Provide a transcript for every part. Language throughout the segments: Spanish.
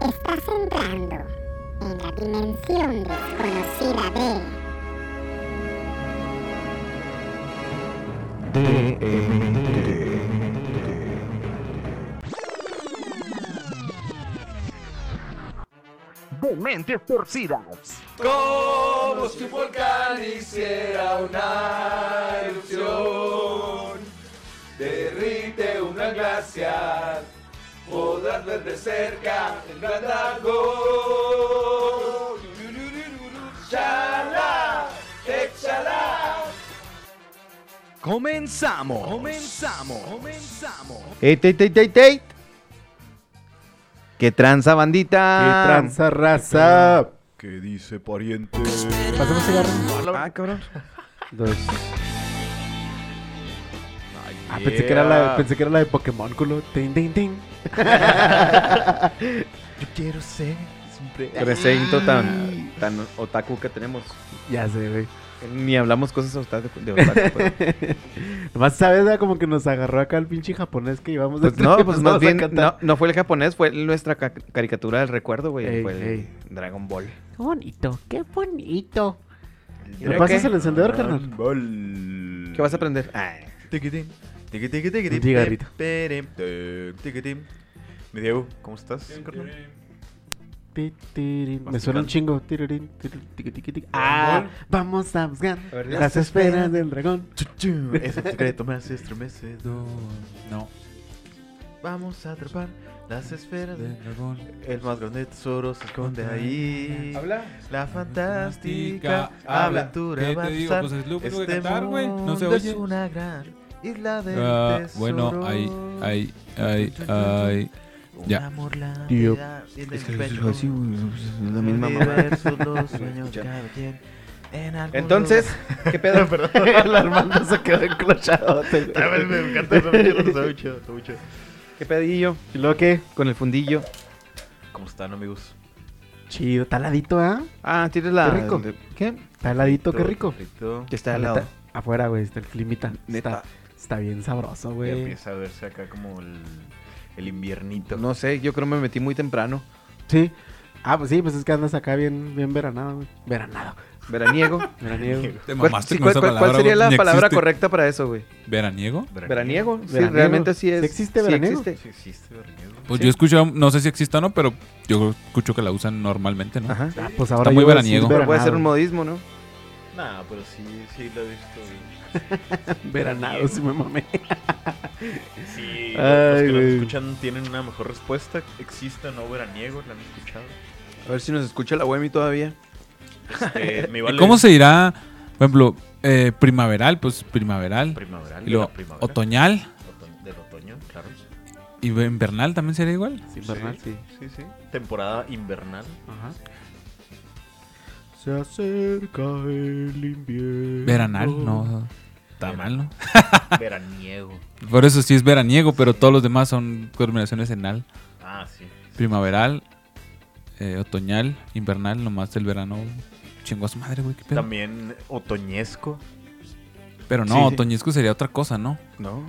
Estás entrando en la dimensión desconocida de De mentes torcidas. Como si un volcán hiciera una erupción, derrite un gran glaciar, podrás ver de cerca el gran dragón. Chala, échala. Comenzamos. Comenzamos. Comenzamos. ¡Ey, ey, ey, ey, ey! ¿Qué tranza, ¿Qué bandita? tranza raza? ¿Qué dice pariente? Pásame un cigarro. Ah, cabrón. Dos. Ah, pensé que, era la, pensé que era la de Pokémon, culo. Tin, tin, tin. Yo quiero ser siempre. Con ese intro tan, tan otaku que tenemos. Ya sé, güey. Ni hablamos cosas otaku, de otaku. pero- Nomás sabes, ¿verdad? como que nos agarró acá el pinche japonés que íbamos Pues no, pues más bien, no, no fue el japonés, fue nuestra ca- caricatura del recuerdo, güey. Ey, Fue el ey. Dragon Ball. Qué bonito, qué bonito. ¿Pero ¿Me pasas el encendedor, carnal? Ball. ¿Qué vas a aprender? Ay, Tiquitín, tiquitín, tiquitín, Un cigarrito. Mi Diego, ¿cómo estás, carnal? Me suena un chingo. Tirirín, tiri, tiqui, tiqui, tiqui. Ah, vamos a buscar A ver, las esferas del dragón. Chuchu, Ese secreto me hace estremecedor. No. Vamos a atrapar las esferas Del dragón. El más grande tesoro se esconde ahí. Habla. La fantástica aventura ¿Qué va a te digo? Pues es lo único que Este cantar, güey. No se mundo oye. Es una gran isla del tesoro. bueno, ahí, ahí, ahí, ahí. Un ya. Tío. Es que es pecho. así, güey, es la misma Entonces, ¿qué pedo? el Armando se quedó enclochado. me encanta está está. ¿Qué pedillo? ¿Y luego qué? Con el fundillo. ¿Cómo están, amigos? Chido, taladito, ¿ah? Ah, tienes la. Qué rico. de- ¿Qué? Taladito, qué rico. Está al Neta, lado. Afuera, güey, está el climita. Neta. Está, está bien sabroso, Ya güey. empieza a verse acá como el, el inviernito. No sé, yo creo que me metí muy temprano. Sí. Ah, pues sí, pues es que andas acá bien, bien veranado, güey. Veranado. Veraniego. Veraniego. Te ¿Cuál, sí, cuál- palabra, cuál sería la palabra existe. correcta para eso, güey? ¿Veraniego? Veraniego. Sí, Veraniego. realmente sí es. ¿Sí existe sí veraniego? existe. Sí existe veraniego. Pues yo he escuchado, no sé si exista o no, pero yo escucho que la usan normalmente, ¿no? Ajá. Ah, pues ahora muy a decir veraniego. Pero puede ser un modismo, ¿no? Nah, pero sí, sí lo he visto. Veranado, sí me mamé. Sí, Ay, los que nos escuchan tienen una mejor respuesta. ¿Existe o no veraniego? ¿La han escuchado? A ver si nos escucha la Wemi todavía. Este, me ¿Y vale ¿Cómo se dirá, por ejemplo, eh, primaveral? Pues primaveral. Primaveral. Y luego primavera. otoñal. Oto- Del otoño, claro. Y invernal también sería igual. Sí, invernal, sí. Sí, sí. Temporada invernal. Ajá. Se acerca el invierno. Veranal, no. Está mal, ¿no? Veraniego. Por eso sí es veraniego, pero todos los demás son terminaciones en al. Ah, sí. Primaveral, eh, otoñal, invernal, nomás el verano. Chingó a su madre, güey, qué pedo. También otoñesco. Pero no, Sí. otoñesco sería otra cosa, ¿no? No.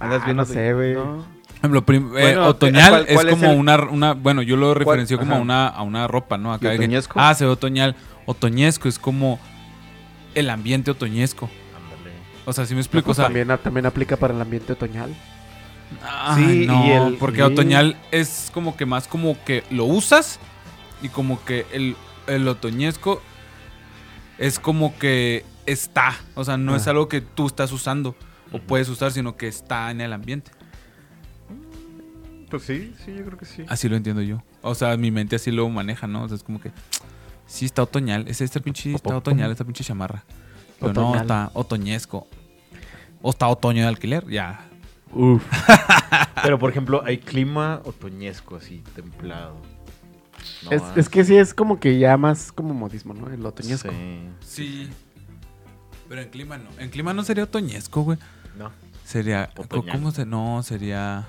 Ah, no sé, güey. No. Por ejemplo, prim- eh, otoñal ¿cuál- cuál es es como el- una, una, bueno, yo lo referencio como a una, a una ropa, ¿no? Acá ¿Y de que, otoñesco? ah, se ve otoñal. Otoñesco es como el ambiente otoñesco. O sea, si me Pues explico, o sea, también, también aplica para el ambiente otoñal. Ay, Sí, no, y el- porque sí. otoñal es como que más como que lo usas y como que el, el otoñesco es como que está, o sea, no es Ah. algo que tú estás usando o puedes usar, sino que está en el ambiente. Pues sí, sí, yo creo que sí. Así lo entiendo yo. O sea, mi mente así lo maneja, ¿no? O sea, es como que sí está otoñal, es este pinche está otoñal, esta pinche chamarra. Pero no, está otoñesco. O está otoño de alquiler, ya. Uf. Pero por ejemplo, hay clima otoñesco, así, templado. No, es, es que sí es como que ya más como modismo, ¿no? El otoñesco. Sí. Sí. Pero en clima no. En clima no sería otoñesco, güey. No. Sería. Otoñal. ¿Cómo se.? No, sería.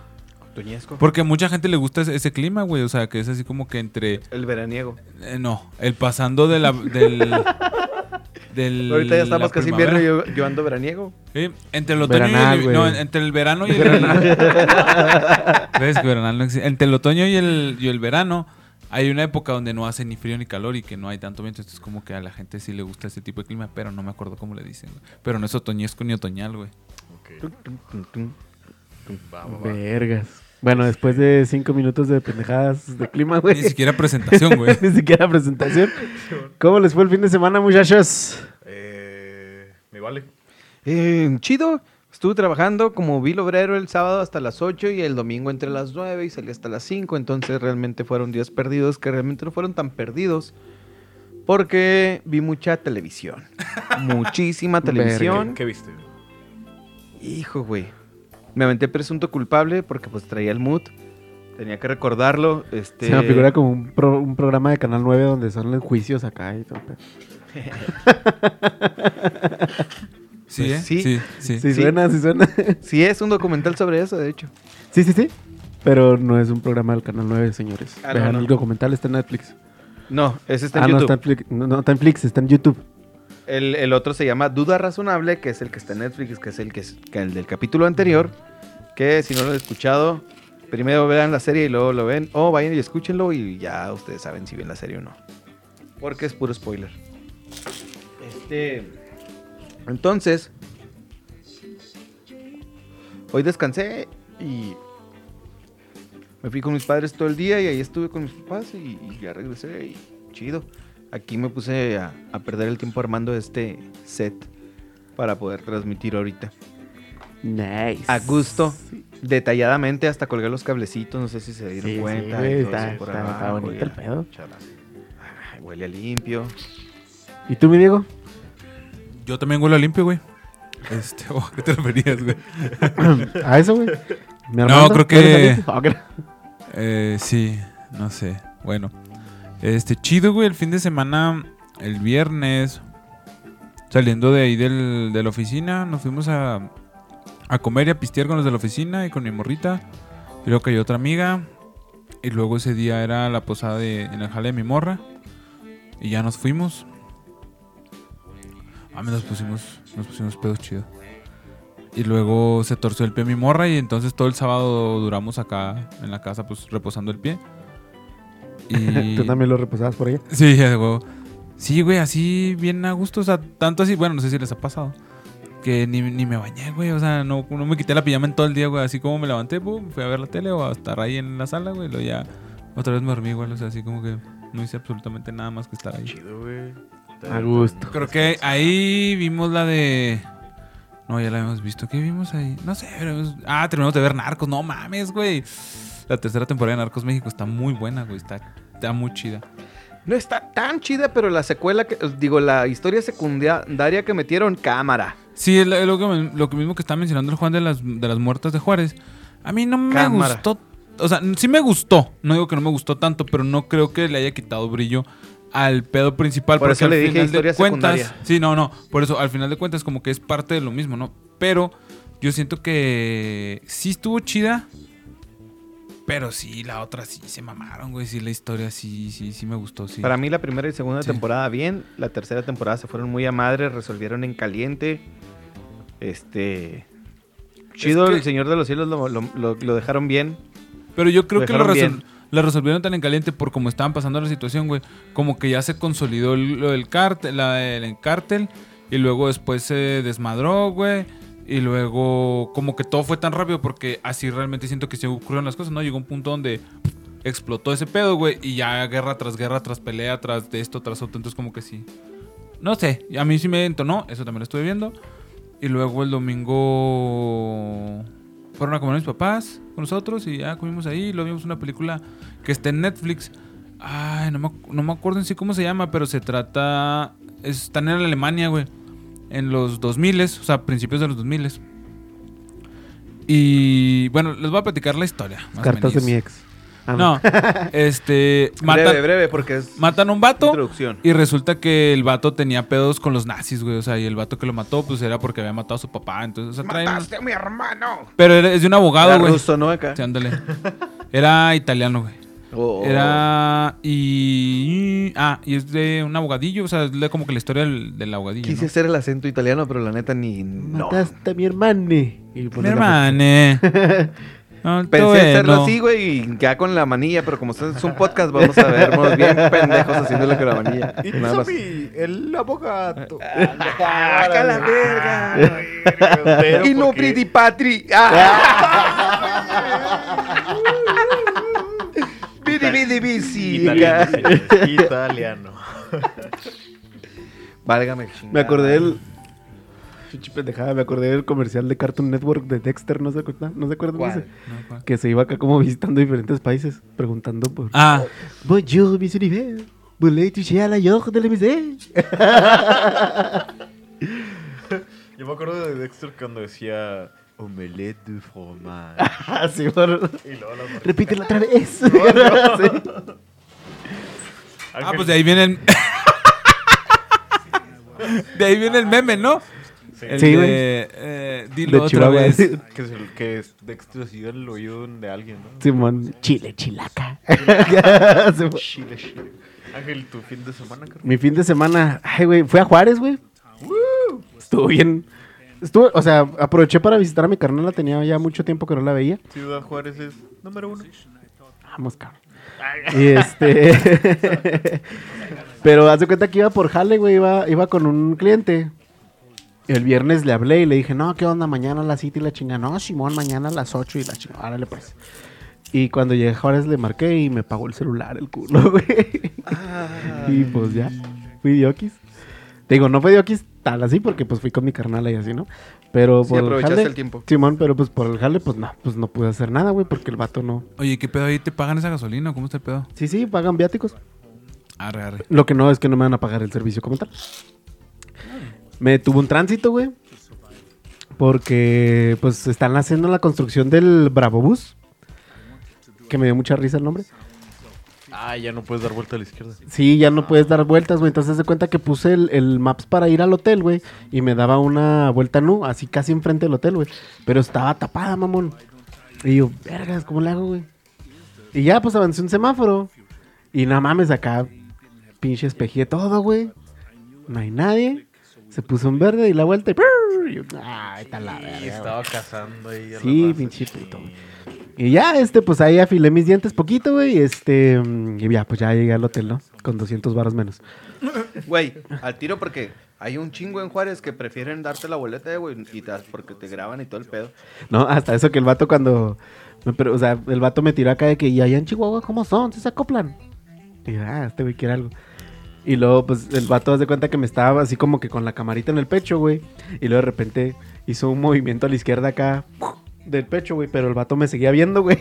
Otoñesco. Porque a mucha gente le gusta ese, ese clima, güey. O sea, que es así como que entre. El veraniego. eh, no, el pasando de la, del. del Ahorita ya estamos casi primavera. invierno y yo, yo ando veraniego. Sí, entre el otoño Veranal, y el, no, entre el verano y el ¿Ves que veranal no existe? Entre el otoño y el, y el verano hay una época donde no hace ni frío ni calor y que no hay tanto viento. Entonces como que a la gente sí le gusta ese tipo de clima, pero no me acuerdo cómo le dicen. güey. Pero no es otoñesco ni otoñal, güey. Ok. Va, va, va. Vergas. Bueno, después de cinco minutos de pendejadas de clima, güey. Ni siquiera presentación, güey. Ni siquiera presentación. ¿Cómo les fue el fin de semana, muchachos? Eh, me vale. Eh, chido. Estuve trabajando como vil obrero el sábado hasta las 8 y el domingo entre las 9 y salí hasta las 5. Entonces realmente fueron días perdidos que realmente no fueron tan perdidos. Porque vi mucha televisión. Muchísima televisión. ¿Qué viste? Hijo, güey. Me aventé presunto culpable porque pues traía el mood. Tenía que recordarlo. Este... Se me figura como un, pro- un programa de Canal 9 donde son los juicios acá y todo. Sí, Pues ¿eh? sí. Sí, sí. Suena, sí suena. Sí, es un documental sobre eso, de hecho. Sí, sí, sí. Pero no es un programa del Canal 9, señores. Ah, no, Vean, no. el documental está en Netflix. No, ese está en ah, no YouTube. está, en no, no está en Flix, está en YouTube. El, otro se llama Duda Razonable, que es el que está en Netflix, que es el que es el del capítulo anterior. Que si no lo han escuchado, primero vean la serie y luego lo ven. O vayan y escúchenlo y ya ustedes saben si ven la serie o no. Porque es puro spoiler. Este. Entonces. Hoy descansé y. Me fui con mis padres todo el día y ahí estuve con mis papás y, y ya regresé y chido. Aquí me puse a, a perder el tiempo armando este set para poder transmitir ahorita. Nice. A gusto, detalladamente, hasta colgué los cablecitos, no sé si se dieron Sí, sí, cuenta. todo está, eso por está- está abajo, bonito el pedo. Ay, huele a limpio. ¿Y tú, mi Diego? Yo también huelo limpio, güey. Este, oh, ¿a qué te referías, güey? ¿A eso, güey? ¿Mi No, creo que- ok. Eh, sí, no sé. Bueno, este chido, güey. El fin de semana, el viernes, saliendo de ahí del- de la oficina, nos fuimos a, a comer y a pistear con los de la oficina y con mi morrita. Y luego cayó otra amiga. Y luego ese día era la posada de, en el jale de mi morra. Y ya nos fuimos. Ah, me nos pusimos, nos pusimos pedos chido. Y luego se torció el pie mi morra y entonces todo el sábado duramos acá en la casa pues reposando el pie. Y... ¿Tú también lo reposabas por ella? Sí, ya de huevo. Sí, güey, así bien a gusto. O sea, tanto así, bueno, no sé si les ha pasado. Que ni, ni me bañé, güey. O sea, no, no me quité la pijama en todo el día, güey. Así como me levanté, pum, fui a ver la tele o a estar ahí en la sala, güey. Luego ya otra vez me dormí igual. O sea, así como que no hice absolutamente nada más que estar ahí. Chido, güey. A gusto. Creo que ahí vimos la de. No, ya la habíamos visto. ¿Qué vimos ahí? No sé. pero Ah, terminamos de ver Narcos. No mames, güey. La tercera temporada de Narcos México está muy buena, güey. Está, está muy chida. No está tan chida, pero la secuela, que, digo, la historia secundaria que metieron, cámara. Sí, es lo, que, lo que mismo que está mencionando el Juan de las, de las muertas de Juárez. A mí no me gustó. O sea, sí me gustó. No digo que no me gustó tanto, pero no creo que le haya quitado brillo al pedo principal. Por porque eso al le dije final historia de cuentas, secundaria. Sí, no, no. Por eso, al final de cuentas, como que es parte de lo mismo, ¿no? Pero yo siento que sí estuvo chida. Pero sí, la otra sí se mamaron, güey. Sí, la historia sí, sí, sí me gustó, sí. Para mí la primera y segunda Sí. temporada bien, la tercera temporada se fueron muy a madre, resolvieron en caliente. Este... Chido, que- el Señor de los Cielos lo, lo- lo- lo dejaron bien. Pero yo creo que lo, resol- la resolvieron tan en caliente por como estaban pasando la situación, güey. Como que ya se consolidó el- lo del cártel, la del cártel. Y luego después se desmadró, güey. Y luego como que todo fue tan rápido porque así realmente siento que se ocurrieron las cosas, ¿no? Llegó un punto donde explotó ese pedo, güey. Y ya guerra tras guerra, tras pelea, tras de esto, tras otro. Entonces como que sí. No sé, a mí sí me entonó. Eso también lo estuve viendo. Y luego el domingo fueron a comer mis papás con nosotros y ya comimos ahí. Luego vimos una película que está en Netflix. Ay, no me, no me acuerdo en sí cómo se llama, pero se trata... Están en Alemania, güey. En los 2000, o sea, principios de los 2000. Y bueno, les voy a platicar la historia. más Cartas de mi ex. Ah, No, este... Matan, Breve, breve, porque es matan a un vato. introducción. Y resulta que el vato tenía pedos con los nazis, güey. O sea, y el vato que lo mató, pues era porque había matado a su papá. Entonces, o sea, traen- a mi hermano! Pero es de un abogado, Era güey. ruso, ¿no? Acá. Sí, ándale. Era italiano, güey. Oh. Era. Y. Ah, y es de un abogadillo. O sea, es como que la historia del, del abogadillo. Quise ¿no? hacer el acento italiano, pero la neta ni. No. Mataste a mi hermano. Y Mi hermane. No, Pensé todo hacerlo bueno. así, güey, y ya con la manilla, pero como es un podcast, vamos a vernos bien pendejos haciéndolo con la manilla. Nada más. el abogado. ¡Ah, la verga! y no Pretty Patri. Bidi bidi bisi. Italiano. Válgame. Me acordé del. Pendejada, me acordé del comercial de Cartoon Network de Dexter, ¿no se acuerdan? ¿No se acuerdan de ¿Cuál? ese? No, ¿cuál? Que se iba acá como visitando diferentes países, preguntando por... Ah, Bonjour, mis univers. Voulez toucher à la york de la misère? Yo me acuerdo de Dexter cuando decía omelette de fromage. Ah, sí, bueno. y luego las Repítelo otra vez. Sí. ah, pues de ahí viene el. de ahí viene el meme, ¿no? El Sí, de, güey. eh, dilo De otra Chihuahua. vez. Que, es el, que es así en el oído de alguien, ¿no? Simón, chile, chilaca. Chile, chile. Ángel, tu fin de semana, carnal. Mi fin de semana, ay, güey, fui a Juárez, güey. Estuvo bien. Estuvo, o sea, aproveché para visitar a mi carnal, la tenía ya mucho tiempo que no la veía. Ciudad Juárez es número uno. Vamos, cabrón. Y este. Pero haz de cuenta que iba por jale, güey. Iba, iba con un cliente. El viernes le hablé y le dije, no, ¿qué onda? Mañana a las 7 y la chinga. No, Simón, mañana a las 8 y la chinga. Árale, pues. Y cuando llegué a Juárez le marqué y me pagó el celular, el culo, güey. y pues ya. Fui dioquis. Te digo, no fue dioquis tal así porque pues fui con mi carnal y así, ¿no? Pero Sí, por el aprovechaste jale. el tiempo. Simón, pero pues por el jale, pues no, pues no pude hacer nada, güey, porque el vato no. Oye, ¿qué pedo ahí? ¿Te pagan esa gasolina? ¿Cómo está el pedo? Sí, sí, pagan viáticos. Arre, arre. Lo que no es que no me van a pagar el servicio como tal. Me tuvo un tránsito, güey. Porque pues están haciendo la construcción del Bravo Bus. Que me dio mucha risa el nombre. Ah, ya no puedes dar vuelta a la izquierda. Sí, ya no puedes dar vueltas, güey. Entonces se cuenta que puse el, el Maps para ir al hotel, güey. Y me daba una vuelta nu, así casi enfrente del hotel, güey. Pero estaba tapada, mamón. Y yo, vergas, ¿cómo le hago, güey? Y ya, pues avancé un semáforo. Y no mames, acá pinche espejé todo, güey. No hay nadie. Se puso en verde y la vuelta y... está la verga, güey". estaba cazando ahí. Sí, pinche puto, güey. Y ya, este, pues ahí afilé mis dientes poquito, güey. Y este, y ya, pues ya llegué al hotel, ¿no? Con 200 baros menos. Güey, al tiro porque hay un chingo en Juárez que prefieren darte la boleta, güey, y te- porque te graban y todo el pedo. No, hasta eso que el vato cuando... pre- o sea, el vato me tiró acá de que, ¿y allá en Chihuahua cómo son? ¿Se acoplan? Y yo, ah, este güey quiere algo. Y luego, pues, el vato hace cuenta que me estaba así como que con la camarita en el pecho, güey. Y luego de repente hizo un movimiento a la izquierda acá del pecho, güey. Pero el vato me seguía viendo, güey.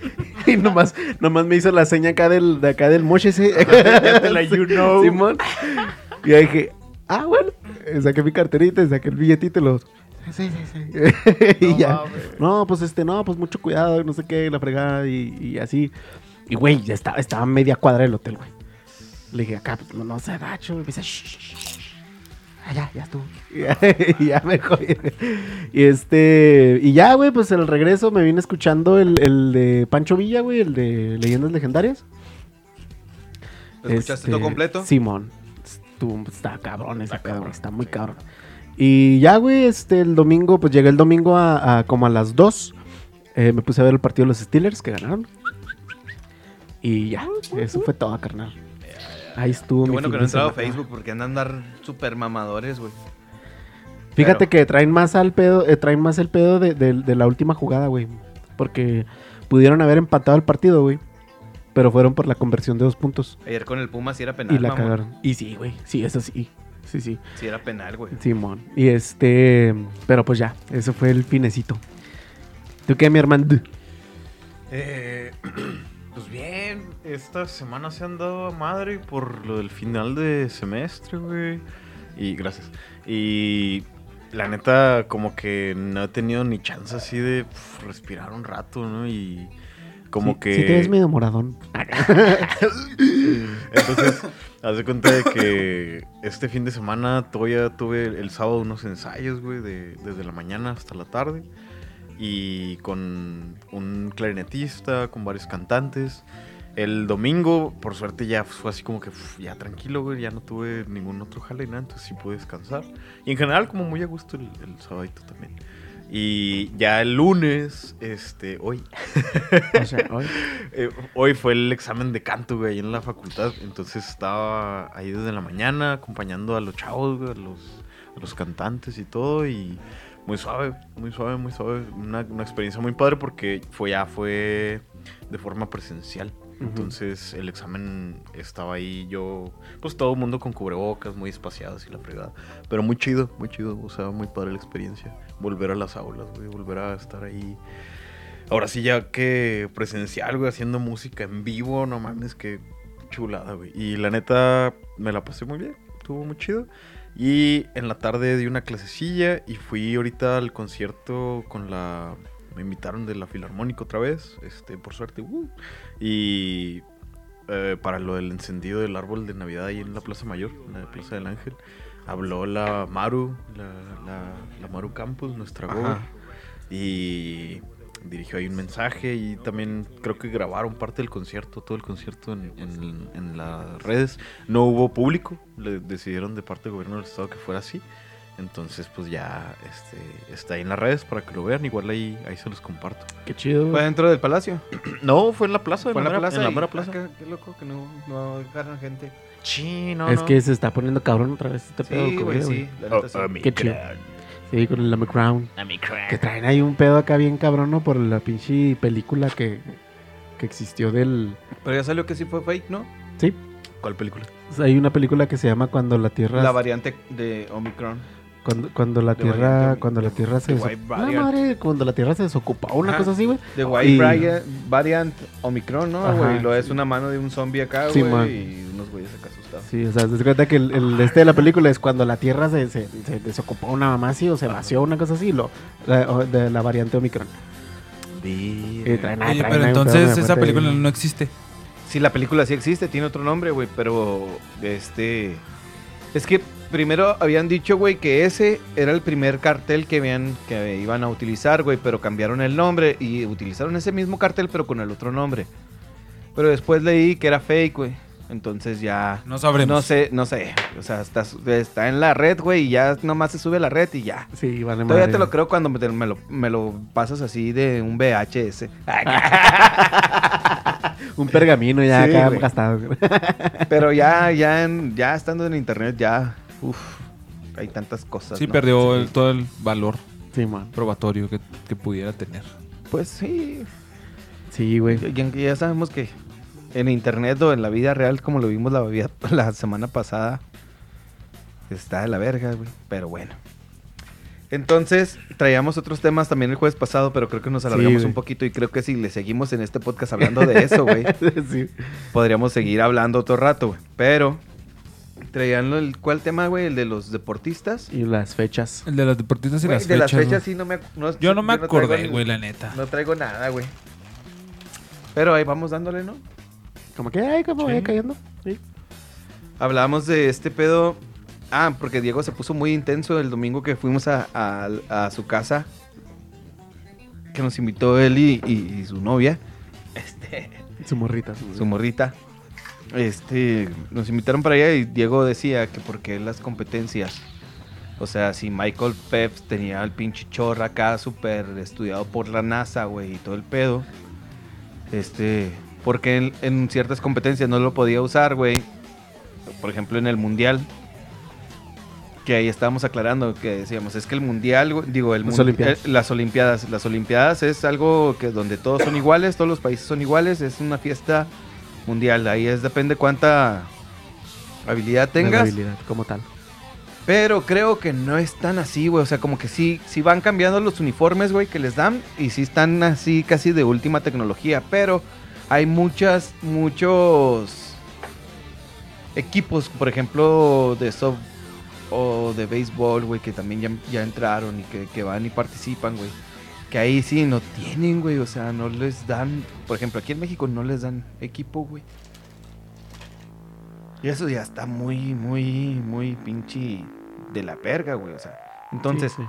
y nomás, nomás me hizo la seña acá del, de acá del moche ese. you know. Simón. Y ahí dije, ah, bueno. Saqué mi carterita, saqué el billetito y lo... Sí, sí, sí. y No ya. No, pues este, no, pues mucho cuidado, no sé qué, la fregada y, y así. Y güey, ya estaba, estaba media cuadra del hotel, güey. Le dije, acá, pues, no, no se agacho. Y me dice, shh, shh, shh. Ah, ya, ya estuvo. y ya me jodí. Y este, y ya, güey, pues el regreso me vine escuchando el, el de Pancho Villa, güey, el de Leyendas Legendarias. ¿Lo escuchaste Este, todo completo? Simón. Estuvo- está cabrón ese pedo, güey, Está muy cabrón. Y ya, güey, este, el domingo, pues llegué el domingo a, a como a las 2. Eh, me puse a ver el partido de los Steelers que ganaron. Y ya, eso fue todo, carnal. Ahí estuvo Qué mi bueno que no de he entrado a semana. Facebook porque andan a andar super mamadores, güey. Fíjate Pero- que traen más al pedo, eh, traen más el pedo de, de- de la última jugada, güey. Porque pudieron haber empatado el partido, güey. Pero fueron por la conversión de dos puntos. Ayer con el Puma sí era penal, y la mamón. cagaron. Y sí, güey. Sí, eso sí. Sí, sí. Sí era penal, güey. Simón. Y este. Pero pues ya, eso fue el finecito. ¿Tú qué, mi hermano? Eh, pues bien, esta semana se han dado a madre por lo del final de semestre, güey. Y gracias. Y la neta, como que no he tenido ni chance así de respirar un rato, ¿no? Y como Sí- que... Sí, te ves medio moradón. Entonces, haz de cuenta de que este fin de semana todavía tuve el, el sábado unos ensayos, güey, de- desde la mañana hasta la tarde. Y con un clarinetista, con varios cantantes. El domingo, por suerte, ya fue así como que uf, ya tranquilo, güey. Ya no tuve ningún otro jale, nada, entonces sí pude descansar. Y en general, como muy a gusto el, el sabadito también. Y ya el lunes, este, hoy, O sea, hoy. eh, hoy fue el examen de canto, güey, ahí en la facultad. Entonces estaba ahí desde la mañana acompañando a los chavos, güey, a los, a los cantantes y todo. Y muy suave, muy suave, muy suave. Una, una experiencia muy padre porque fue ya fue de forma presencial. Entonces el examen estaba ahí yo, pues todo el mundo con cubrebocas, muy espaciados y la fregada. Pero muy chido, muy chido, o sea, muy padre la experiencia. Volver a las aulas, güey, volver a estar ahí. Ahora sí ya que presencial, güey, haciendo música en vivo, no mames, qué chulada, güey. Y la neta me la pasé muy bien, estuvo muy chido. Y en la tarde di una clasecilla y fui ahorita al concierto con la... Me invitaron de la Filarmónica otra vez, este, por suerte. uh, y eh, para lo del encendido del árbol de Navidad ahí en la Plaza Mayor, en la Plaza del Ángel, habló la Maru, la, la- la Maru Campos, nuestra Ajá. y dirigió ahí un mensaje y también creo que grabaron parte del concierto, todo el concierto en, en- en las redes. No hubo público, le decidieron de parte del gobierno del estado que fuera así. Entonces, pues ya este, está ahí en las redes para que lo vean. Igual ahí, ahí se los comparto. Qué chido, Fue dentro del palacio. No, fue en la plaza. Fue en la mera- plaza. En la mera ah, plaza. qué, qué loco que no, no dejaron gente. Sí, no, es no. que se está poniendo cabrón otra vez este pedo. Sí, sí. la sí. Qué chido. Sí, con el mi crack. Que traen ahí un pedo acá bien cabrón, ¿no? Por la pinche película que, que existió del... Pero ya salió que sí fue fake, ¿no? Sí, ¿Cuál película? o sea, hay una película que se llama Cuando la Tierra... La variante de Omicron. Cuando, cuando la Tierra... variante, Cuando la Tierra se... de deso- White Ah, Variant. madre, cuando la Tierra se desocupó, una Ajá. cosa así, güey. De White Y- Variant, variant Omicron, ¿no, güey? Lo es una mano de un zombie acá, güey. y unos güeyes acá Sí, o sea, se cuenta que el, el este de la película es cuando la Tierra se, se, se desocupó una mamá así o se vació, una cosa así, lo, la- de la variante Omicron. Y traen- Oye, traen pero entonces esa película no existe. Sí, la película sí existe, tiene otro nombre, güey, pero este es que primero habían dicho, güey, que ese era el primer cartel que habían que iban a utilizar, güey, pero cambiaron el nombre y utilizaron ese mismo cartel pero con el otro nombre. Pero después leí que era fake, güey. Entonces ya No sabremos. no sé, no sé, o sea, está, está en la red, güey, y ya nomás se sube a la red y ya. Sí, vale Todavía madre. te lo creo cuando me, te- me lo, me lo pasas así de un VHS. Un pergamino ya Sí, acá güey. gastado. Pero ya, ya, en- ya estando en internet, ya, uff, hay tantas cosas. Sí, ¿no? perdió el- todo el valor Sí, man. probatorio que, que pudiera tener. Pues sí, Sí, güey. ya, ya sabemos que en internet o en la vida real, como lo vimos la, semana pasada, está de la verga, güey. Pero bueno. Entonces, traíamos otros temas también el jueves pasado, pero creo que nos alargamos un poquito y creo que si le seguimos en este podcast hablando de eso, güey, sí. podríamos seguir hablando otro rato, güey. Pero, traían el, ¿cuál tema, güey? El de los deportistas. Y las fechas. El de las deportistas y Güey, las de fechas. las fechas sí no me... no- Yo no me acordé, güey, la neta. No traigo nada, güey. Pero ahí vamos dándole, ¿no? Como que, ay, como vaya cayendo. Sí. Hablábamos de este pedo. Ah, porque Diego se puso muy intenso el domingo que fuimos a, a- a su casa. Que nos invitó él y, y- y su novia. Este. Su morrita. Su Su morrita. Este. Nos invitaron para allá y Diego decía que porque las competencias. O sea, si Michael Phelps tenía el pinche chorro acá súper estudiado por la NASA, güey, y todo el pedo. Este. Porque en, en ciertas competencias no lo podía usar, güey. Por ejemplo, en el mundial. Que ahí estábamos aclarando que decíamos, es que el mundial, digo, el Las Olimpiadas. eh, las olimpiadas. Las olimpiadas es algo que donde todos son iguales, todos los países son iguales, es una fiesta mundial. Ahí es depende cuánta habilidad tengas. habilidad como tal. Pero creo que no es tan así, güey. O sea, como que sí, sí van cambiando los uniformes, güey, que les dan. Y sí están así casi de última tecnología. Pero hay muchas, muchos equipos, por ejemplo, de soft o de béisbol, güey, que también ya, ya entraron y que, que van y participan, güey. Que ahí sí no tienen, güey. O sea, no les dan. Por ejemplo, aquí en México no les dan equipo, güey. Y eso ya está muy, muy, muy pinche de la verga, güey. O sea, entonces, Sí, sí.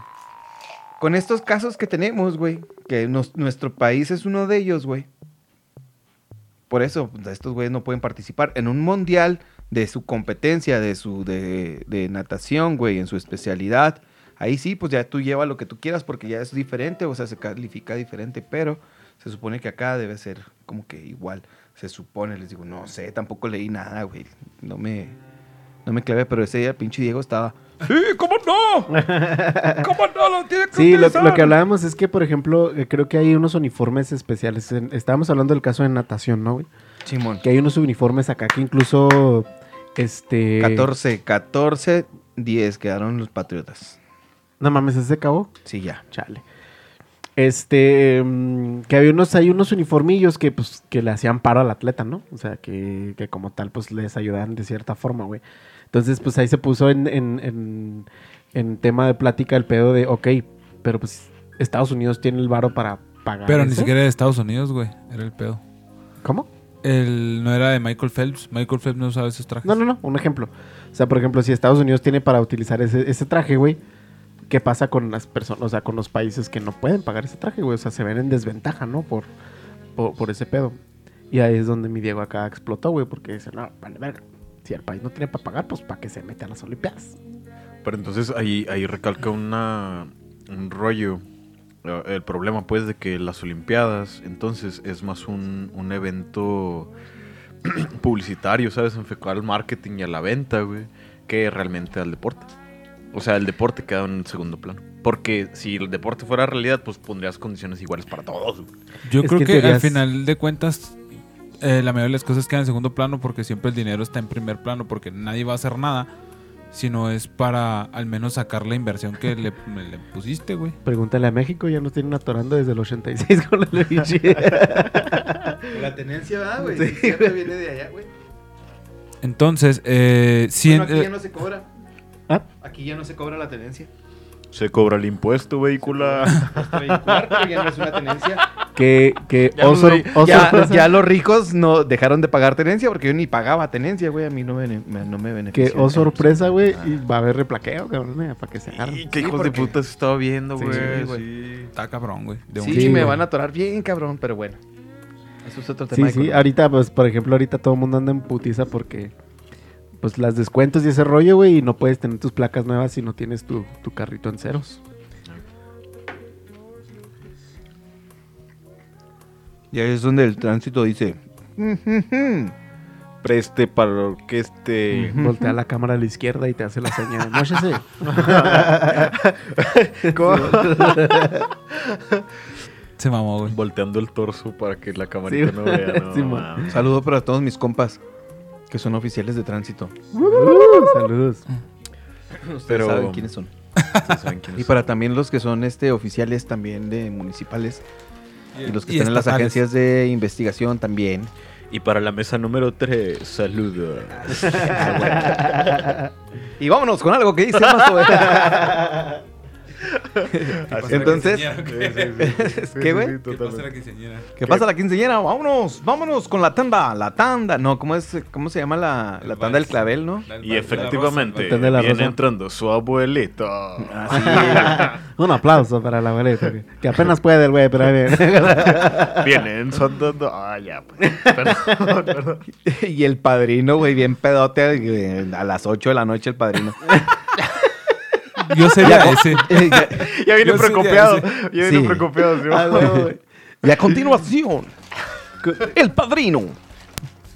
con estos casos que tenemos, güey, que nos- nuestro país es uno de ellos, güey. Por eso pues, estos güeyes no pueden participar en un mundial de su competencia, de su de, de natación, güey, en su especialidad. Ahí sí, pues ya tú llevas lo que tú quieras porque ya es diferente, o sea, se califica diferente, pero se supone que acá debe ser como que igual. Se supone, les digo, no sé, tampoco leí nada, güey. No me, no me clavé, pero ese día el pinche Diego estaba. ¡Sí, cómo no! ¿Cómo no lo tiene que Sí, lo, utilizar?" lo que hablábamos es que, por ejemplo, eh, creo que hay unos uniformes especiales. Estábamos hablando del caso de natación, ¿no, güey? Simón. Que hay unos uniformes acá que incluso, este... 14, 14, 10 quedaron los patriotas. No mames, ¿ese se acabó? Sí, ya. Chale. Este, mm, que había unos, hay unos uniformillos que, pues, que le hacían paro al atleta, ¿no? O sea, que, que como tal, pues, les ayudaban de cierta forma, güey. Entonces, pues, ahí se puso en, en, en, en tema de plática el pedo de, ok, pero pues, Estados Unidos tiene el varo para pagar Pero ni siquiera de Estados Unidos, güey. Era el pedo. ¿Cómo? El, no era de Michael Phelps. Michael Phelps no usaba esos trajes. No, no, no, un ejemplo. O sea, por ejemplo, si Estados Unidos tiene para utilizar ese, ese traje, güey, ¿qué pasa con las personas, o sea, con los países que no pueden pagar ese traje, güey? O sea, se ven en desventaja, ¿no? Por, por, por ese pedo. Y ahí es donde mi Diego acá explotó, güey, porque dice, no, vale, verga. Si el país no tiene para pagar, pues para que se mete a las Olimpiadas. Pero entonces ahí, ahí recalca una, un rollo. eh, El problema, pues, de que las Olimpiadas, entonces, es más un, un evento publicitario, ¿sabes? Enfocado al marketing y a la venta, güey, que realmente al deporte. O sea, el deporte queda en segundo plano. Porque si el deporte fuera realidad, pues pondrías condiciones iguales para todos. güey. Yo Es creo que al final de cuentas, eh, la mayoría de las cosas quedan en segundo plano porque siempre el dinero está en primer plano porque nadie va a hacer nada. Sino es para al menos sacar la inversión que le, le pusiste, güey. Pregúntale a México, ya nos tienen atorando desde el 86 con la Luigi. La tenencia, ¿verdad, güey? Sí, Siempre viene de allá, güey. Entonces, eh, sí, Bueno, en- aquí eh, ya no se cobra. ¿Ah? Aquí ya no se cobra la tenencia. Se cobra el impuesto vehicular. Esto vehicular, pero ya no es una tenencia. que, que, Ya oh, no sor- oh, ya, sorpresa. ya los ricos no dejaron de pagar tenencia porque yo ni pagaba tenencia, güey. A mí no me, me- no me Que, benefició. oh, sorpresa, güey, Ah. y va a haber replaqueo, cabrón, eh, para que se agarren. Y qué Sí, hijos de puta se estaba viendo, Sí, güey. güey. sí. está cabrón, güey. Sí, Sí, me van a atorar bien, cabrón, pero bueno. Eso es otro tema. Sí, sí, ahorita, pues, por ejemplo, ahorita todo el mundo anda en putiza porque, pues, las descuentos y ese rollo, güey, y no puedes tener tus placas nuevas si no tienes tu, tu carrito en ceros. Y ahí es donde el tránsito dice. "Ujujú". Preste para lo que este. Voltea la cámara a la izquierda y te hace la señal. Móchese. Se mamó, güey. Volteando el torso para que la camarita Sí, no vea. No, sí. Saludo para todos mis compas que son oficiales de tránsito. Uh, saludos. Ustedes Pero- saben quiénes son. Sí, saben quiénes Y son. para también los que son este oficiales también de municipales y los que están en las agencias de investigación también. Y para la mesa número 3, saludos. Y vámonos con algo que dice Mazo. Entonces, ¿qué, güey? ¿Qué pasa la quinceañera? ¿Qué pasa la quinceañera? Vámonos, vámonos con la tanda, la tanda. No, ¿cómo es? ¿Cómo se llama la, la tanda del clavel, no? La- Y la efectivamente, rosa, la viene rosa. entrando su abuelito. Un aplauso para la abuelita, que, que apenas puede el güey, pero ahí viene. Viene ensondando. Ah, ya, pues. Perdón, perdón. y el padrino, güey, bien pedote, a las 8 de la noche el padrino. Yo sería ese. ya, Ya viene ya, viene Sí. Ah. Y a continuación, el padrino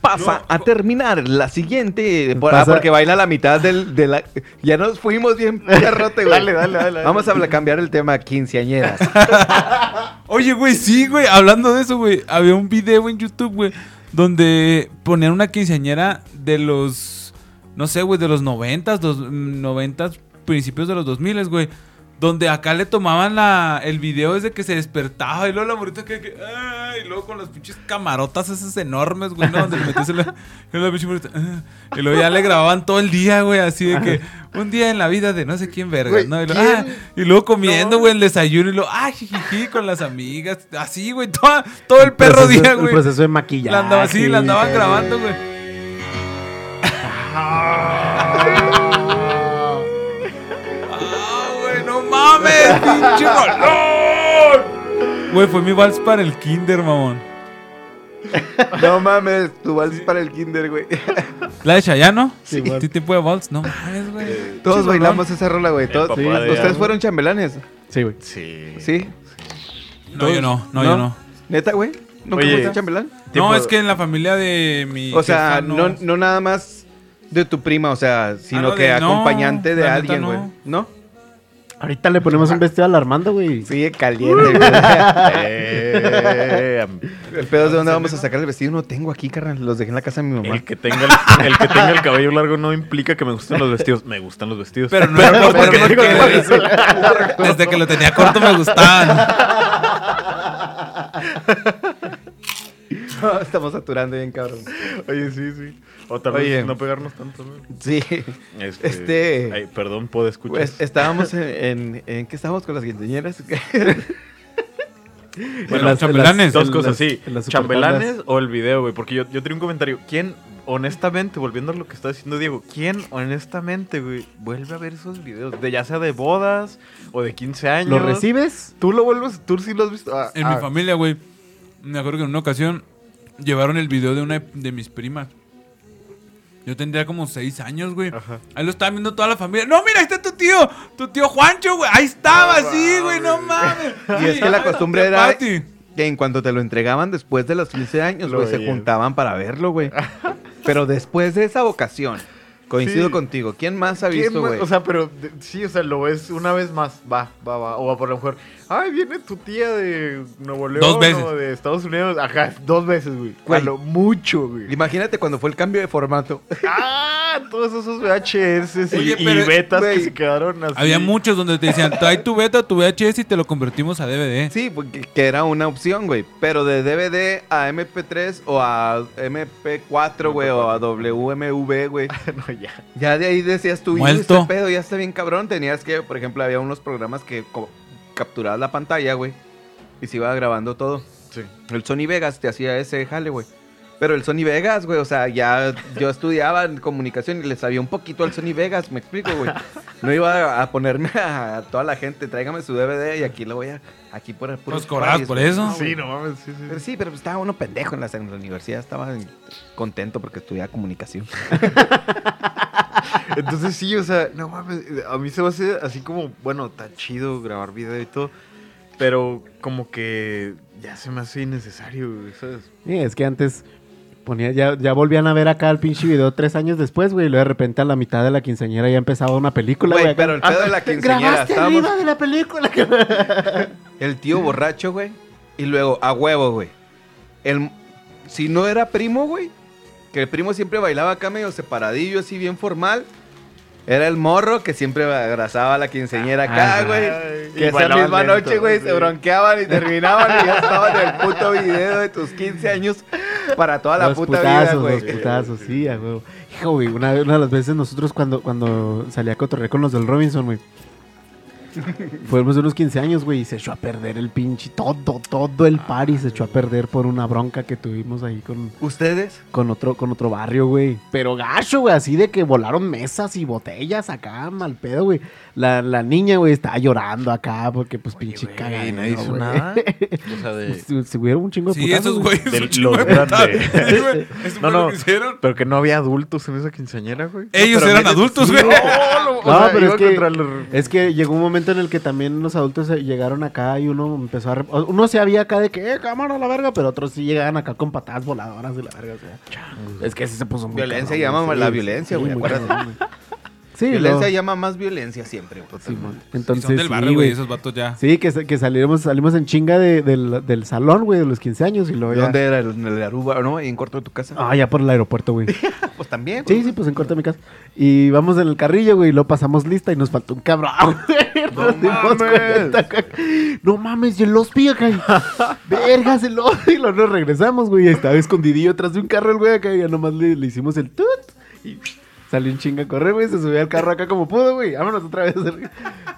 pasa a terminar la siguiente. por- ah, Pasa- porque baila la mitad del, de la. Ya nos fuimos bien perrote, güey. Dale, dale, dale. Vamos a cambiar el tema quinceañeras. Oye, güey, sí, güey. Hablando de eso, güey. Había un video en YouTube, güey. Donde ponían una quinceañera de los. No sé, güey, de los noventas, dos, mm, noventas, principios de los dos miles, güey. Donde acá le tomaban la, el video desde que se despertaba y luego la morita que, que ah, y luego con las pinches camarotas esas enormes, güey, ¿no? Donde le metías en la, la pinche morrita, ah, y luego ya le grababan todo el día, güey, así de que un día en la vida de no sé quién verga, Güey, ¿no? Y, luego, ¿quién? ah, y luego comiendo, güey, el desayuno y luego, ah, jijiji, con las amigas, así, güey, todo, todo el perro proceso- día, El güey. proceso de maquillaje. La andaba así, la andaban grabando, güey. ¡Pinche balón! Güey, fue mi vals para el kinder, mamón. No mames, tu vals es para el kinder, güey. ¿La de Chayano? Sí, Sí. güey. tipo de Waltz? No mames, güey. Todos Chis, bailamos esa rola, güey. Todos, sí, ¿Ustedes fueron chambelanes? Sí, güey. Sí. ¿Sí? No, yo no, no, yo no. ¿Neta, güey? ¿Nunca Oye. fuiste chambelán? Tipo- No, es que en la familia de mi. O sea, no, no nada más de tu prima, o sea, sino no, que de- no, acompañante de alguien, no. güey. ¿No? Ahorita le ponemos un vestido al Armando, güey. Sigue caliente, güey. Eh, El pedo es de dónde vamos a sacar el vestido. No tengo aquí, carnal. Los dejé en la casa de mi mamá. el, que tenga el, el que tenga el cabello largo no implica que me gusten los vestidos. Me gustan los vestidos. Pero no porque no digo desde que lo tenía corto me gustaban. Estamos saturando bien, cabrón. Oye, sí, sí. O tal vez Oye. no pegarnos tanto. ¿no? Sí. Este, Este- ay, perdón, puedo escuchar. Pues estábamos en, en, en- ¿Qué estábamos con las quinceañeras? Bueno, las- chambelanes. Dos cosas, las- sí. Chambelanes o el video, güey. Porque yo, yo tenía un comentario. ¿Quién, honestamente, volviendo a lo que está diciendo Diego, quién, honestamente, güey, vuelve a ver esos videos? De ya sea de bodas o de 15 años. ¿Lo recibes? ¿Tú lo vuelves? ¿Tú sí lo has visto? Ah, En ah, mi familia, güey. Me acuerdo que en una ocasión llevaron el video de una de mis primas. Yo tendría como seis años, güey. Ajá. Ahí lo estaba viendo toda la familia. No, mira, ahí está tu tío. Tu tío Juancho, güey. Ahí estaba, No sí, güey. No mames. Y es que la costumbre era que en cuanto te lo entregaban después de los 15 años, güey, se juntaban para verlo, güey. Pero después de esa ocasión, coincido Sí. contigo. ¿Quién más ha ¿quién visto, güey? O sea, pero de- sí, o sea, lo ves una vez más. Va, va, va. O por lo mejor, ay, viene tu tía de Nuevo León Dos veces. o de Estados Unidos. Ajá, dos veces, güey. Güey. A lo mucho, güey. Imagínate cuando fue el cambio de formato. Ah, todos esos VHS y, Oye, y pero, betas güey, que se quedaron así. Había muchos donde te decían, trae tu beta, tu VHS y te lo convertimos a DVD. Sí, porque que era una opción, güey. Pero de DVD a MP3 o a MP4, güey, o a WMV, güey. no, ya. Ya de ahí decías tú, "Uy, Muerto. este pedo ya está bien cabrón. Tenías que, por ejemplo, había unos programas que capturabas la pantalla, güey. Y se iba grabando todo. Sí. El Sony Vegas te hacía ese jale, güey. Pero el Sony Vegas, güey, o sea, ya yo estudiaba en comunicación y le sabía un poquito al Sony Vegas, me explico, güey. No iba a, ponerme a, toda la gente, tráigame su DVD y aquí lo voy a, aquí por el Pues cobrabas por eso. Sí, no mames, sí, sí. Pero sí, pero estaba uno pendejo en la, en la universidad, estaba contento porque estudiaba comunicación. Entonces sí, o sea, no mames, a mí se me hace así como, bueno, está chido grabar video y todo, pero como que ya se me hace innecesario, ¿sabes? Sí, es que antes ponía, ya, ya volvían a ver acá el pinche video tres años después, güey. Y luego de repente a la mitad de la quinceañera ya empezaba una película, Güey, pero el pedo de la quinceañera, Grabaste estábamos de la película. el tío borracho, güey, y luego a huevo, güey. El, si no era primo, güey, que el primo siempre bailaba acá medio separadillo, así bien formal. Era el morro que siempre abrazaba a la quinceañera acá, Ajá. güey. Que y esa misma lento, noche, güey, sí. se bronqueaban y terminaban y ya estaban en el puto video de tus 15 años para toda la los puta putazos, vida, güey. los putazos, sí, a huevo. Hijo, güey, una, una de las veces nosotros cuando, cuando salía a cotorrear con los del Robinson, güey. Fuimos unos 15 años, güey, y se echó a perder el pinche, todo, todo el party se echó a perder por una bronca que tuvimos ahí con, ¿Ustedes? con otro, con otro barrio, güey. Pero gacho, güey, así de que volaron mesas y botellas acá, mal pedo, güey. La, la niña, güey, estaba llorando acá porque, pues, pinche Güey, cagadero, nadie hizo güey. nada. O sea, de... Se, se hubieron un chingo de Sí, putazos, esos güey. güeyes. Del- un chingo los de putas. grandes. Sí, güey. Eso No, fue lo no. que hicieron. Pero que no había adultos en esa quinceañera, güey. Ellos eran adultos, sí, güey. No, No, pero es que, es que llegó un momento en el que también los adultos eh, llegaron acá y uno empezó a... rep- o- Uno se había acá de que, eh, cámara la verga, pero otros sí llegaban acá con patadas voladoras de la verga, o sea. Es que sí se puso muy Violencia cabrón, llama güey, la sí, violencia, sí, güey, muy acuérdate. cabrón, güey. Sí, Violencia lo- llama más violencia siempre, güey. sí. Y Entonces, son del barrio, güey. Esos vatos ya. Sí, que, que salimos, salimos en chinga de- del, del salón, güey, de los 15 años y ya... ¿Dónde era? ¿En el de Aruba, no? ¿Ahí en corto de tu casa? Ah, ya por el aeropuerto, güey. pues también. Sí, sí, pues en corto de mi casa. Y vamos en el carrillo, güey, y lo pasamos lista y nos faltó un cabrón, güey. No mames. No mames, y el los acá. y, Vergas, el los. Y luego nos regresamos, güey. y Estaba escondidillo atrás de un carro el güey acá. Y ya nomás le, le hicimos el tut. Y salió un chinga a correr, güey. Se subió al carro acá como pudo, güey. Vámonos otra vez.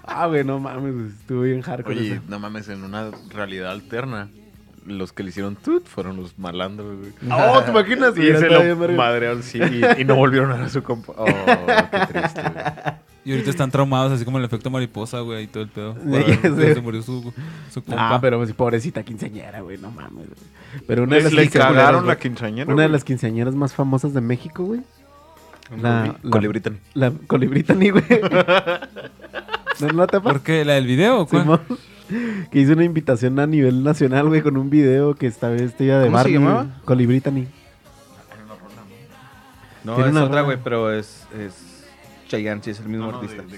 Ah, güey, no mames, estuvo bien hardcore. Oye, eso. no mames, en una realidad alterna, los que le hicieron tut fueron los malandros, güey. Oh, ¿te imaginas? Y lo madrearon, sí, y, y no volvieron a ver a su compa. Oh, qué triste, güey. Y ahorita están traumados, así como el efecto mariposa, güey, y todo el pedo. Sí. Se murió su, su compa. Ah, pero pues, pobrecita quinceañera, güey, no mames. güey. Pero una de Les las le cagaron la quinceañera. Una de las quinceañeras más famosas de México, güey. La, la, Colibritan. la Colibritani, güey. ¿No, no te pasa? ¿Por qué? ¿La del video? o cuál? Simón, que hizo una invitación a nivel nacional, güey, con un video que esta vez vestida de ¿Cómo se Barbie. llamaba? güey. Colibritani. No, Tiene es una otra, güey, pero es, es Chayanne, sí, es el mismo No, no, artista. de, de.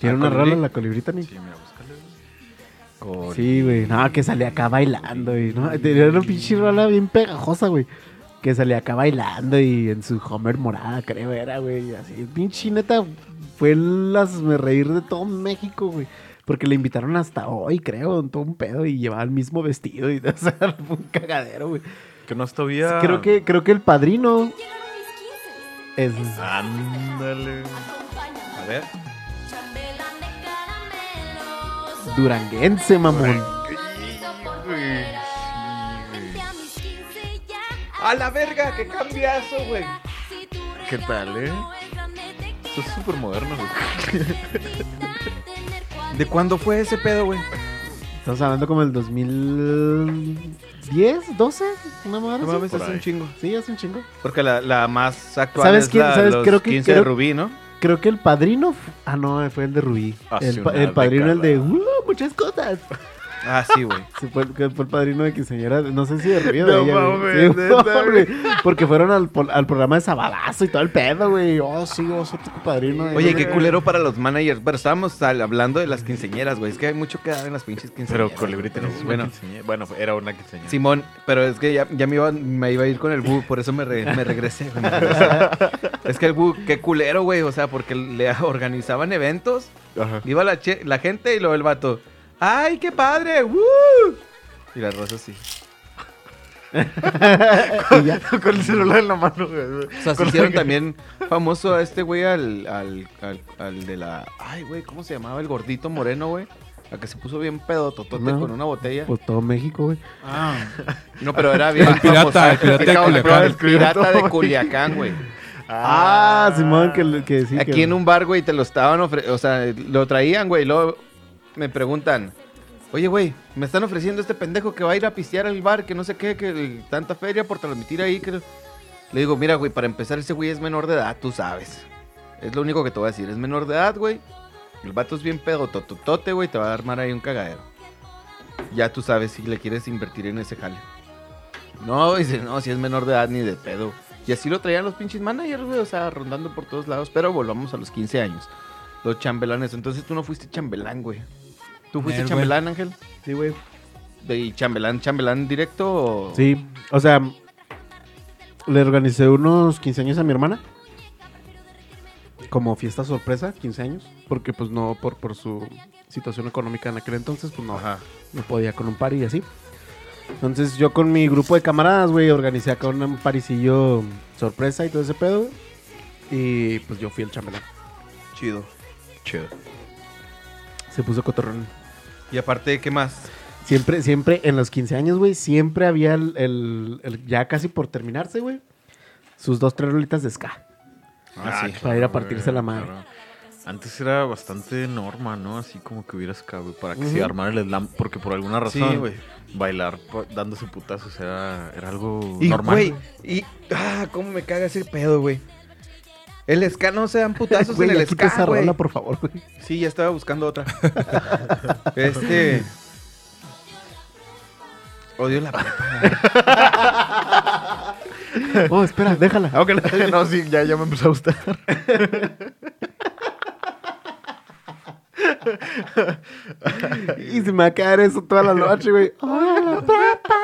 Tiene Ah, una rola la Colibritani. Sí, mira, búscale. güey. Sí, güey. No, que salía acá bailando, y no, tenía una pinche rola bien pegajosa, güey. Que salía acá bailando y en su Homer morada, creo era, güey. Así, pinche neta, fue el me reír de todo México, güey. Porque le invitaron hasta hoy, creo, en todo un pedo y llevaba el mismo vestido y, o sea, fue un cagadero, güey. Que no todavía. Creo que, creo que el padrino es... Ándale. A ver. Duranguense, mamón. ¡A la verga! ¡Qué cambiazo, güey! ¿Qué tal, eh? Eso es súper moderno, güey. ¿De cuándo fue ese pedo, güey? Estamos hablando como el 2010, 12, una madre. No mames, hace un chingo. Sí, hace un chingo. Porque la, la más actual ¿Sabes es quién? la ¿Sabes? los Creo que- 15 de creo- Rubí, ¿no? Creo que el padrino. Ah, no, fue el de Rubí. Hace El, pa- una el padrino, el de. "Uh, muchas cosas. Ah, sí, güey. Sí, fue, el- que fue el padrino de quinceañera. No sé si de Rubí o No de ella. güey. Sí. Porque fueron al, pol- al programa de Sabadazo y todo el pedo, güey. Oh, sí, oh, soy tu padrino. Oye, qué culero para los managers. Pero estábamos al- hablando de las quinceñeras, güey. Es que hay mucho que dar en las pinches Pero quinceñeras. Colibritan güey. es una Bueno, quinceañera. Bueno, era una quinceañera. Simón, pero es que ya, ya me, iba, me iba a ir con el Bu, por eso me, re- me regresé. güey, me regresé. es que el Bu, qué culero, güey. O sea, porque le organizaban eventos, Ajá. iba la, che- la gente y luego el vato. ¡Ay, qué padre! ¡Woo! Y la rosa sí. Y ya. Con el celular en la mano, güey. O sea, se Con hicieron que- también famoso a este güey al, al, al, al de la... Ay, güey, ¿cómo se llamaba? El gordito moreno, güey. A que se puso bien pedo totote No. con una botella. Pues todo México, güey. Ah, No, pero era bien El pirata, famoso. el pirata de Culiacán. El pirata de Culiacán, güey. Ah, Simón, que, que sí. Aquí que- en un bar, güey, te lo estaban ofreciendo, o sea, lo traían, güey, y luego me preguntan, oye, güey, me están ofreciendo este pendejo que va a ir a pistear al bar, que no sé qué, que tanta feria por transmitir ahí, que... Le digo, mira, güey, para empezar, ese güey es menor de edad, tú sabes. Es lo único que te voy a decir, es menor de edad, güey. El vato es bien pedo, tototote, güey, te va a armar ahí un cagadero. Ya tú sabes si le quieres invertir en ese jale. No, dice, no, si es menor de edad ni de pedo. Y así lo traían los pinches managers, güey, o sea, rondando por todos lados. Pero volvamos a los 15 años. Los chambelanes. Entonces tú no fuiste chambelán, güey. ¿Tú fuiste chambelán, Ángel? Sí, güey. ¿De chambelán, chambelán directo o...? Sí, o sea, le organicé unos 15 años a mi hermana. Como fiesta sorpresa, 15 años. Porque pues no, por, por su situación económica en aquel entonces, pues no, Ajá. no podía con un party y así. Entonces yo con mi grupo de camaradas, güey, organicé acá un paricillo sorpresa y todo ese pedo. Y pues yo fui el chambelán. Chido. Chido. Se puso cotorrón. Y aparte, ¿qué más? Siempre, siempre, en los 15 años, güey, siempre había el, el- el- ya casi por terminarse, güey, sus dos, tres rolitas de ska. Ah, sí. Para ir a partirse la madre. Antes era bastante norma, ¿no? Así como que hubieras cabe para que Ujú. se armara el slam. Porque por alguna Sí, razón, güey. bailar pa- dándose putazos era, era algo Y, normal. güey, y... Ah, cómo me caga ese pedo, güey. El ska no se dan putazos Güey, en el quita ska, esa güey. rola, por favor, güey. Sí, ya estaba buscando otra. este... Odio la prepa. Oh, espera, déjala. Ah, no, sí, ya, ya me empezó a gustar. Y se me va a quedar eso toda la noche, güey. Ay, la prepa.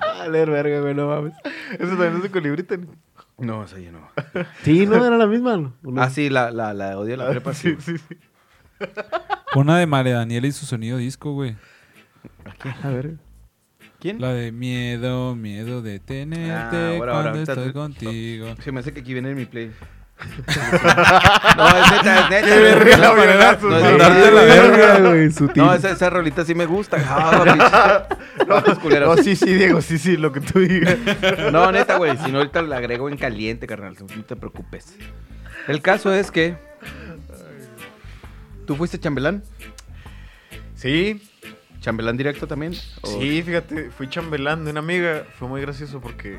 Vale, verga, güey, no mames. Eso también es de colibritan. No, esa ya no. Sí, no, era la misma. ¿no? Ah, sí, la, la, la odio la prepa, sí. sí, sí. Una de María Daniela y su sonido disco, güey. A ver. ¿Quién? La de miedo, miedo de tenerte Ah, cuando ahora, estoy contigo. Se me hace que aquí viene en mi play. No, es neta, es neta. Qué verga la verga, No, es sí. neta. Darte la verga, güey, sutil. No, esa, esa rolita sí me gusta. Ah, culeros. No, sí, sí, Diego, sí, sí, lo que tú digas. No, neta, güey. Si no, ahorita la agrego en caliente, carnal. No te preocupes. El caso es que. ¿Tú fuiste chambelán? Sí, ¿Chambelán directo también? ¿O- Sí, fíjate, fui chambelán de una amiga. Fue muy gracioso porque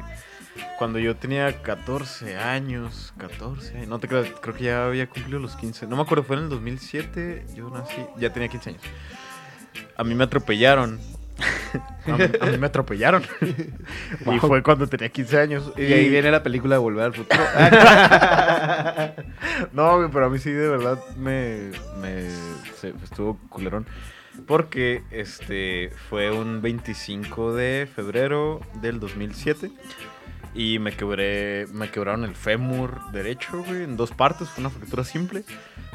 cuando yo tenía 14 años, 14, no te creas, creo que ya había cumplido los 15. No me acuerdo, fue en el 2007, yo nací, ya tenía 15 años. A mí me atropellaron. A mí, a mí me atropellaron. y fue cuando tenía 15 años. Y ahí viene la película de Volver al Futuro. No, pero a mí sí de verdad me, me se- estuvo culerón. Porque este fue un 25 de febrero del 2007 y me quebré, me quebraron el fémur derecho, güey, en dos partes, fue una fractura simple,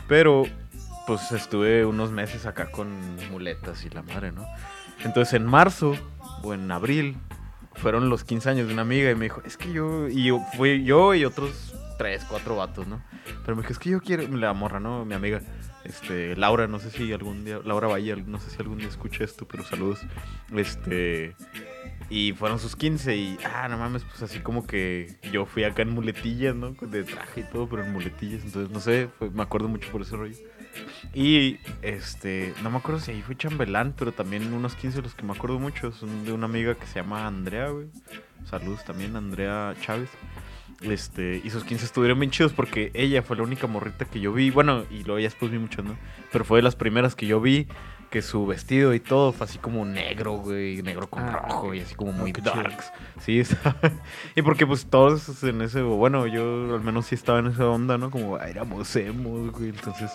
pero pues estuve unos meses acá con muletas y la madre, ¿no? Entonces en marzo o en abril fueron los 15 años de una amiga y me dijo, es que yo, y yo, fui yo y otros tres, cuatro vatos, ¿no? Pero me dijo, es que yo quiero, la morra, ¿no? Mi amiga, este, Laura, no sé si algún día, Laura Valle, no sé si algún día escuché esto, pero saludos. Este, y fueron sus 15 y, ah, no mames, pues así como que yo fui acá en muletillas, ¿no? De traje y todo, pero en muletillas, entonces no sé, fue- me acuerdo mucho por ese rollo. Y, este, no me acuerdo si ahí fue chambelán, pero también unos 15 de los que me acuerdo mucho son de una amiga que se llama Andrea, güey. Saludos también, Andrea Chávez. Este, y sus 15 estuvieron bien chidos porque ella fue la única morrita que yo vi. Bueno, y luego ya después vi muchas, ¿no? Pero fue de las primeras que yo vi que su vestido y todo fue así como negro, güey, negro con Ah, rojo y así como muy qué chido. darks. Sí, y porque pues todos en ese, bueno, yo al menos sí estaba en esa onda, ¿no? Como ah, éramos emos, güey. Entonces,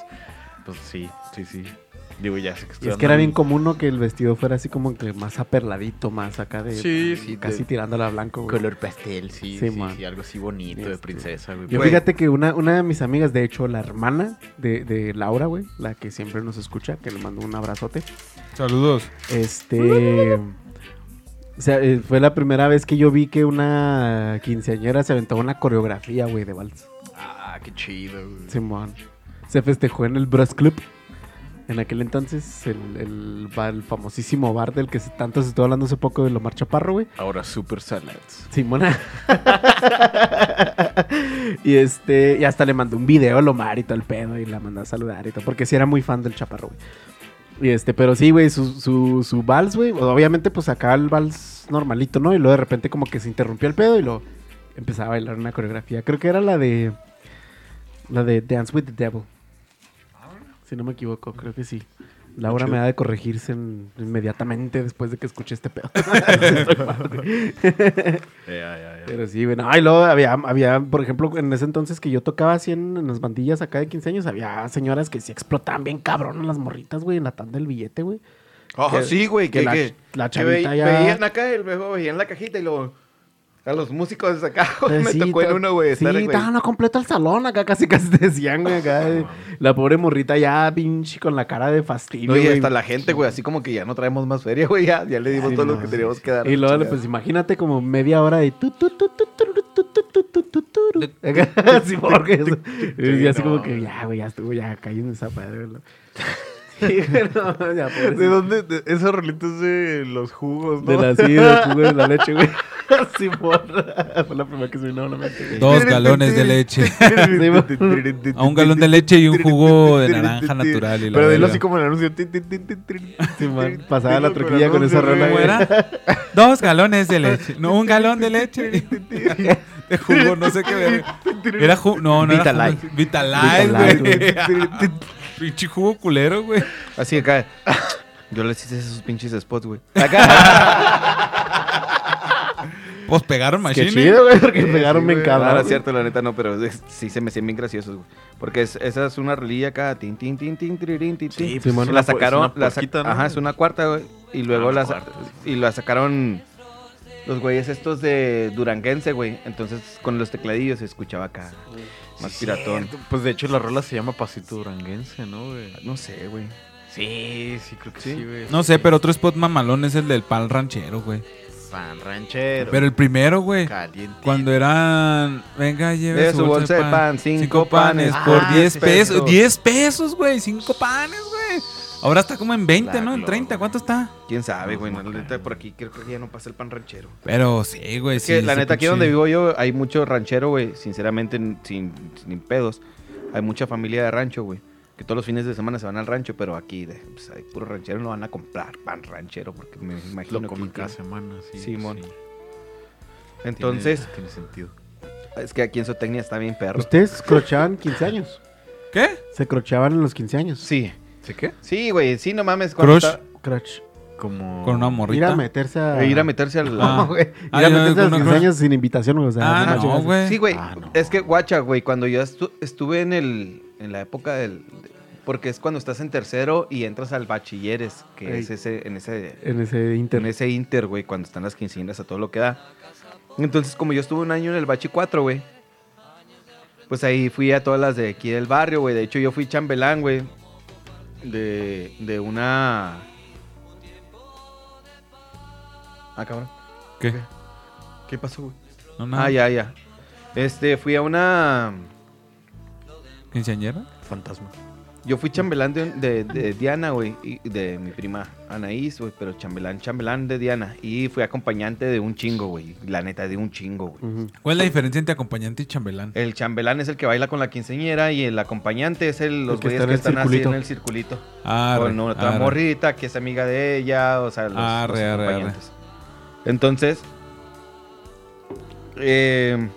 pues sí, sí, sí. Digo, ya es que era bien común, ¿no? Que el vestido fuera así como que más aperladito, más acá de... Sí, sí, Casi de- tirándola a blanco, güey. Color pastel, sí, Sí, sí, algo así bonito de Este, princesa, güey. Yo Güey. fíjate que una, una de mis amigas, de hecho, la hermana de, de Laura, güey, la que siempre nos escucha, que le mando un abrazote. Saludos. Este. O sea, eh, fue la primera vez que yo vi que una quinceañera se aventó una coreografía, güey, de vals. Ah, qué chido, güey. Simón. Se festejó en el Brass Club. En aquel entonces, el, el, famosísimo bar del que se- tanto se estuvo hablando hace poco de Lomar Chaparro, güey. Ahora Super Salads. Simona. y este, y hasta le mandó un video a Lomar y todo el pedo y la mandó a saludar y todo, porque sí era muy fan del chaparro, güey. Y este, pero sí, güey, su, su, su vals, güey, obviamente pues acá el vals normalito, ¿no? Y luego de repente como que se interrumpió el pedo y lo empezaba a bailar una coreografía. Creo que era la de, la de Dance with the Devil. Si no me equivoco, creo que sí. Laura me ha de corregirse en- inmediatamente después de que escuché este pedo. Estoy mal, güey. Pero sí, bueno. Ay, luego había, había, por ejemplo, en ese entonces que yo tocaba así en, en las bandillas acá de 15 años, había señoras que sí explotaban bien cabrón en las morritas, güey, en la tanda del billete, güey. Oh, Que- sí, güey. que Que, la- que- la que chavita ve- ya- veían acá y luego veían la cajita y luego... A los músicos de acá, güey, Eh, me sí, tocó en uno, güey. Sí, estar, güey. estaba no completo el salón, acá casi casi te decían, güey, acá. eh, la pobre morrita ya pinche con la cara de fastidio, No, y güey. hasta la gente, güey, así como que ya no traemos más feria, güey, ya, ya le dimos Sí, todo no, lo que sí. teníamos que dar. Y luego, chingada. pues imagínate como media hora de tu, tu, tu, tu, tu, tu, tu, tu, tu, tu. Así porque y así como que ya, güey, ya estuvo, ya cayendo esa padre, güey. Sí, no, ya, ¿De dónde? De, esa rolita es de los jugos, ¿no? De la sí, del jugo de la leche, güey. Así por. Fue la primera que se vino a la mente, güey. Dos galones de leche. A un galón de leche y un jugo de naranja natural. Y la Pero dilo así como el anuncio. Sí, man, pasaba la troquilla con esa rola. Dos galones de leche. No, un galón de leche. De jugo, no sé qué. Era jugo. No, no era Vitalite. jugo. Vitalite, Vitalite, güey. Pinche jugo culero, güey. Así acá. Yo les hice esos pinches spots, güey. Pues pegaron Qué machine. chido, güey, porque pegaron bien cabrón. es güey. cierto, la neta no, pero es- sí se me hacían bien graciosos, güey. Porque es- esa es una relilla acá, tin, tin, tin, tin, tin, tin. Sí, pues, Simón. es la una sacaron, es una la sa- puerquita, ¿no? ajá, es una cuarta, güey. Y luego Ah, la, sa- cuarta, y la sacaron los güeyes estos de Duranguense, güey. Entonces con los tecladillos se escuchaba acá. Más Sí, piratón. cierto. Pues de hecho la rola se llama Pasito Duranguense, ¿no, güey? No sé, güey. Sí, sí, creo que Sí. sí, güey. No sé, pero otro spot mamalón es el del pal ranchero, güey. Pan ranchero. Pero el primero, güey. Caliente. Cuando eran. Venga, lleve su su bolsa de pan. cinco panes por Ah, 10 sí, pesos. pesos. 10 pesos, güey. 5 panes, güey. Ahora está como en 20, La ¿no? En gloria. 30. ¿Cuánto está? ¿Quién sabe, güey? no neta, por aquí creo que ya no pasa el pan ranchero. Pero sí, güey. Es sí, que la neta, aquí donde vivo yo hay mucho ranchero, güey. Sinceramente, sin, sin pedos. hay mucha familia de rancho, güey. Que todos los fines de semana se van al rancho, pero aquí, de, pues, hay puro ranchero, no van a comprar pan ranchero, porque me imagino Lo que comen cada semana, sí. Simón. sí. Entonces, Tiene, tiene sentido. es que aquí en Zootecnia está bien perro. Ustedes crochaban 15 años. ¿Qué? Se crochaban en los 15 años. Sí. ¿Sí qué? Sí, güey, sí, no mames. cuando Crush. está- Crush. Como... Con una Ir morrita. a meterse a... ir a meterse al... Ah. No, güey. Ir Ah, a yo meterse a los una 15 crush. años sin invitación, güey. O sea, Ah, no, güey. Sí, güey. Ah, no. Es que, guacha, güey, cuando yo estu- estuve en el... En la época del... de- Porque es cuando estás en tercero y entras al bachilleres, que Ey. es ese... En ese... En ese En internet. ese inter, güey, cuando están las quinceañeras a todo lo que da. Entonces, como yo estuve un año en el bachi 4, güey. Pues ahí fui a todas las de aquí del barrio, güey. De hecho, yo fui chambelán, güey. De, de una... Ah, cabrón. ¿Qué? ¿Qué pasó, güey? No, nada. Ah, ya, ya. Este, fui a una... ¿Quinceañera? Fantasma. Yo fui chambelán de, de- de Diana, güey, y de mi prima Anaís, güey, pero chambelán, chambelán de Diana. Y fui acompañante de un chingo, güey. La neta, de un chingo, güey. ¿Cuál es la diferencia entre acompañante y chambelán? El chambelán es el que baila con la quinceñera y el acompañante es el, los que güeyes está en que el están así circulito. en el circulito. Arre, con otra arre. morrita que es amiga de ella, o sea, los, Arre, los arre, arre. acompañantes. Entonces, eh,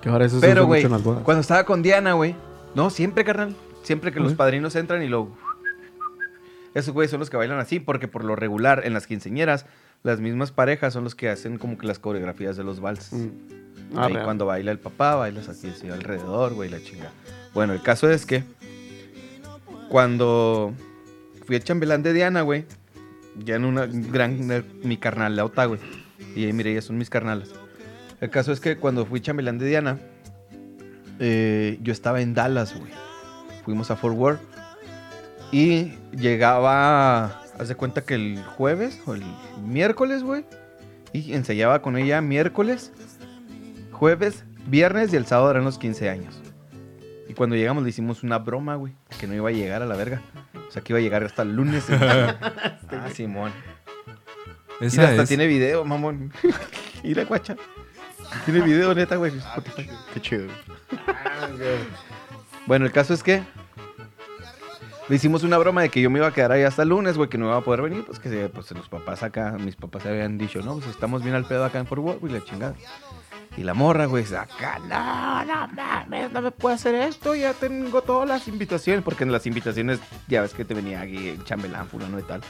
Que ahora eso se pero, güey, mucho en las bodas. cuando estaba con Diana, güey. No, siempre, carnal. Siempre que los padrinos entran y lo. Esos güeyes son los que bailan así, porque por lo regular en las quinceñeras, las mismas parejas son los que hacen como que las coreografías de los valses. Mm. Ah, Ahí real. cuando baila el papá, bailas así, así alrededor, güey, la chinga. Bueno, el caso es que cuando fui a chambelán de Diana, güey, ya en una gran, mi carnal, la Ota, güey. Y ahí, mire, ellas son mis carnales. El caso es que cuando fui chambelán de Diana, eh, yo estaba en Dallas, güey. Fuimos a Fort Worth. Y llegaba, haz de cuenta que el jueves o el miércoles, güey. Y ensayaba con ella miércoles, jueves, viernes y el sábado eran los 15 años. Y cuando llegamos le hicimos una broma, güey. Que no iba a llegar a la verga. O sea, que iba a llegar hasta el lunes. ah, Simón. Y Esa hasta es. tiene video, mamón. y la guacha. Tiene video, neta, güey. Qué chido. Bueno, el caso es que le hicimos una broma de que yo me iba a quedar ahí hasta el lunes, güey, que no iba a poder venir, pues que pues, los papás acá, mis papás habían dicho, no, pues estamos bien al pedo acá en Fort Worth, güey, la chingada. Y la morra, güey, acá, no, no mames, no me puedo hacer esto, ya tengo todas las invitaciones, porque en las invitaciones ya ves que te venía aquí el chambelán, fulano y tal.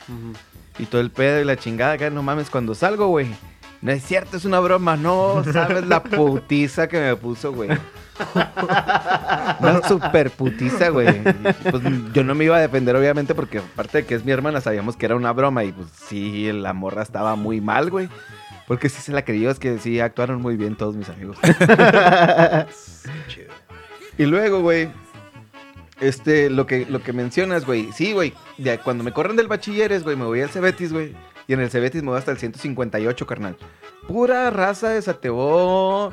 Y todo el pedo y la chingada acá, no mames, cuando salgo, güey. No es cierto, es una broma, no sabes la putiza que me puso, güey. Una super putiza, güey. Pues yo no me iba a defender, obviamente, porque aparte de que es mi hermana, sabíamos que era una broma y pues sí, la morra estaba muy mal, güey. Porque sí se la creyó, es que sí actuaron muy bien todos mis amigos. y luego, güey, este, lo que, lo que mencionas, güey. Sí, güey, cuando me corren del bachilleres, güey, me voy al Cebetis, güey. Y en el Cebetis me voy hasta el 158, carnal. Pura raza de Satebó.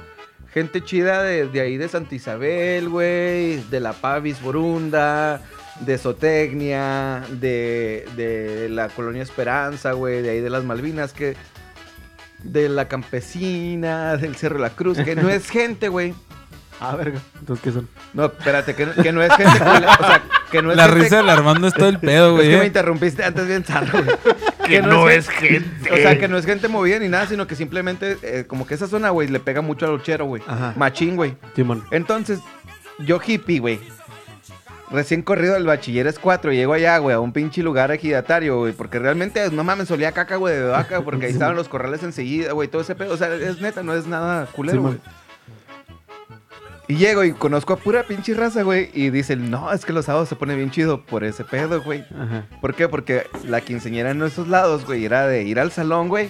Gente chida de, de ahí de Santa Isabel, güey. De La Pavis Borunda. De Zootecnia. De, de la Colonia Esperanza, güey. De ahí de las Malvinas, que... De la Campesina, del Cerro de la Cruz, que no es gente, güey. Ah, verga. Entonces, ¿qué son? No, espérate, que no, que no es gente. O sea, que no es La gente risa del Armando es todo el pedo, es güey. que me interrumpiste antes bien zarro, güey. Que no es gente. O sea, que no es gente movida ni nada, sino que simplemente, eh, como que esa zona, güey, le pega mucho al ochero, güey. Ajá. Machín, güey. Timón. Entonces, yo hippie, güey. Recién corrido del bachilleres 4, llego allá, güey, a un pinche lugar ejidatario, güey. Porque realmente, no mames, solía caca, güey, de vaca, porque ahí estaban los corrales enseguida, güey, todo ese pedo. O sea, es neta, no es nada culero, güey. Y llego y conozco a pura pinche raza, güey. Y dicen, no, es que los sábados se pone bien chido por ese pedo, güey. Ajá. ¿Por qué? Porque la quinceñera en esos lados, güey, era de ir al salón, güey.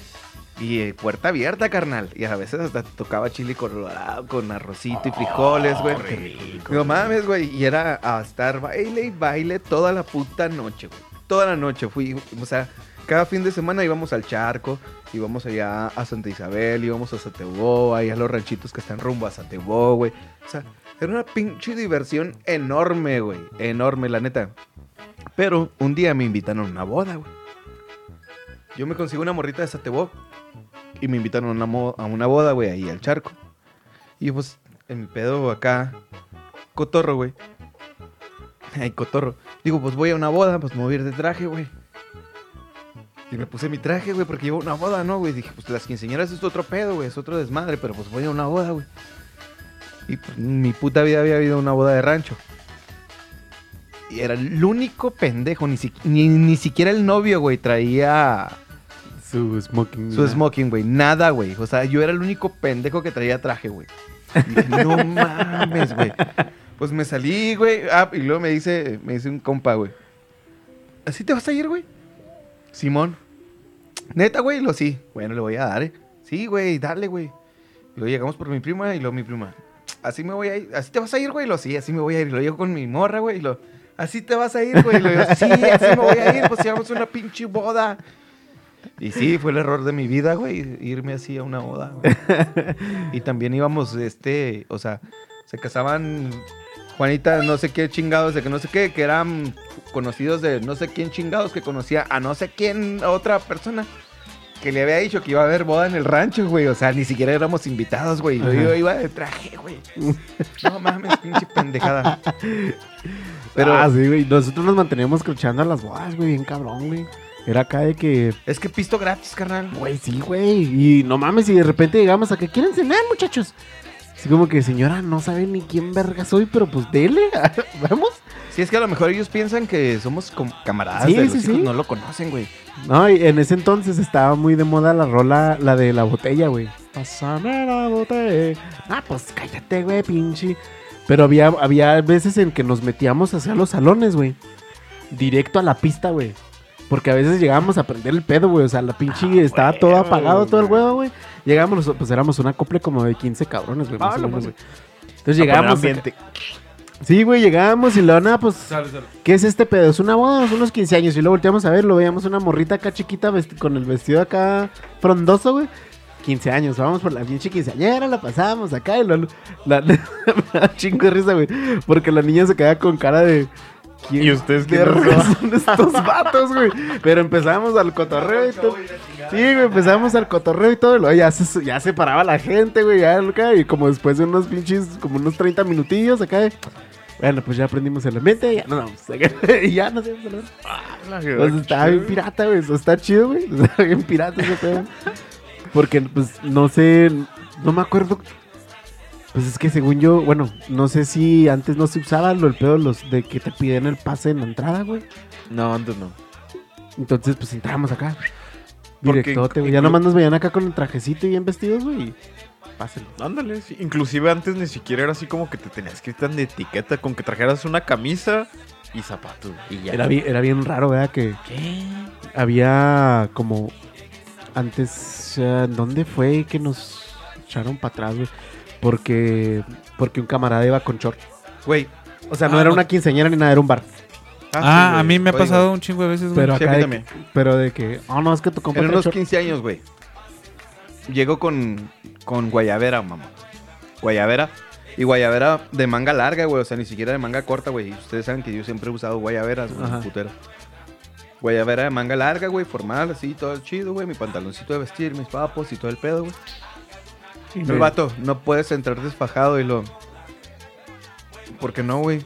Y eh, puerta abierta, carnal. Y a veces hasta tocaba chile colorado con arrocito y frijoles, güey. no mames, güey. Y era a estar baile y baile toda la puta noche, güey. Toda la noche fui, o sea, cada fin de semana íbamos al charco, íbamos allá a Santa Isabel, íbamos a Satebó, ahí a los ranchitos que están rumbo a Satebó, güey. O sea, era una pinche diversión enorme, güey. Enorme, la neta. Pero un día me invitaron a una boda, güey. Yo me consigo una morrita de Satebó y me invitaron a una, a una boda, güey, ahí al charco. Y pues, en mi pedo acá, cotorro, güey. Ay, cotorro. Digo, pues voy a una boda, pues me voy a ir de traje, güey. Y me puse mi traje, güey, porque iba a una boda, ¿no, güey? Dije, pues las quinceañeras es otro pedo, güey, es otro desmadre, pero pues voy a una boda, güey. Y pues, mi puta vida había habido una boda de rancho. Y era el único pendejo, ni, si- ni, ni siquiera el novio, güey, traía Su smoking. su smoking, güey. Nada, güey. O sea, yo era el único pendejo que traía traje, güey. No mames, güey. Pues me salí, güey. Ah, y luego me dice, me dice un compa, güey. ¿Así te vas a ir, güey? Simón. Neta, güey, lo sí. Bueno, le voy a dar, ¿eh? Sí, güey, dale, güey. Y luego llegamos por mi prima y luego mi prima. Así me voy a ir. ¿Así te vas a ir, güey? Lo sí, así me voy a ir. Lo llego con mi morra, güey. Lo. Así te vas a ir, güey. Lo digo, sí, así me voy a ir. Pues llevamos una pinche boda. Y sí, fue el error de mi vida, güey, irme así a una boda. güey. y también íbamos, este, o sea, se casaban Juanita, no sé qué chingados, de que no sé qué, que eran conocidos de no sé quién chingados, que conocía a no sé quién otra persona. Que le había dicho que iba a haber boda en el rancho, güey. O sea, ni siquiera éramos invitados, güey. Yo Ajá. iba de traje, güey. No mames, pinche pendejada. Pero Ah, sí, güey. Nosotros nos manteníamos escuchando a las bodas, güey, bien cabrón, güey. Era acá de que, es que pisto gratis, carnal. güey, sí, güey. Y no mames, y de repente llegamos a que quieren cenar, muchachos. Así como que, señora, no sabe ni quién verga soy, pero pues dele. Vamos. Sí, es que a lo mejor ellos piensan que somos com- camaradas Sí, de los sí, hijos, sí. no lo conocen, güey. No, y en ese entonces estaba muy de moda la rola, la de la botella, güey. Pásame la botella. Ah, pues cállate, güey, pinche. Pero había, había veces en que nos metíamos hacia los salones, güey. Directo a la pista, güey. Porque a veces llegábamos a prender el pedo, güey. O sea, la pinche estaba todo apagado, todo el huevo, güey. Llegábamos, pues éramos una acople como de 15 cabrones, güey. más Ah, o lo menos, más- güey. Entonces llegábamos. Sí, güey, llegábamos y luego, nada, pues. Sale, sale. ¿Qué es este pedo? Es una boda, son unos 15 años. Y luego volteamos a ver, lo veíamos una morrita acá chiquita con el vestido acá frondoso, güey. 15 años, vamos por la pinche quinceañera, la pasamos acá y lo, la, me da chingo de risa, güey. Porque la niña se queda con cara de. ¿Quién ¿Y ustedes qué son estos vatos, güey? Pero empezamos al cotorreo y todo. Sí, güey, empezamos al cotorreo y todo. Y luego ya se, ya se paraba la gente, güey. Ya acá, y como después de unos pinches, como unos 30 minutillos acá. de, Bueno, pues ya aprendimos el ambiente, ya nos vamos. y ya nos íbamos a. O sea, estaba bien pirata, güey. Eso está chido, güey. Estaba bien pirata ese pedo. Porque, pues, no sé. No me acuerdo. Pues es que según yo, bueno, no sé si antes no se usaba lo el pedo los de que te piden el pase en la entrada, güey. No, antes no. Entonces, pues entramos acá. Directote, güey. Ya nomás nos veían acá con el trajecito y bien vestidos, güey. Pásenlo. Ándale, sí. Inclusive antes ni siquiera era así como que te tenías que ir tan de etiqueta con que trajeras una camisa y zapatos. Y ya. Era bien, era bien raro, ¿verdad? Que había como antes, ¿dónde fue que nos echaron para atrás, güey? Porque, porque un camarada iba con short. Güey. O sea, no Ah, era no. una quinceañera ni nada, era un bar. Ah, sí, a güey, mí me ha pasado un chingo de veces, güey. Pero Sí, acá a mí de también. que, pero de que, oh no, es que tu compa En trae unos short. 15 años, güey. Llego con, con guayabera, mamá. Guayabera. Y guayabera de manga larga, güey. O sea, ni siquiera de manga corta, güey. Y ustedes saben que yo siempre he usado guayaberas, güey. Ajá. Putero. Guayabera de manga larga, güey. Formal, así, todo chido, güey. Mi pantaloncito de vestir, mis papos y todo el pedo, güey. El me- vato, no puedes entrar desfajado y lo. ¿Por qué no, güey?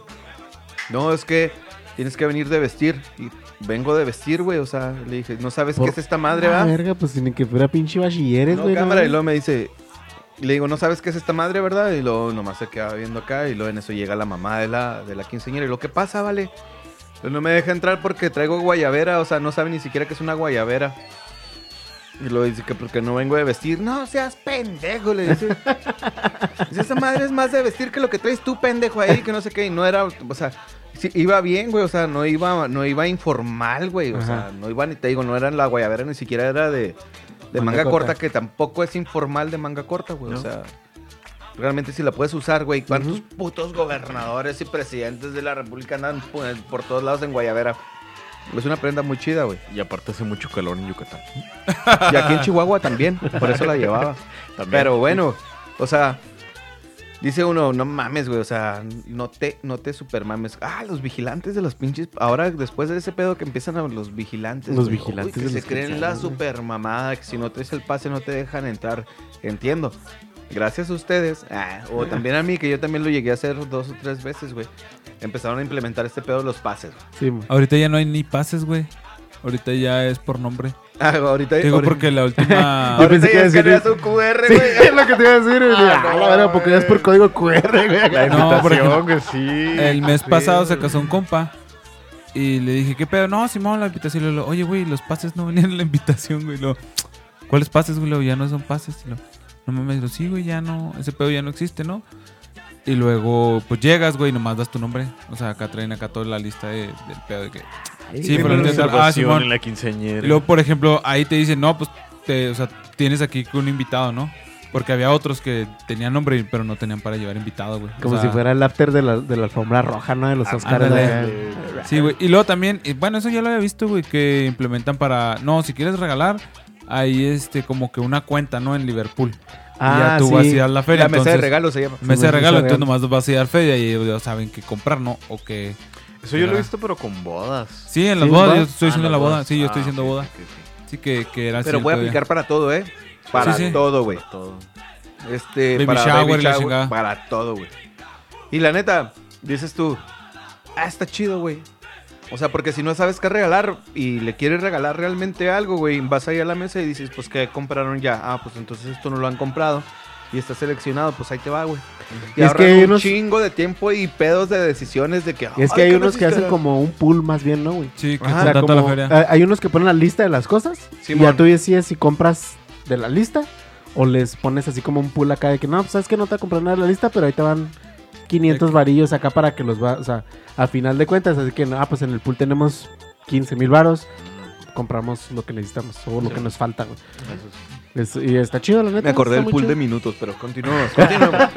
No, es que tienes que venir de vestir. Y vengo de vestir, güey. O sea, le dije, ¿no sabes Por- qué es esta madre, Ah, va? verga, pues tienen que fuera pinche bachilleres, No, güey. cámara, y no, luego me dice, le digo, ¿no sabes qué es esta madre, verdad? Y luego nomás se queda viendo acá y luego en eso llega la mamá de la, de la quinceañera y lo que pasa, vale? Pues no me deja entrar porque traigo guayabera, o sea, no sabe ni siquiera que es una guayabera. Y luego dice que porque no vengo de vestir. No seas pendejo, le dice. dice, esa madre es más de vestir que lo que traes tú, pendejo, ahí, que no sé qué. Y no era, o sea, sí, iba bien, güey, o sea, no iba, no iba informal, güey. O Ajá. sea, no iba, ni te digo, no era la guayabera, ni siquiera era de, de Manga manga, corta. corta. que tampoco es informal de manga corta, güey. No. O sea, realmente si la puedes usar, güey. ¿Cuántos putos gobernadores y presidentes de la república andan por, por todos lados en guayabera? Es una prenda muy chida, güey. Y aparte hace mucho calor en Yucatán. Y aquí en Chihuahua también, por eso la llevaba. También. Pero bueno, o sea, dice uno, no mames, güey, o sea, no te, no te super mames. Ah, los vigilantes de los pinches. Ahora, después de ese pedo que empiezan a los vigilantes. Los güey, vigilantes uy, que de se los creen 15 la super mamada, que si no traes el pase no te dejan entrar. Entiendo. Gracias a ustedes, ah, o también a mí, que yo también lo llegué a hacer dos o tres veces, güey. Empezaron a implementar este pedo de los pases. güey. Sí, mo. Ahorita ya no hay ni pases, güey. Ahorita ya es por nombre. Ah, ahorita. Digo ahorita- porque la última... Yo Ahorita pensé que escaneas un QR, Sí, güey. es lo que te iba a decir. güey. Ah, Ah, no, la verdad, porque ya es por güey. código QR, güey. La No, por invitación, ejemplo, que sí. El mes pasado se casó un compa. Y le dije, ¿qué pedo? No, Simón, la invitación. Oye, güey, los pases no venían en la invitación, güey. Lo, ¿Cuáles pases, güey? Ya no son pases. Y lo, no mames, lo, sí, güey, ya no. Ese pedo ya no existe, ¿no? Y luego, pues llegas, güey, y nomás das tu nombre. O sea, acá traen acá toda la lista de- del pedo de que. Sí, pero entiendo. Ah, Simón. en la quinceañera. Y luego, por ejemplo, ahí te dicen, no, pues, te, o sea, tienes aquí un invitado, ¿no? Porque había otros que tenían nombre, pero no tenían para llevar invitado, güey. O Como sea, si fuera el after de la, de la alfombra roja, ¿no? De los Oscars. acá. Sí, güey. Y luego también, y bueno, eso ya lo había visto, güey, que implementan para. No, si quieres regalar, hay este como que una cuenta, ¿no? En Liverpool. y ya Ah, tú sí. vas a ir a la feria. La mesa de entonces- regalos se llama. Mesa de de regalo, entonces regalo. nomás vas a ir a la feria y ellos ya saben qué comprar, ¿no? O que. Eso yo lo he visto, pero con bodas. Sí, en las Sí, bodas, yo estoy Ah, diciendo las la boda. Sí, yo Ah, estoy diciendo ok, boda. ok, ok. Sí, que, que era Pero voy a aplicar para todo, ¿eh? Para Sí, sí. todo, güey. Todo. Este, Baby para shower baby para todo, güey. Y la neta, dices tú, ah, está chido, güey. O sea, porque si no sabes qué regalar y le quieres regalar realmente algo, güey, vas ahí a la mesa y dices, pues, ¿qué compraron ya? Ah, pues entonces esto no lo han comprado y está seleccionado, pues ahí te va, güey. Y, Y es que hay un unos- chingo de tiempo y pedos de decisiones de que... Y es que "Ay, hay ¿qué unos que hacen necesitas?". como un pool más bien, ¿no, güey? Sí, que Ajá, O sea, tanto como- la feria. ah, hay unos que ponen la lista de las cosas y Simón. ya tú decides si compras de la lista o les pones así como un pool acá de que no, pues sabes que no te voy a comprar nada de la lista, pero ahí te van 500 varillos acá para que los va, o sea, a final de cuentas, así que, ah, pues en el pool tenemos 15 mil varos, compramos lo que necesitamos o lo que nos falta, güey. Es- y está chido, la neta. Me acordé está del muy pool de chido. minutos, pero continuemos, continuemos.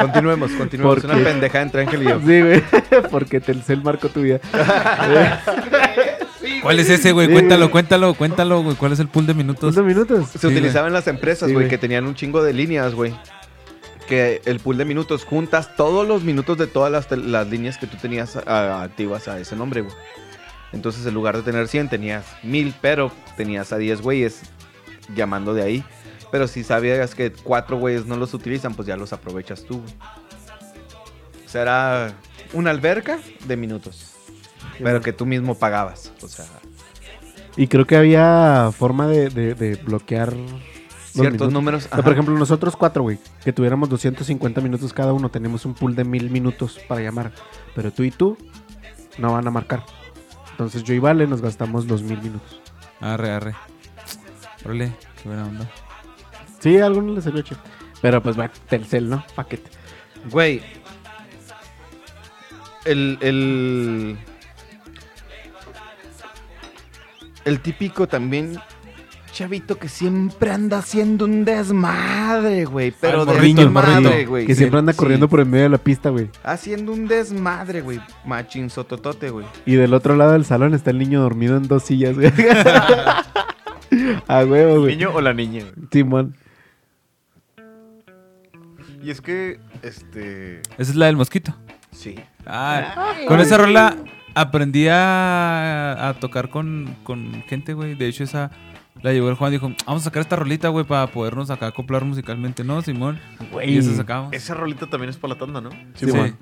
continuemos, continuemos. ¿Por Una qué? pendeja entre Ángel y yo. Sí, güey, porque Telcel marcó tu vida. ¿Cuál es ese, güey? Sí, cuéntalo, güey. cuéntalo, cuéntalo, güey. ¿Cuál es el pool de minutos? ¿Dos minutos? Se Sí, utilizaba en las empresas, Sí, güey, güey. que tenían un chingo de líneas, güey. Que el pool de minutos juntas todos los minutos de todas las, las líneas que tú tenías ah, activas a ese nombre, güey. Entonces, en lugar de tener 100, tenías 1000, pero tenías a 10 güeyes llamando de ahí. Pero si sabías que cuatro güeyes no los utilizan, pues ya los aprovechas tú, güey. Era una alberca de minutos. Pero que tú mismo pagabas. O sea, Y creo que había forma de, de- de bloquear ciertos minutos. números. O sea, ajá. por ejemplo, nosotros cuatro, güey, que tuviéramos 250 minutos cada uno, tenemos un pool de mil minutos para llamar. Pero tú y tú no van a marcar. Entonces yo y Vale nos gastamos los mil minutos. Arre, arre. Órale, qué buena onda. Sí, a algunos les sirvió chido. Pero pues va, Telcel, ¿no? Paquete. Güey. El, el. El típico también. Chavito que siempre anda haciendo un desmadre, güey. Pero el morrito, el desmadre, güey. que Sí, siempre anda sí. corriendo por el medio de la pista, güey. Haciendo un desmadre, güey. Machín sototote, güey. Y del otro lado del salón está el niño dormido en dos sillas, güey. a huevo, ¿El güey. niño o la niña? Simón. Y es que, este... Esa es la del mosquito. Sí. Ah, con esa rola aprendí a, a tocar con, con gente, güey. De hecho, esa la llevó el Juan. Dijo, vamos a sacar esta rolita, güey, para podernos acá acoplar musicalmente, ¿no, Simón? Güey. Y esa sacamos. Esa rolita también es para la tanda, ¿no? Sí. Eh,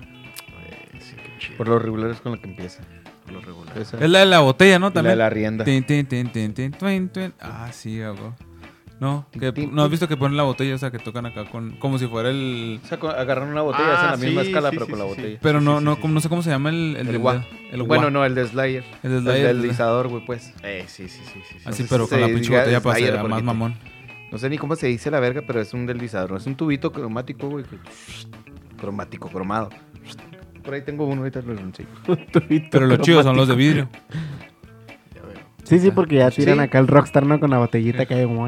sí, qué chido. Por lo regular es con lo que empieza. Por lo regular. Esa. Es la de la botella, ¿no? Y la También. de la rienda. Tin, tin, tin. Ah, sí, güey. No, que, ¿no has visto que ponen la botella? O sea, que tocan acá con... Como si fuera el... O sea, agarran una botella, Ah, hacen la misma escala, sí, pero sí, con la botella. Pero no, sí, no, sí. como- no sé cómo se llama el... El, El Bueno, no, el de Slayer. El Slayer, el- deslizador, güey, pues. Eh, sí, sí, sí, sí. sí. Así, Entonces pero con la pinche botella para ser más mamón. No sé ni cómo se dice la verga, pero es un deslizador. Es un tubito cromático, güey. Cromático, cromado. Por ahí tengo uno, ahorita lo enseño. Pero los chidos son los de vidrio. Sí, sí, porque ya tiran acá el rockstar, ¿no? Con la botellita que hay como...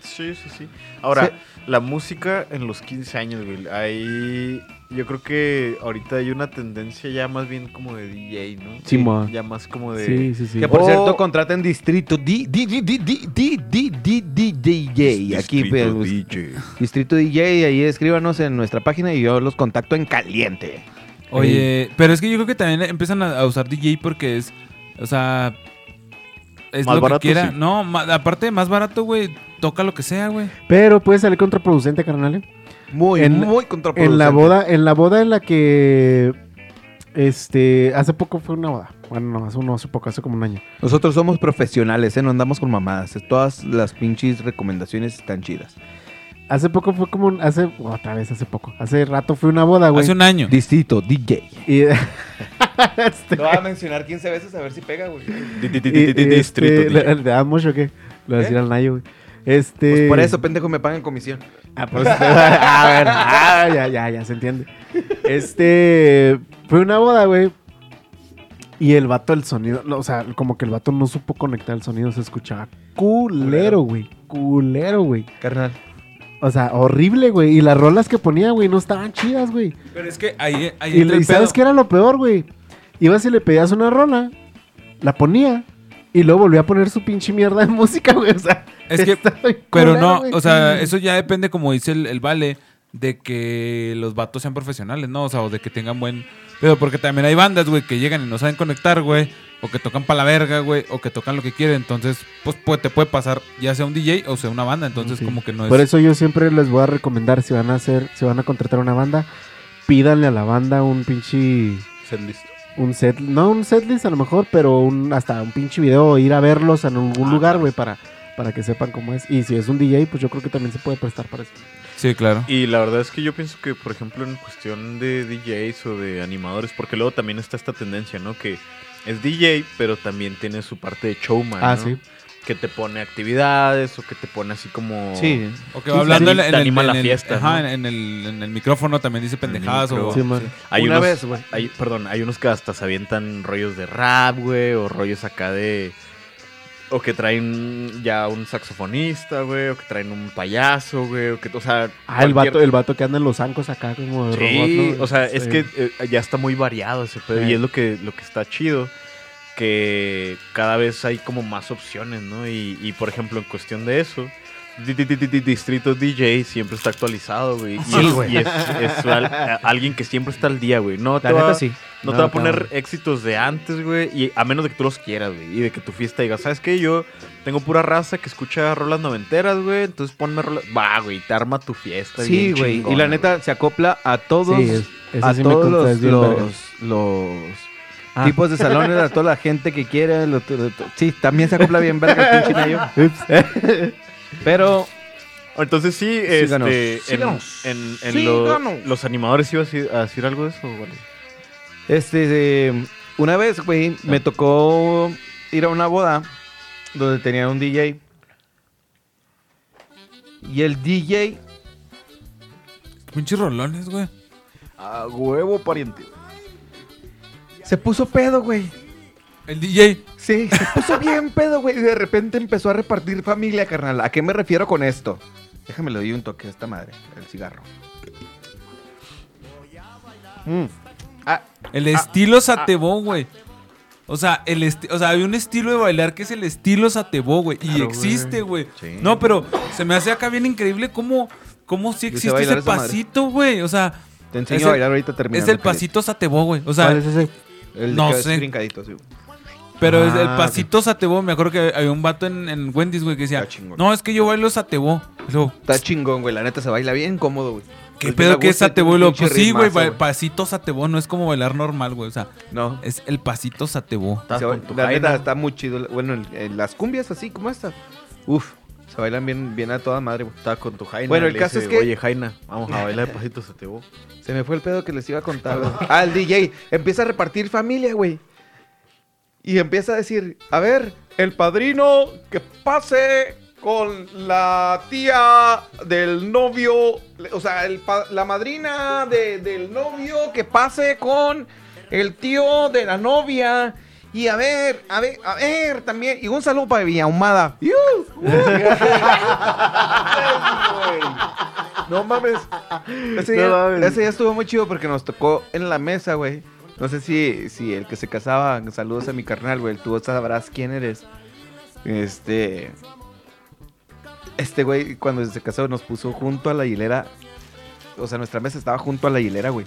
Sí, sí, sí. Ahora, la música en los 15 años, güey. Ahí yo creo que ahorita hay una tendencia ya más bien como de DJ, ¿no? Sí, sí Ya más como de... Sí, sí, sí. Que por cierto contraten distrito di, di, di, DJ. Aquí, distrito pues, DJ. Distrito DJ, ahí escríbanos en nuestra página y yo los contacto en caliente. Oye, pero es que yo creo que también empiezan a usar DJ porque es o sea, es Más lo barato, que quiera. sí. No, ma- aparte más barato, güey, toca lo que sea, güey. Pero puede salir contraproducente, carnal. ¿eh? Muy, En- muy contraproducente. En la boda, en la boda en la que este hace poco fue una boda. Bueno, no, hace, no, hace poco, hace como un año. Nosotros somos profesionales, ¿eh? No andamos con mamadas. Todas las pinches recomendaciones están chidas. Hace poco fue como un, hace otra vez hace poco. Hace rato fue una boda, güey. Hace un año. Distrito, DJ. Y, este, Lo voy a mencionar 15 veces a ver si pega, güey. Este, Distrito. ¿le- ¿Le das mucho o qué? Lo decía al Nayo, güey. Este. Pues por eso, pendejo, me pagan comisión. Ah, pues, ah, bueno, ah, ya, ya, ya se entiende. Este. Fue una boda, güey. Y el vato, el sonido. no, o sea, como que el vato no supo conectar el sonido. Se escuchaba culero, güey. Culero, güey. Carnal. O sea, horrible, güey. Y las rolas que ponía, güey, no estaban chidas, güey. Pero es que ahí, ahí Y, le- y ¿sabes qué era lo peor, güey? Ibas y le pedías una rola, la ponía. Y luego volvía a poner su pinche mierda de música, güey. O sea, Es que- Pero no, o sea, eso ya depende, como dice el, el Vale, de que los vatos sean profesionales, ¿no? O sea, o de que tengan buen... Pero porque también hay bandas, güey, que llegan y no saben conectar, güey. O que tocan para la verga, güey. O que tocan lo que quieren. Entonces, pues, pues, te puede pasar ya sea un DJ o sea una banda. Entonces, Sí. como que no es... Por eso yo siempre les voy a recomendar, si van a hacer, si van a contratar una banda, pídanle a la banda un pinche, Setlist. un set, no un setlist a lo mejor, pero un, hasta un pinche video, ir a verlos en algún lugar, güey, para, para que sepan cómo es. Y si es un DJ, pues yo creo que también se puede prestar para eso. Sí, claro. Y la verdad es que yo pienso que, por ejemplo, en cuestión de DJs o de animadores, porque luego también está esta tendencia, ¿no? Que es DJ, pero también tiene su parte de showman, Ah, ¿no? sí. Que te pone actividades o que te pone así como... Sí. O que va hablando te en, anim- en el, anima en la el- fiesta, ajá, ¿no? en, el, en el micrófono también dice pendejadas o... Sí, man. Hay Una unos, vez, güey. hay- perdón, hay unos que hasta se avientan rollos de rap, güey, o rollos acá de... O que traen ya un saxofonista, güey, o que traen un payaso, güey, o que, o sea... Ah, el vato, el vato que anda en los zancos acá como de Sí, robot, ¿no? o sea, es Sí. que eh, ya está muy variado ese pedo Sí. y es lo que, lo que está chido, que cada vez hay como más opciones, ¿no? Y, y, por ejemplo, en cuestión de eso, di- di- di- di- di- Distrito DJ siempre está actualizado, güey. Y, Sí, es- güey. y es, es al- a- alguien que siempre está al día, güey. No te La va, neta sí. no te No, va a poner cabrón. éxitos de antes, güey. Y a menos de que tú los quieras, güey. Y de que tu fiesta diga, ¿sabes qué? Yo tengo pura raza que escucha rolas noventeras, güey. Entonces ponme rolas. Va, güey, te arma tu fiesta. Sí, bien güey. Y la neta se acopla a todos, Sí, es- a sí todos los, es bien verga. los, los Ah. tipos de salones, a toda la gente que quiere. lo- sí, también se acopla bien verga el pinche Nayo. Pero Entonces sí, Síganos, este, en, síganos, en- en lo- síganos. los animadores ibas a decir- a decir algo de eso, güey. Este, eh, una vez, güey, me tocó ir a una boda donde tenía un DJ. Y el DJ, Pinches rolones, güey. A huevo, pariente. se puso pedo, güey. El DJ. Sí, se puso bien pedo, güey. Y de repente empezó a repartir familia, carnal. ¿A qué me refiero con esto? Déjame le doy un toque a esta madre, el cigarro. Mm. Ah, El estilo Satebó, güey. O sea, el esti- o sea, hay un estilo de bailar que es el estilo Satebó, güey. Y existe, güey. Sí. No, pero se me hace acá bien increíble cómo, cómo sí existe ese pasito, güey. O sea, te enseño a bailar ahorita terminando. es el pasito Satebó, güey. O sea, ¿Cuál es ese? El no sé. sí. Pero Ah, el ok. pasito Satebó. Me acuerdo que había un vato en, en Wendy's, güey, que decía, Está chingón. no, es que yo bailo Satebó. Luego, Está chingón, güey. La neta se baila bien cómodo, güey. ¿qué Pues pedo que es Satebó? pues sí, güey, pasito Satebó no es como bailar normal, güey. O sea, No. es el pasito Satebó. La neta está muy chido. Bueno, el- el- las cumbias así como esta. Uf, se bailan bien, bien a toda madre, güey. Estaba con tu Jaina. Bueno, el caso dice, es que- Oye, Jaina, vamos a bailar pasitos a Tebo. Se me fue el pedo que les iba a contar. güey. Ah, el DJ empieza a repartir familia, güey. Y empieza a decir, a ver, el padrino que pase con la tía del novio, o sea, el la madrina de- del novio que pase con el tío de la novia. Y a ver, a ver, a ver también. Y un saludo para Villahumada. No mames. Ese, No día, mames. ese día estuvo muy chido porque nos tocó en la mesa, güey. No sé si, si el que se casaba, saludos a mi carnal, güey. Tú sabrás quién eres. Este. Este güey, cuando se casó, nos puso junto a la hilera. O sea, nuestra mesa estaba junto a la hilera, güey.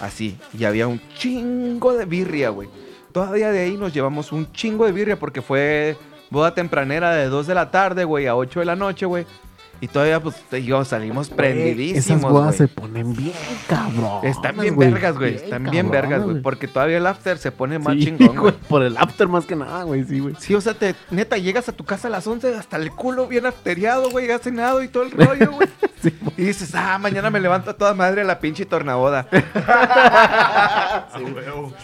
Así. Y había un chingo de birria, güey. Todavía de ahí nos llevamos un chingo de birria porque fue boda tempranera de 2 de la tarde, güey, a 8 de la noche, güey. Y todavía, pues, digo, salimos Esas prendidísimos, bodas se ponen bien cabrón. Están bien vergas, güey. Están bien vergas, güey. Porque todavía el after se pone más Sí, chingón, güey. Por el after más que nada, güey, sí, güey. Sí, o sea, te, neta, llegas a tu casa a las 11 hasta el culo bien afteriado, güey, ya cenado y todo el rollo, güey. y dices, ah, mañana me levanto a toda madre a la pinche tornaboda.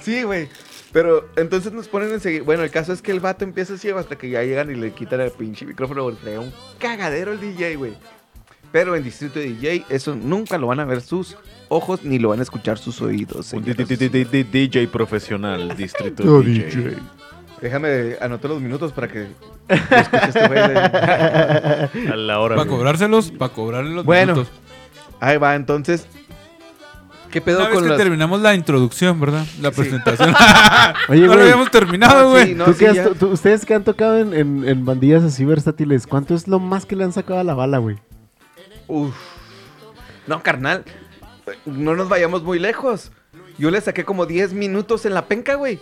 sí, güey. Pero entonces nos ponen enseguida. Bueno, el caso es que el vato empieza así hasta que ya llegan y le quitan el pinche micrófono. Trae un cagadero el DJ, güey. Pero en Distrito DJ, eso nunca lo van a ver sus ojos ni lo van a escuchar sus oídos. Un. DJ profesional, distrito No, DJ. Déjame anotar los minutos para que este de- A la hora. Para cobrárselos, para cobrarle los Bueno, minutos. Ahí va, entonces. ¿Qué pedo Una vez con que las... terminamos la introducción, ¿verdad? La presentación. Oye, no lo habíamos terminado, Ah, güey. sí, no, ¿Tú sí, qué has ya. to- tú- ustedes que han tocado en, en- en bandillas así versátiles, ¿cuánto es lo más que le han sacado a la bala, güey? Uf. No, carnal. No nos vayamos muy lejos. Yo le saqué como 10 minutos en la penca, güey.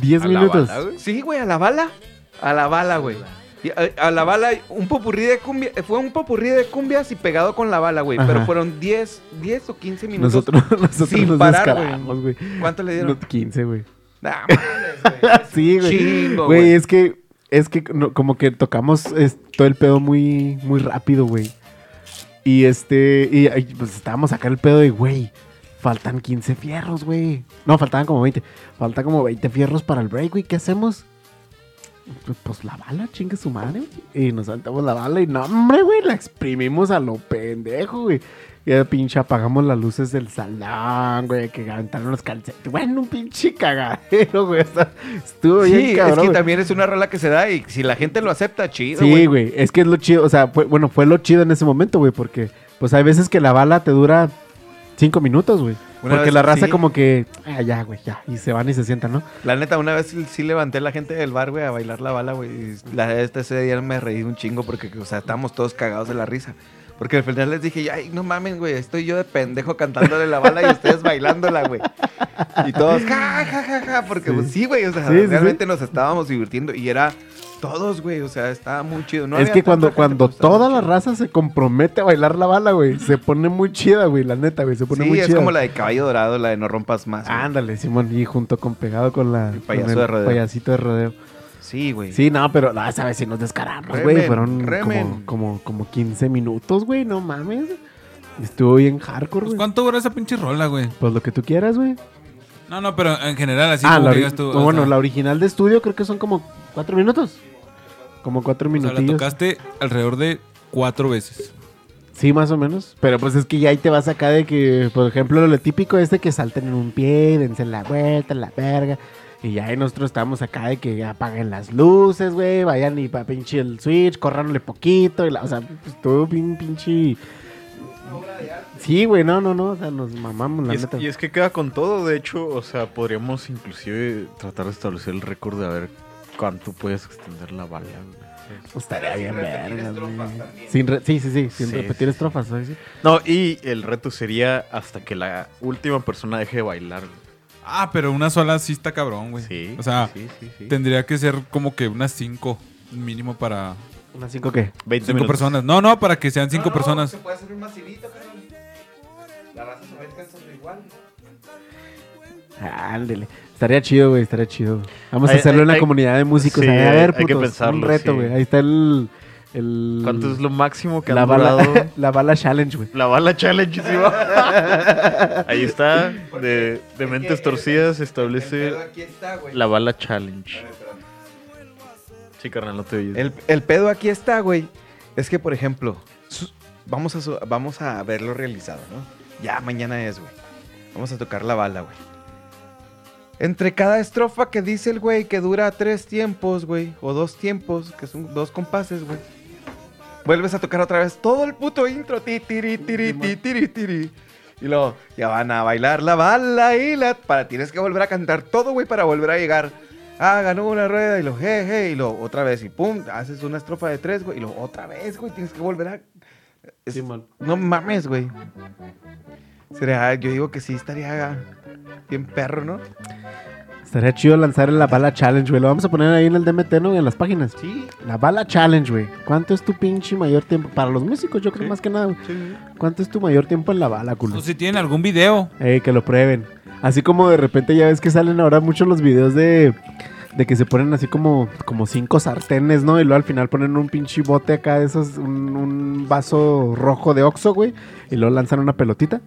10 ¿A la minutos. bala? Sí, güey, a la bala. A la bala, güey. A, a la bala, un popurrí de cumbia. Fue un popurrí de cumbias y pegado con la bala, güey. Pero fueron 10, 10 o 15 minutos. Nosotros, nosotros sin nos parar, güey. ¿Cuánto le dieron? No, 15, güey. Nah. Sí, güey. Chingo, Güey, güey. es que, es que no- como que tocamos es, todo el pedo muy, muy rápido, güey. Y este, y pues estábamos acá el pedo de, güey, faltan 15 fierros, güey. No, faltaban como 20. Faltan como 20 fierros para el break, güey. ¿Qué hacemos? Pues, pues la bala, chingue su madre, güey. Y nos saltamos la bala y no, hombre, güey, la exprimimos a lo pendejo, güey. Y ya pinche apagamos las luces del salón, güey, que aventaron los calcetes. Bueno, un pinche cagadero, güey. o sea, estuvo bien Sí, cabrón. es que güey. también es una rola que se da y si la gente lo acepta, chido, Sí, güey, es que es lo chido, o sea, fue, bueno, fue lo chido en ese momento, güey, porque pues hay veces que la bala te dura cinco minutos, güey. Una Porque vez- la raza sí. como que, ah, ya, güey, ya, y se van y se sientan, ¿no? La neta, una vez sí- levanté a la gente del bar, güey, a bailar la bala, güey. y La este ese día me reí un chingo porque, o sea, estábamos todos cagados de la risa. Porque al final les dije, ay, no mamen, güey, estoy yo de pendejo cantándole la bala y ustedes bailándola, güey. Y todos, ja, ja, ja, ja, porque Sí. pues sí, güey, o sea, sí, realmente nos estábamos divirtiendo y era todos, güey, o sea, estaba muy chido. No es había que cuando, cuando toda la raza se compromete a bailar la bala, güey, se pone muy chida, güey, la neta, güey, se pone Sí, muy es chida. como la de Caballo Dorado, la de No Rompas Más. güey. Ándale, Simón, y junto con pegado con la... El payaso con de rodeo. payasito de rodeo. Sí, güey. Sí, no, pero esa vez sí nos descaramos, güey. Fueron como, como, como 15 minutos, güey, no mames. Estuvo bien hardcore, Pues, güey. ¿Cuánto dura esa pinche rola, güey? Pues lo que tú quieras, güey. No, no, pero en general, así ah, como la, digas tú. o bueno, sea, la original de estudio creo que son como cuatro minutos. Como cuatro o sea, la tocaste alrededor de cuatro veces. Sí, más o menos. Pero pues es que ya ahí te vas acá de que, por ejemplo, lo típico es de que salten en un pie, dense la vuelta, la verga. Y ya ahí nosotros estamos acá de que apaguen las luces, güey, vayan y pa pinche el switch, corranle poquito. Y la- o sea, pues todo bien pinche... Sí, güey, no, no, no, o sea, nos mamamos, la Y es, neta. y es que queda con todo, de hecho, o sea, podríamos inclusive tratar de establecer el récord de a ver cuánto puedes extender la bala. güey. Estaría bien vergas, güey. Sin re- Sí, sí, sí, sin Sí, repetir sí, estrofas, sí. No, y el reto sería hasta que la última persona deje de bailar. Ah, pero una sola sí está cabrón, güey. Sí. O sea, sí, sí, sí. tendría que ser como que unas cinco mínimo para ¿Unas cinco qué? 20 cinco minutos. personas. No, no, para que sean cinco No, no, personas. Se puede hacer un masivito, cabrón. La raza se va a igual. Ándele. Estaría chido, güey, estaría chido. güey. Vamos a Hay- hacerlo en hay- una comunidad de músicos. sí, a ver, hay que putos, pensarlo, Un reto, sí. güey. Ahí está el... el ¿Cuánto es lo máximo que la han bala, durado? la bala challenge, güey. La bala challenge, sí, va. Ahí está, de, de mentes torcidas se establece aquí está, güey. la bala challenge. Sí, carnal, no te oyes. El, el pedo aquí está, güey. Es que, por ejemplo, su- vamos a, su- vamos a verlo realizado, ¿no? Ya mañana es, güey. Vamos a tocar la bala, güey. Entre cada estrofa que dice el güey que dura tres tiempos, güey, o dos tiempos, que son dos compases, güey. Vuelves a tocar otra vez todo el puto intro. Ti, tiri, tiri, ti, tiri, tiri. Y luego ya van a bailar la bala y la. Para, tienes que volver a cantar todo, güey, para volver a llegar. Ah, ganó una rueda y lo jeje. Y lo otra vez y pum, haces una estrofa de tres, güey. Y lo otra vez, güey, tienes que volver a. es- Simón. no mames, güey. Sería, yo digo que sí estaría bien perro, ¿no? Estaría chido lanzar en la bala challenge, güey. Lo vamos a poner ahí en el DMT, ¿no? En las páginas. Sí. La bala challenge, güey. ¿Cuánto es tu pinche mayor tiempo? Para los músicos, yo creo Sí. más que nada, güey. ¿Cuánto es tu mayor tiempo en la bala, culo? Pues si tienen algún video. Ey, que lo prueben. Así como de repente ya ves que salen ahora muchos los videos de, de que se ponen así como, como cinco sartenes, ¿no? Y luego al final ponen un pinche bote acá de esos, un, un vaso rojo de Oxxo, güey. Y luego lanzan una pelotita.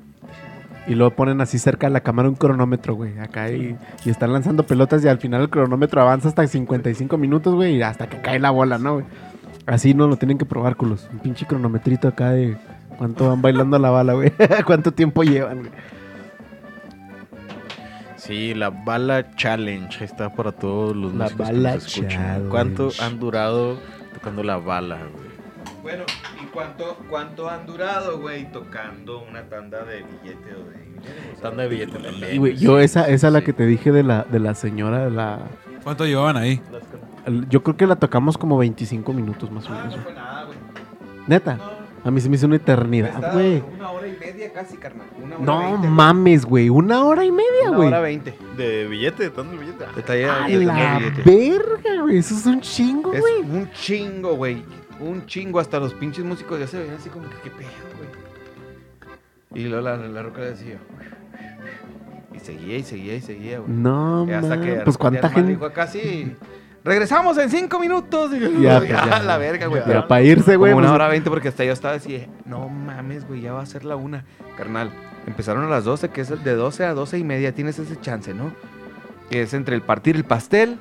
Y luego ponen así cerca de la cámara un cronómetro, güey. Acá y, y están lanzando pelotas y al final el cronómetro avanza hasta 55 minutos, güey. Y hasta que cae la bola, ¿no, güey? Así no lo tienen que probar, culos. Un pinche cronometrito acá de cuánto van bailando la bala, güey. cuánto tiempo llevan, güey. Sí, la bala challenge. Ahí está para todos los La músicos bala que nos escuchan. challenge. ¿Cuánto han durado tocando la bala, güey? Bueno, ¿y cuánto, cuánto han durado, güey, tocando una tanda de billete o de Tanda de billete también. Güey, yo esa, esa la que te dije de la, de la señora, de la... ¿Cuánto llevaban ahí? Yo creo que la tocamos como 25 minutos más o Ah, menos. no güey. fue nada, güey. Neta, a mí se me hizo una eternidad, güey. Una hora y media casi, carnal. Una hora No mames, güey. Una hora y media, Una güey. hora veinte. ¿De billete? ¿Tanda de billete? Detalle A de la billete. verga, güey. Eso es un chingo, Es güey. un chingo, güey. Un chingo. Hasta los pinches músicos ya se veían así como que qué pedo, güey. Y luego la, la roca le decía. Y seguía y seguía y seguía, güey. No, hasta que. Pues cuánta gente... dijo casi. Regresamos en cinco minutos. Y Ya, ya, pues, ya. la verga, güey. Ya, para irse, güey. Como una pues, hora veinte porque hasta yo estaba así, no mames, güey, ya va a ser la una. Carnal, empezaron a las 12, que es de 12 a 12 y media, tienes ese chance, ¿no? Que es entre el partir el pastel,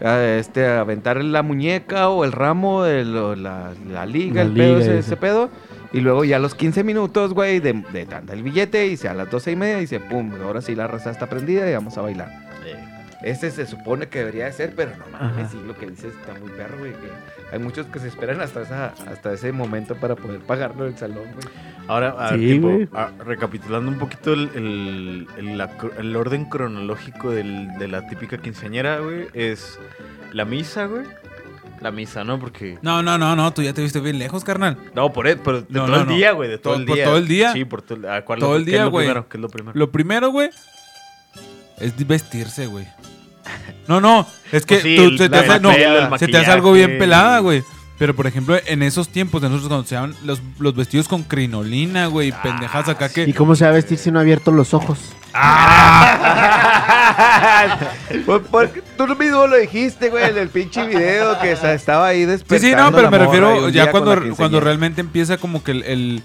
este, aventar la muñeca o el ramo, el- o la, la liga, La el pedo, liga, ese, ese. ese pedo. Y luego ya a los 15 minutos, güey, de, de tanda el billete, y sea a las 12 y media, y dice, pum, ahora sí la raza está prendida y vamos a bailar. Ese se supone que debería de ser, pero no mames, sí, lo que dices está muy perro, güey. Que hay muchos que se esperan hasta, esa, hasta ese momento para poder pagarlo del salón, güey. Ahora, a ver, Sí, tipo, ah, recapitulando un poquito el, el- el- la el orden cronológico del- de la típica quinceañera, güey, es la misa, güey. La misa, ¿no? Porque... No, no, no, no. Tú ya te viste bien lejos, carnal. No, por eso, pero de No, todo no, el no. día, güey, de todo Por- el por día. todo el día. Sí, por todo, ah, ¿cuál Todo es el día, ¿qué es lo güey. primero? ¿Qué es lo primero? Lo primero, güey, es vestirse, güey. No, no, es que Pues sí, tú- el- se, te hace, no, pelo, el se te hace algo bien pelada, güey. Pero, por ejemplo, en esos tiempos de nosotros cuando se daban los, los vestidos con crinolina, güey, Ah, pendejas acá que... ¿Y cómo se va a vestir si no ha abierto los ojos? Pues, porque tú mismo lo dijiste, güey, en el pinche video que estaba ahí Sí, despertando. sí, no, pero me refiero ya cuando, cuando realmente empieza como que el... el,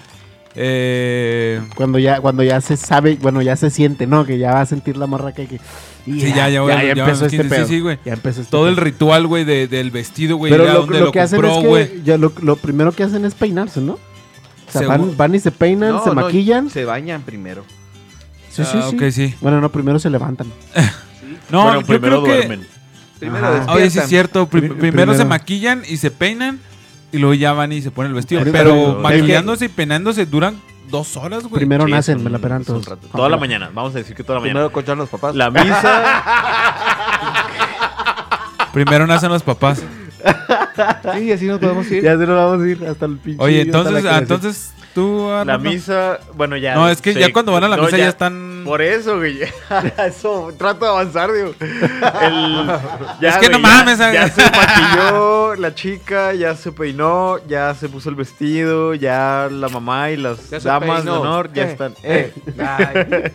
eh, Cuando ya, cuando ya se sabe, bueno, ya se siente, ¿no? Que ya va a sentir la morra que... que y Sí, ya, ya, ya, ya, ya empezó este 15, sí, pedo. sí, güey. Ya empezó este todo el pedo. ritual, güey, de, del vestido, güey. Pero lo, donde lo que hacen es güey. que ya lo, lo primero que hacen es peinarse, ¿no? O sea, Según- van, van y se peinan, No, se no, maquillan. Se bañan primero. Sí, sí, Ah, sí. Bueno, no, primero se levantan. No, bueno, yo primero creo que... duermen. Primero. Oye, sí es cierto. Pri- Pri- primero, se maquillan y se peinan y luego ya van y se ponen el vestido. Pero- maquillándose y peinándose duran dos horas, güey. Primero Sí, nacen, me la pelan es un todos. rato. Toda la mañana, vamos a decir que toda la mañana. Primero conchan los papás. La misa, Primero nacen los papás. Sí, así nos podemos ir. Ya se nos vamos a ir hasta el pinche. Oye, hasta la entonces, ah, creación. entonces tú. la Arnoldo? misa, bueno, ya. No, es que sí. ya cuando van a la No, misa ya, están. Por eso, güey. Eso, trato de avanzar, digo. El- ya, Es que no güey, ya- mames, Ya, ah. se maquilló la chica, ya se peinó, ya se puso el vestido, ya la mamá y las Ya damas de honor ya Eh, están. eh. Ay,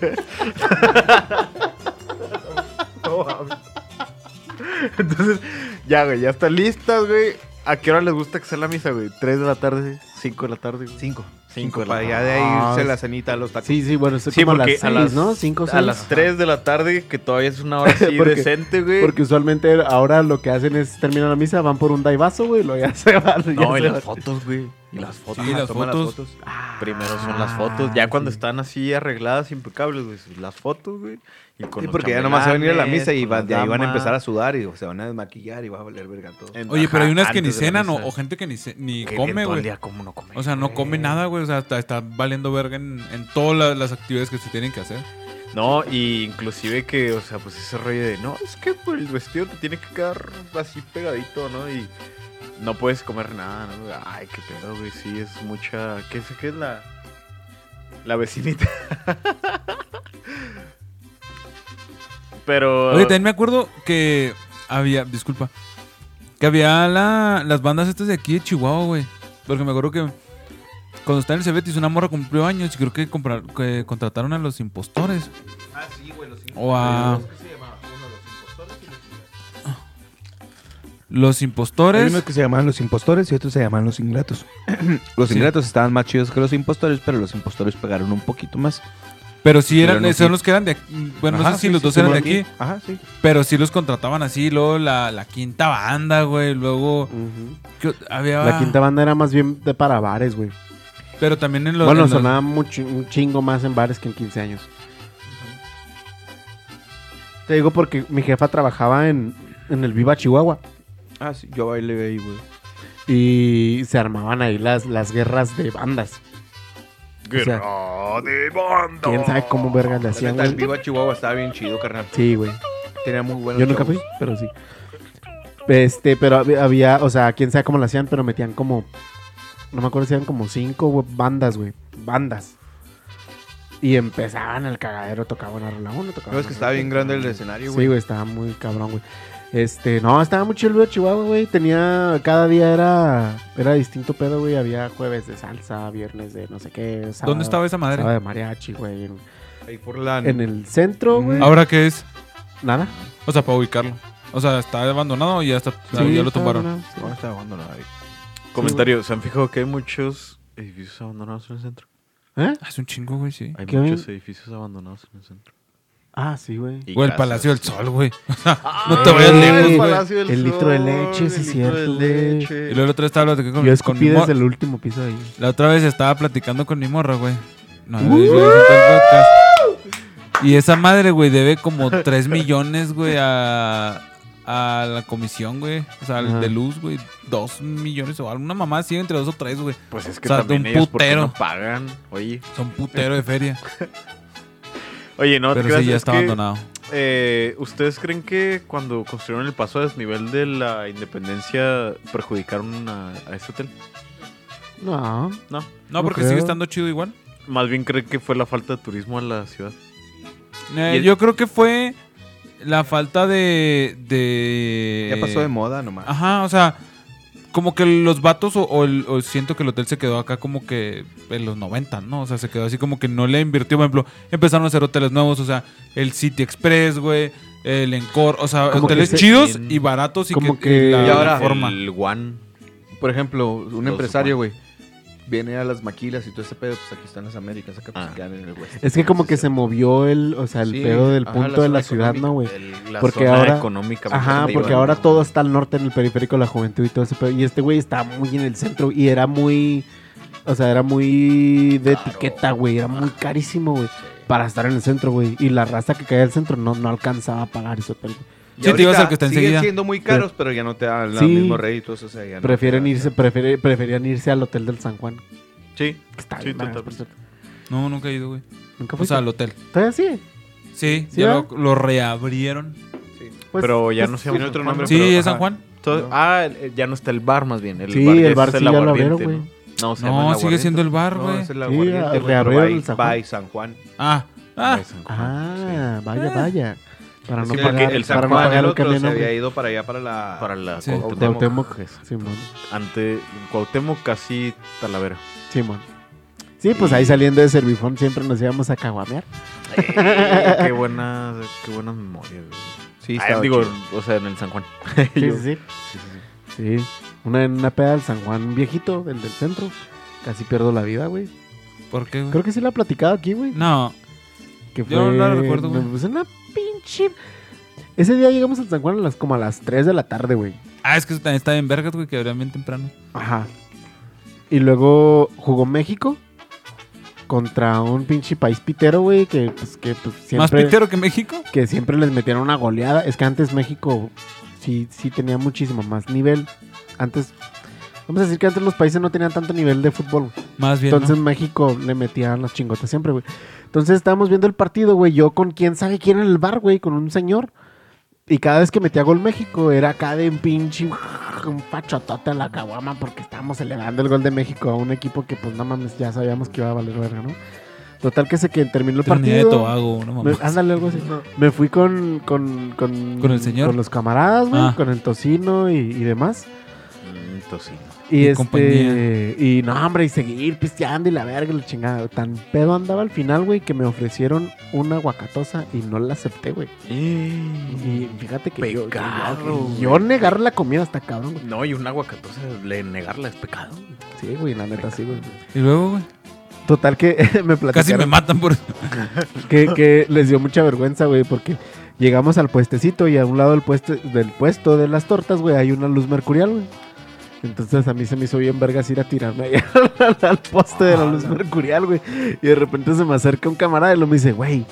Entonces, ya, güey, ya están listas, güey. ¿A qué hora les gusta que sea la misa, güey? ¿3 de la tarde? ¿5 de la tarde? güey? Cinco. Cinco Cinco. de la Para tarde. ya de ahí Ah, irse es- la cenita a los tacos. Sí, sí, bueno, es Sí, como a las porque seis, a las- ¿no? Cinco, A seis. las 3 de la tarde, que todavía es una hora así Porque- decente, güey. Porque usualmente ahora lo que hacen es terminan la misa, van por un daivazo, güey, luego ya se van. ya No, y se las van. fotos, güey. Y las fotos. Sí, las fotos. Primero son las Ah, fotos. Ya cuando sí. están así arregladas, impecables, güey. Las fotos, güey. Y con Sí, porque ya nomás se van a ir a la misa y van, de ahí van a empezar a sudar y se van a desmaquillar y va a valer verga todo. Oye, pero hay unas que ni cenan o, o gente que ni, ce- ni Que come, güey. Día, ¿cómo no come? O sea, no come nada, güey. O sea, está, está valiendo verga en, en todas la- las actividades que se tienen que hacer. No, y inclusive que, o sea, pues ese rollo de, no, es que pues, el vestido te tiene que quedar así pegadito, ¿no? Y no puedes comer nada, ¿no? Ay, qué pedo, güey, sí, es mucha... ¿Qué es, qué es la...? La vecinita. Pero. Oye, también me acuerdo que había, disculpa, que había la- las bandas estas de aquí de Chihuahua, güey. Porque me acuerdo que cuando estaba en el Cebetis una morra cumplió años y creo que, comprar- que contrataron a los impostores. Ah, sí, güey, los O a los Hay impostores. unos que se llamaban los impostores y otros se llamaban los ingratos. los Sí. ingratos estaban más chidos que los impostores, pero los impostores pegaron un poquito más. Pero sí eran, Pero no son sí. los que eran de aquí. Bueno, no Ajá, sé si sí, los dos sí, eran de aquí, Ajá, sí. pero sí los contrataban así. Luego la, la quinta banda, güey. Luego Ujú. ¿qué ot- había. La quinta banda era más bien de para bares, güey. Pero también en los. Bueno, en los- sonaba mucho, un chingo más en bares que en 15 años. Te digo porque mi jefa trabajaba en, en el Viva Chihuahua. Ah, sí, yo bailé ahí, güey. Y se armaban ahí las, las guerras de bandas. Guerra de banda. ¿Quién sabe cómo vergas le hacían, el güey? Viva Chihuahua estaba bien chido, carnal. Sí, güey. Tenía muy buenos Yo nunca shows. fui, pero sí. Este, pero hab- había, o sea, quién sabe cómo lo hacían, pero metían como, no me acuerdo si eran como cinco güey, bandas, güey, bandas. Y empezaban el cagadero, tocaban a rola uno, tocaban No, es que estaba rola bien grande el tocaban- escenario, Sí, güey. güey, estaba muy cabrón, güey. Este, no, estaba muy chido el Chihuahua, güey. Tenía, cada día era, era distinto pedo, güey. Había jueves de salsa, viernes de no sé qué. sábado- ¿Dónde estaba esa madre? sábado de mariachi, güey. En, Ahí por la... en el centro, güey. ¿Ahora qué es? Nada. O sea, para ubicarlo. O sea, está abandonado y ya, está, ya lo tumbaron. abandonado, sí. No, estaba abandonado ahí. Comentario: ¿se han fijado que hay muchos edificios abandonados en el centro? ¿Eh? Es un chingo, güey, sí. Hay ¿Qué? muchos edificios abandonados en el centro. Ah, sí, güey. O el. Palacio del Sol, güey. O sea, no te vayas Ay, lejos, el güey. Palacio del El litro de leche, sí, el litro cierto, de leche. Y luego la otra vez estaba platicando con, Yo con mi desde el último piso ahí. La otra vez estaba platicando con mi morra, güey. No, Uh. podcast. Y esa madre, güey, debe como 3 millones, güey, a, a la comisión, güey. O sea, Ajá. de luz, güey. 2 millones o alguna mamá así, entre 2 o 3, güey. Pues es que O sea, de también un ellos ¿por qué putero. no pagan. Oye, Son putero de feria. oye, no te pero sí, ya es está que, abandonado. eh, ¿Ustedes creen que cuando construyeron el paso a desnivel de la independencia perjudicaron a, a ese hotel? No. No. No, porque creo. sigue estando chido igual. Más bien creen que fue la falta de turismo a la ciudad. Eh, el- Yo creo que fue la falta de, de... Ya pasó de moda nomás. Ajá, o sea, como que los vatos o, o el- o siento que el hotel se quedó acá como que en los 90, ¿no? O sea, se quedó así como que no le invirtió, por ejemplo, empezaron a hacer hoteles nuevos, o sea, el City Express, güey, el Encore, o sea, Como hoteles chidos en- y baratos y como que, que- la, Y ahora- la forma. El One. Por ejemplo, un Los empresario, güey, viene a las maquilas y todo ese pedo, pues aquí están las Américas, acá pues Ah. quedan en el West. Es que como que se movió el, o sea, el Sí, pedo del ajá, punto de la ciudad, ¿no, güey? Porque zona ahora- económica. Ajá, porque ahora todo está al norte en el periférico de la juventud y todo ese pedo. Y este güey está muy en el centro y era muy, o sea, era muy de etiqueta, güey. Era muy carísimo, güey. Para estar en el centro, güey. Y la raza que caía al centro no, no alcanzaba a pagar ese hotel. Güey. Sí, te ibas al que está siguen enseguida. siendo muy caros, pero ya no te dan los Sí. mismos réditos, o sea, ya no Prefieren te da- irse, prefiere- preferían irse al hotel del San Juan. Sí, que Está sí, bien, vergas, totalmente. por cierto. No, nunca he ido, güey. Nunca O fuiste. sea, al hotel. ¿Todavía sí? Sí, ¿Sí, ya lo, lo reabrieron. Pues, pero ya pues, no se llama tiene otro San Juan, nombre, ¿no? Sí, pero, es San ajá. Juan. Todo- No. Ah, ya no está el bar más bien. El Sí, bar el bar es sí ya lo aguardiente, abrieron, ¿no? No, se llama No, el sigue aguardiente. siendo el bar, No, güey. es el Sí, aguardiente, güey, pero reabrieron el San Juan. by San Juan. Ah, ah. Ay, San Juan, Ah, vaya, vaya. Para no que pagar, el San para no pagar el otro, se había ido para allá, para la... Sí. Para la Sí. Cuauhtémoc. Cuauhtémoc. Simón. Ante Cuauhtémoc casi Talavera. Simón. Sí, pues ahí saliendo de Servifón siempre nos íbamos a caguamear. Eh, qué buenas, qué buenas memorias. güey. Sí, Ah, estaba digo, chido. o sea, en el San Juan. Sí, sí, sí. sí, sí, sí. Sí. Una en una peda del San Juan viejito, del del centro. Casi pierdo la vida, güey. ¿Por qué, güey? Creo que sí la he platicado aquí, güey. No, Que fue... Yo no la recuerdo, güey. me puse una pinche... Ese día llegamos al San Juan a las, como a las 3 de la tarde, güey. Ah, es que eso también está en vergas, güey, que abrían bien temprano. Ajá. Y luego jugó México contra un pinche país pitero, güey, que pues, que pues ¿Más siempre... pitero que México? que siempre les metían una goleada. Es que antes México sí, sí tenía muchísimo más nivel. Antes, vamos a decir que antes los países no tenían tanto nivel de fútbol. Más bien, Entonces ¿no? México le metían las chingotas siempre, güey. Entonces estábamos viendo el partido, güey. Yo con quién sabe quién en el bar, güey, con un señor. Y cada vez que metía gol México era acá de un pinche un pachotote en la caguama porque estábamos celebrando el gol de México a un equipo que pues no mames ya sabíamos que iba a valer verga, ¿no? Total que se que terminó el Trinidad de partido. Tobago, no Me- mames. ándale, algo así. Me fui con, con, con, ¿Con el señor? Con los camaradas, güey. Ah. Con el tocino y, y demás. Mm, tocino. Y Y este. compañía. Y no, hombre, y seguir pisteando y la verga, la chingada. Tan pedo andaba al final, güey, que me ofrecieron una guacatosa y no la acepté, güey. Y fíjate que yo, Pecado, yo, güey. yo negar la comida está cabrón, güey. No, y un aguacatosa, le negarla es pecado. Sí, güey, la neta, sí, güey. Y luego, güey. Total que me platicaron. Casi me matan por. que, que les dio mucha vergüenza, güey, porque llegamos al puestecito y a un lado del puesto, del puesto de las tortas, güey, hay una luz mercurial, güey. Entonces a mí se me hizo bien vergas ir a tirarme ahí al, al poste de la luz mercurial, güey. Y de repente se me acerca un camarada y lo me dice, güey,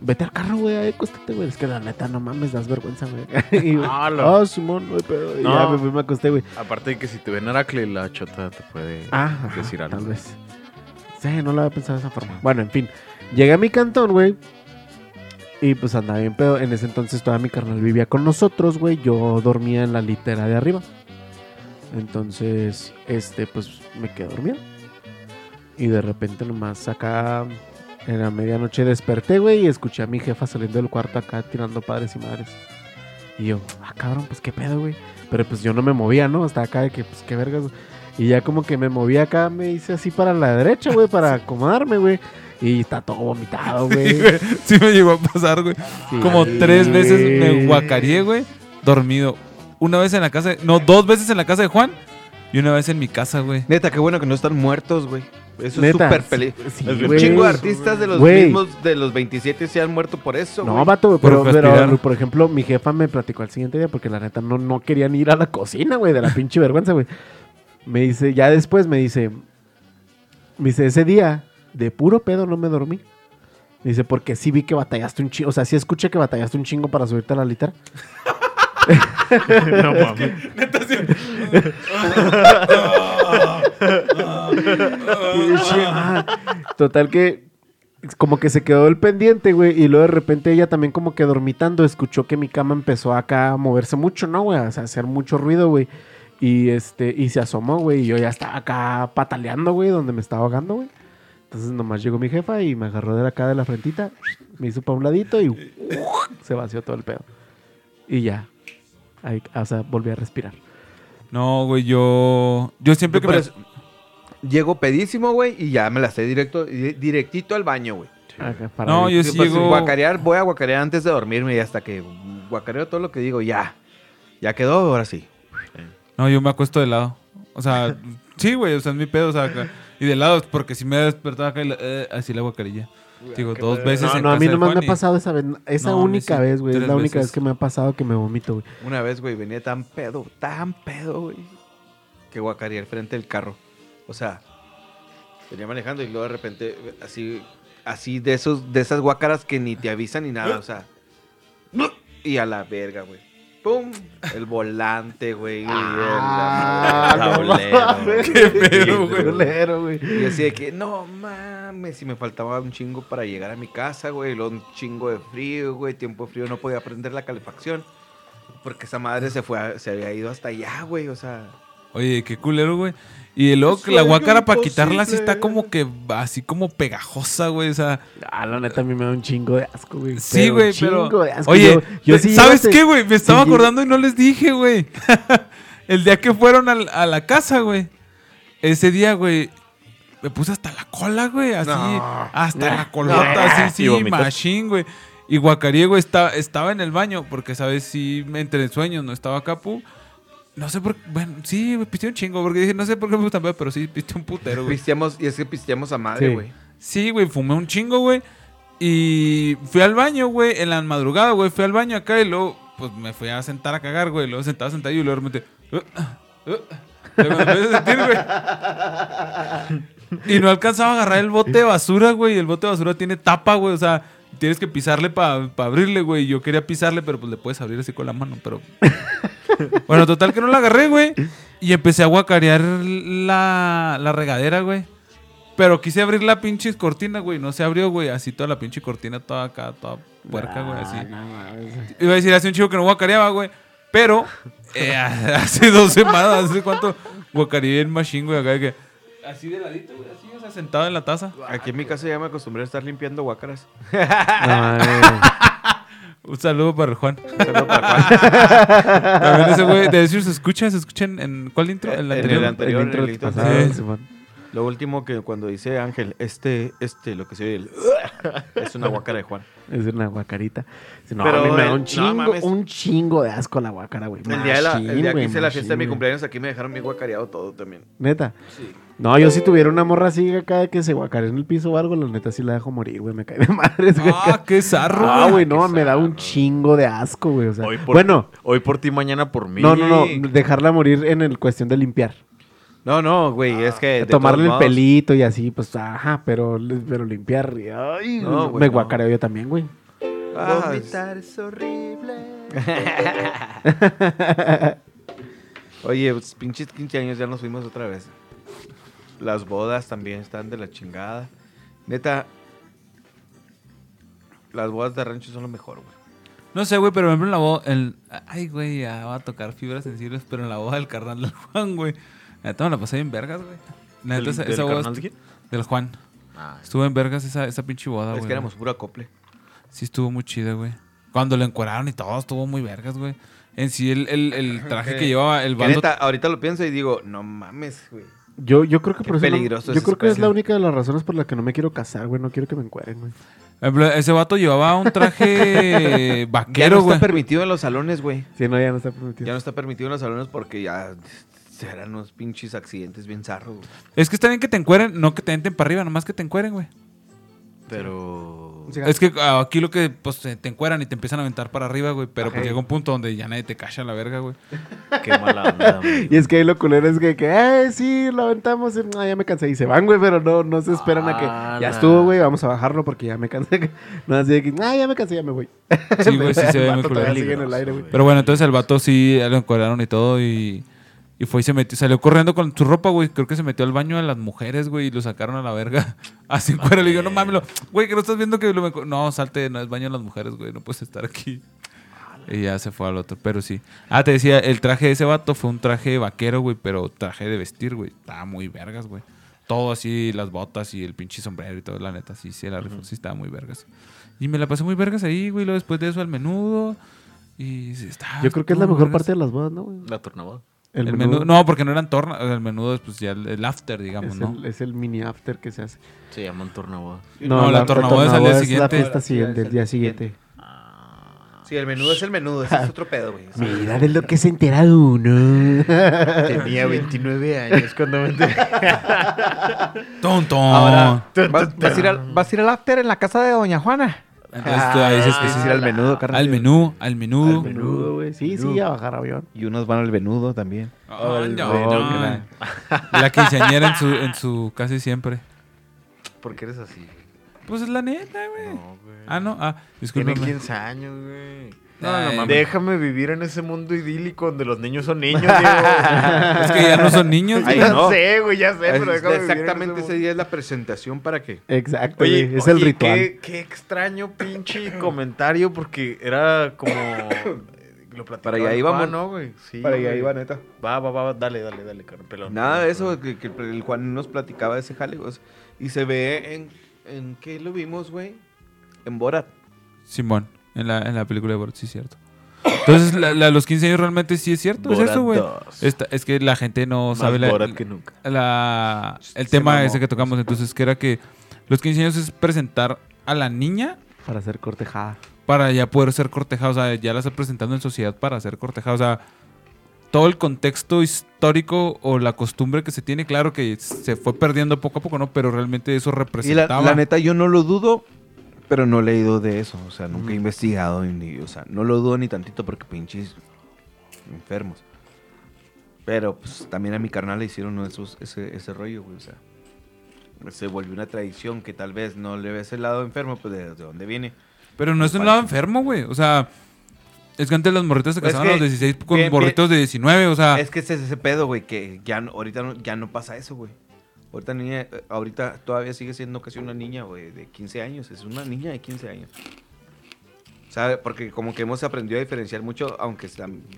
vete al carro, güey, acostate, güey. Es que la neta, no mames, das vergüenza, güey. y, Ah, lo- Simón, no hay pedo. Y No. ya me fui, me acosté, güey. Aparte de que si te ven Aracle, la chota te puede Ah, decir algo. tal vez. Sí, no lo había pensado de esa forma. Bueno, en fin. Llegué a mi cantón, güey. Y pues andaba bien pedo. En ese entonces toda mi carnal vivía con nosotros, güey. Yo dormía en la litera de arriba. Entonces, este, pues me quedé dormido. Y de repente nomás acá en la medianoche desperté, güey, y escuché a mi jefa saliendo del cuarto acá tirando padres y madres. Y yo, ah, cabrón, pues qué pedo, güey. Pero pues yo no me movía, ¿no? Hasta acá de que, pues qué vergas. Y ya como que me moví acá, me hice así para la derecha, güey, para acomodarme, güey. Y está todo vomitado, Sí, güey. güey. Sí me llegó a pasar, güey. Sí. Como tres veces me guacareé, güey. Dormido. Una vez en la casa de... No, dos veces en la casa de Juan. Y una vez en mi casa, güey. Neta, qué bueno que no están muertos, güey. Eso Neta, es súper feliz. sí, un güey. chingo de artistas de los mismos, de los 27 se han muerto por eso, No, güey. vato, pero, Por pero, por ejemplo, mi jefa me platicó al siguiente día porque la neta no, no querían ir a la cocina, güey, de la pinche vergüenza, güey. Me dice, ya después me dice, me dice, ese día, de puro pedo no me dormí. Me dice, porque sí vi que batallaste un chingo, o sea, sí escuché que batallaste un chingo para subirte a la litera. No mames. Y dije, "Ah". Total que como que se quedó el pendiente, güey, y luego de repente ella también como que dormitando escuchó que mi cama empezó acá a moverse mucho, ¿no, güey? O sea, a hacer mucho ruido, güey. Y este, y se asomó, güey, y yo ya estaba acá pataleando, güey, donde me estaba ahogando, güey. Entonces nomás llegó mi jefa y me agarró de acá de la frentita, me hizo para un ladito y se vació todo el pedo. Y ya. Ahí, o sea, volví a respirar. No, güey, yo... Yo siempre Yo que me... eso- Llego pedísimo, güey, y ya me la sé directo, di- directito al baño, güey. Para No, yo Sí, sí llego... Guacarear, voy a guacarear antes de dormirme y hasta que guacareo todo lo que digo, ya. Ya quedó, ahora sí. No, yo me acuesto de lado. O sea, sí, güey, o sea, es mi pedo, o sea, acá. Y de lado, porque si me he despertado acá y la- eh, así la guacarilla. Digo, dos veces No, en no, a casa mí de nomás me ha pasado esa vez, esa No, a mí única sí, vez, güey. Es la única veces. vez que me ha pasado que me vomito, güey. Una vez, güey, venía tan pedo, tan pedo, güey, que guacareé al frente del carro. O sea, venía manejando y luego de repente, así, así de esos, de esas guacaras que ni te avisan ni nada, o sea. Y a la verga, güey. ¡Pum! El volante, güey. Ah, el tablero. Qué pedo, güey. Güey. Y así de que, no mames, si me faltaba un chingo para llegar a mi casa, güey, luego un chingo de frío, güey, tiempo de frío, no podía prender la calefacción. Porque esa madre se fue, a- se había ido hasta allá, güey, o sea. Oye, qué culero, güey. Y luego que la Sueño guacara para quitarla sí está como que así como pegajosa, güey. O sea, Ah, la neta a mí me da un chingo de asco, güey. sí, Pero güey, un pero. chingo de asco. Oye, Yo- yo sí ¿sabes qué, güey? Me estaba sí, acordando y no les dije, güey. El día que fueron al- a, la casa, güey. Ese día, güey. Me puse hasta la cola, güey. Así. No. Hasta la colota, así, ¿Y sí, machine, güey. Y Guacarí, güey, está, estaba en el baño. Porque, ¿sabes? Sí, me entré en sueños, no estaba acá, pu. No sé por qué. Bueno, sí, me pisté un chingo. Porque dije, no sé por qué me gusta, pero sí, pisté un putero, güey. Pisteamos, y es que pisteamos a madre, Sí. güey. Sí, güey, fumé un chingo, güey. Y fui al baño, güey, en la madrugada, güey. Fui al baño acá y luego, pues me fui a sentar a cagar, güey. Luego sentado, sentado y luego de repente. "Uh, uh, uh". Luego me empecé a sentir, güey. Y no alcanzaba a agarrar el bote de basura, güey. y El bote de basura tiene tapa, güey. O sea, tienes que pisarle para abrirle, güey. Y Yo quería pisarle, pero pues le puedes abrir así con la mano, pero. bueno, total que no la agarré, güey. Y empecé a guacarear la, la regadera, güey. Pero quise abrir la pinche cortina, güey. No se abrió, güey. Así toda la pinche cortina, toda acá, toda puerca, güey. Así. Ah, no. Iba a decir, hace un chico que no guacareaba, güey. Pero eh, hace dos semanas, hace cuánto guacareé en Machine, güey. Acá de que. Así de ladito, güey. Así, o Sentado en la taza. Aquí en mi casa ya me acostumbré a estar limpiando guácaras. Ay, Un saludo para el Juan. Saludo para Juan. También ese güey, de decir, se escucha, se escucha en, en- ¿cuál intro? En El el anterior. anterior. el intro el intro pasado, sí. Lo último que cuando dice Ángel, este, este, lo que se oye, el, es una guácara de Juan. Es una guacarita. No, Pero me da un no chingo, mames. un chingo de asco la guacara, güey. El día, de la, el Machín, día que hice la fiesta de mi cumpleaños, aquí me dejaron bien guacareado todo también. Neta. Sí. No, yo si tuviera una morra así acá de que se guacare en el piso o algo, la neta sí la dejo morir, güey. Me cae de madres, güey. Ah, qué zarro. Ah, güey, no, me da un chingo de asco, güey. O sea, Hoy por, bueno, hoy por ti, mañana por mí. no, no, no, dejarla morir en el cuestión de limpiar. No, no, güey, es que. de Tomarle el modos- pelito y así, pues, ajá, pero, pero limpiar. Ay, No, güey, me no. guacareo yo también, güey. Ah, es horrible. Oye, pues, pinches 15 años ya nos fuimos otra vez. Las bodas también están de la chingada. Neta, las bodas de rancho son lo mejor, güey. No sé, güey, pero por ejemplo en la boda. El... Ay, güey, ya va a tocar fibras sensibles, pero en la boda del carnal del Juan, güey. Neta me la pasé bien vergas, güey. Neta, ¿Del- esa, del esa boda. carnal de estu- quién? Del Juan. Ah, Estuvo en vergas esa, esa pinche boda, güey. es que éramos puro acople. Sí, estuvo muy chida, güey. Cuando lo encueraron y todo, estuvo muy vergas, güey. En sí, el, el, el traje Que- que llevaba el Que bando. neta, ahorita lo pienso y digo, no mames, güey. Yo, yo creo que Qué por eso. no- peligroso yo es creo que es la única de las razones por las que no me quiero casar, güey. No quiero que me encueren, güey. Por ejemplo, Ese vato llevaba un traje Ya vaquero, no güey. está permitido en los salones, güey. Sí, no, ya no está permitido. Ya no está permitido en los salones porque ya serán unos pinches accidentes bien zarros, güey. Es que está bien que te encueren, no que te entren para arriba, nomás que te encueren, güey. pero. Sí, Es que aquí lo que pues te te encueran y te empiezan a aventar para arriba, güey. Pero pues llega un punto donde ya nadie te cacha la verga, güey. Qué mala onda, güey. Y es que ahí lo culero es que, que eh, sí, lo aventamos, y, ya me cansé. Y se van, güey, pero no, no se esperan a que ya nah. estuvo, güey, vamos a bajarlo porque ya me cansé. No, así de que, ah, ya me cansé, ya me voy. Sí, güey, sí se ve muy culero. aire, güey. Pero bueno, entonces el vato sí lo encuadraron y todo y, y fue y se metió, salió corriendo con su ropa, güey. Creo que se metió al baño de las mujeres, güey, y lo sacaron a la verga. Así en cuero. Le digo, no mames, güey, que no estás viendo que lo me- No, salte, no es baño de las mujeres, güey, no puedes estar aquí. Y ya se fue al otro, pero sí. Ah, te decía, el traje de ese vato fue un traje vaquero, güey, pero traje de vestir, güey. Estaba muy vergas, güey. Todo así, las botas y el pinche sombrero y todo, la neta, sí, sí, la rifó, sí estaba muy vergas. Y me la pasé muy vergas ahí, güey, luego después de eso al menudo. Y sí, estaba- Yo creo que es la mejor vergas. parte de las bodas, ¿no, güey? La tornaboda. El, menú, no, porque no eran tornas, el menudo es pues ya el, el after, digamos, es, ¿no? el, es el mini after que se hace. Se llaman tornaboda. No, la tornaboda es al día la siguiente. fiesta siguiente, el día siguiente. Sí, el menudo es el menudo, ese es otro pedo, güey. Mira de lo que se entera uno. Tenía 29 años cuando me enteré. ¡Tonto! Ahora, ¿vas, vas a ir al, vas a ir al after en la casa de Doña Juana? Entonces tú ahí dices que Ese sí. era el menudo, carnal. Al menú, al menudo. Menudo, güey. Sí, sí, a bajar avión. Y unos van al venudo también. No, Oh, no. que la- La quinceañera en su, en su casi siempre. ¿Por qué eres así? Pues es la neta, güey. No, güey. Ah, no, ah, Tiene discúlpame. 15 años, güey. No, no mames. Déjame vivir en ese mundo idílico donde los niños son niños, Diego. Es que ya no son niños, Ay, ya no. sé, güey, ya sé, pero déjame vivir en exactamente ese ese día es la presentación para que... Exacto, Oye, es el oye, ritual. Qué, qué extraño pinche comentario porque era como... Lo platicaba Para allá íbamos. ¿no, güey? Sí, Para allá iba, neta. Va, va, va, dale, dale, dale, carnal, pelón. Nada de eso, que, que el Juan nos platicaba de ese jale, güey. Y se ve en... ¿En qué lo vimos, güey? En Borat. Simón, en la, en la película de Borat, sí es cierto. Entonces, la, la- los 15 años realmente sí es cierto, es eso, güey. 2. Esta- Es que la gente no Más sabe la, Borat que nunca. la- el Se tema mamó. ese que tocamos. Entonces, que era que los 15 años es presentar a la niña Para ser cortejada. para ya poder ser cortejada. O sea, ya la está presentando en sociedad para ser cortejada. O sea, todo el contexto histórico o la costumbre que se tiene, claro que se fue perdiendo poco a poco, ¿no? Pero realmente eso Y la, representaba. la neta, yo no lo dudo, pero no he leído de eso. O sea, nunca he investigado. Ni, o sea, no lo dudo ni tantito porque pinches enfermos. Pero pues también a mi carnal le hicieron esos, ese, ese rollo, güey. O sea, se volvió una tradición que tal vez no le ves el lado enfermo, pues de, de dónde viene. Pero no es un lado enfermo, güey. O sea, es que antes las morritas se Pues casaban a los 16 con bien, morritos de 19, o sea. Es que ese es ese pedo, güey, que ya no- ahorita no, ya no pasa eso, güey. Ahorita, niña, eh, ahorita todavía sigue siendo casi una niña, güey, de 15 años. Es una niña de 15 años. ¿Sabe? Porque como que hemos aprendido a diferenciar mucho, aunque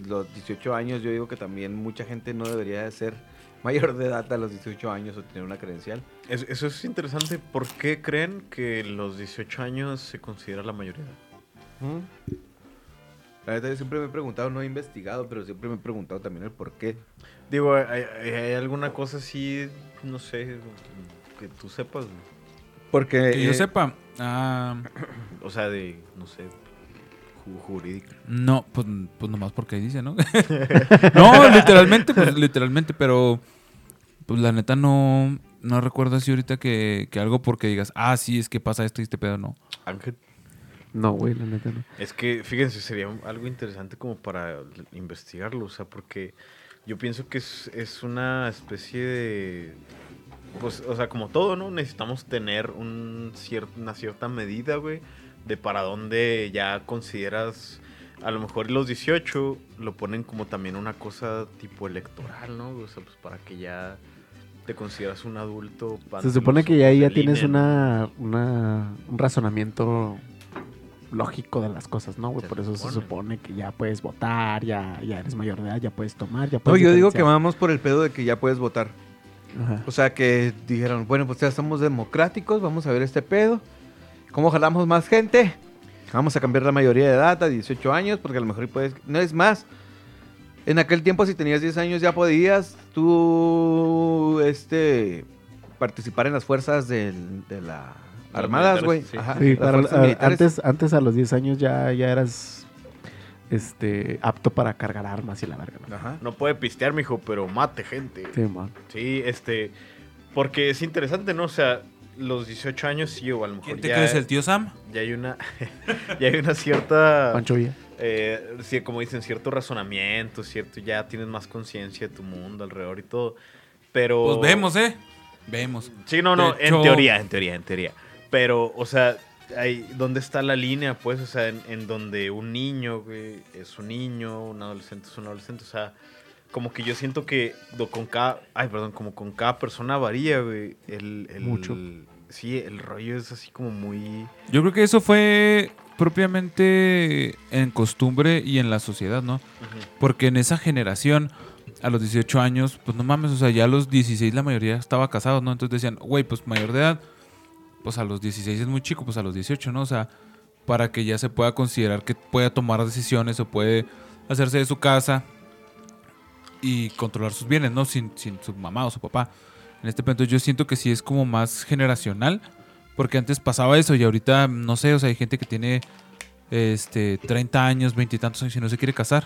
los 18 años, yo digo que también mucha gente no debería de ser mayor de edad a los 18 años o tener una credencial. Es- eso es interesante. ¿Por qué creen que los 18 años se considera la mayoría? La verdad, yo siempre me he preguntado, no he investigado, pero siempre me he preguntado también el por qué. Digo, ¿hay, alguna cosa así, no sé, que tú sepas? Porque Que yo eh, sepa. Ah, O sea, de, no sé, ju- jurídica. no, pues, pues nomás porque ahí dice, ¿no? no, literalmente, pues literalmente, pero pues la neta no, no recuerdo así ahorita que, que algo porque digas, ah, sí, es que pasa esto y este pedo, no. Ángel. No, güey, la neta no. Es que, fíjense, sería algo interesante como para investigarlo, o sea, porque yo pienso que es, es una especie de... Pues, o sea, como todo, ¿no? Necesitamos tener un cier- una cierta medida, güey, de para dónde ya consideras... A lo mejor los 18 lo ponen como también una cosa tipo electoral, ¿no? O sea, pues para que ya te consideras un adulto. Se supone que ya, ya tienes una, una, un razonamiento lógico de las cosas, ¿no, güey? Por eso se supone. que ya puedes votar, ya, ya eres mayor de edad, ya puedes tomar, ya No, puedes... yo digo que vamos por el pedo de que ya puedes votar. Ajá. O sea, que dijeron, bueno, pues ya somos democráticos, vamos a ver este pedo. ¿Cómo jalamos más gente? Vamos a cambiar la mayoría de edad a 18 años, porque a lo mejor puedes... No es más. En aquel tiempo, si tenías 10 años, ya podías tú, este, participar en las fuerzas del- de la Armadas, güey. sí. Sí, antes, antes a los 10 años ya, ya eras este, apto para cargar armas y la verga, ¿no? Ajá. No puede pistear, mijo, pero mate gente. Sí, man. Sí, este. Porque es interesante, ¿no? O sea, los 18 años sí, o a lo mejor ¿Quién te ya, crees, el tío Sam? ya hay una. ya hay una cierta. Pancho Villa. eh, sí, como dicen, cierto razonamiento, cierto. Ya tienes más conciencia de tu mundo alrededor y todo. Pero. Pues vemos, ¿eh? Vemos. Sí, no, no, De en hecho- teoría, en teoría, en teoría. Pero, o sea, hay, ¿dónde está la línea, pues? O sea, en, en donde un niño, güey, es un niño, un adolescente es un adolescente. O sea, como que yo siento que con cada, ay, perdón, como con cada persona varía, güey. El, el- Mucho. Sí, el rollo es así como muy... Yo creo que eso fue propiamente en costumbre y en la sociedad, ¿no? Porque en esa generación, a los 18 años, pues no mames, o sea, ya a los 16 la mayoría estaba casado, ¿no? Entonces decían, güey, pues mayor de edad, pues a los 16 es muy chico, pues a los 18, ¿no? O sea, para que ya se pueda considerar que pueda tomar decisiones o puede hacerse de su casa y controlar sus bienes, ¿no? Sin, sin su mamá o su papá. En este punto yo siento que sí es como más generacional, porque antes pasaba eso y ahorita, no sé, o sea, hay gente que tiene este 30 años, 20 y tantos años y no se quiere casar.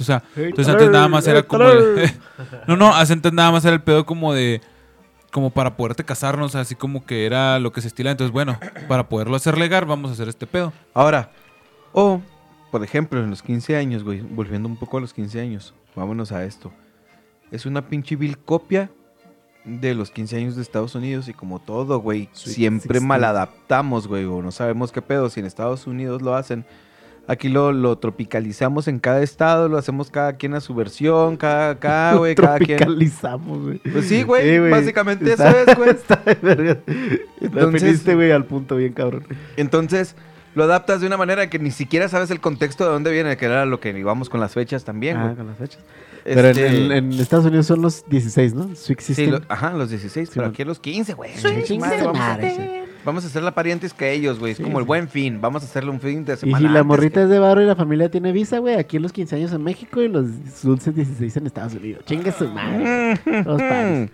O sea, entonces antes nada más era como de- No, no, antes nada más era el pedo como de como para poderte casarnos, así como que era lo que se estila, entonces bueno, para poderlo hacer legal vamos a hacer este pedo. Ahora, o, por ejemplo, en los 15 años, güey, volviendo un poco a los 15 años, vámonos a esto. Es una pinche vil copia de los 15 años de Estados Unidos y como todo, güey, siempre 16. maladaptamos, güey, o no sabemos qué pedo, si en Estados Unidos lo hacen. Aquí lo, lo tropicalizamos en cada estado, lo hacemos cada quien a su versión, cada, cada, güey, cada quien. Tropicalizamos, güey. Pues sí, güey, básicamente eso es, güey. Está de verga. Entonces- güey, al punto bien cabrón. Entonces, lo adaptas de una manera que ni siquiera sabes el contexto de dónde viene, que era lo que íbamos con las fechas también, Ah, güey. con las fechas. Pero en, Este, en- en Estados Unidos son los 16, ¿no? Sweet Sí, lo- ajá, los 16, pero aquí los 15, güey. Sí, Madre, madre, vamos, a, hacer la parientes que ellos, güey. Es Sí, como el buen fin. Vamos a hacerle un fin de Y semana. si la antes morrita que- es de barro y la familia tiene visa, güey, aquí en los 15 años en México y los dulces 16 en Estados Unidos. Chingue su madre. Todos pares.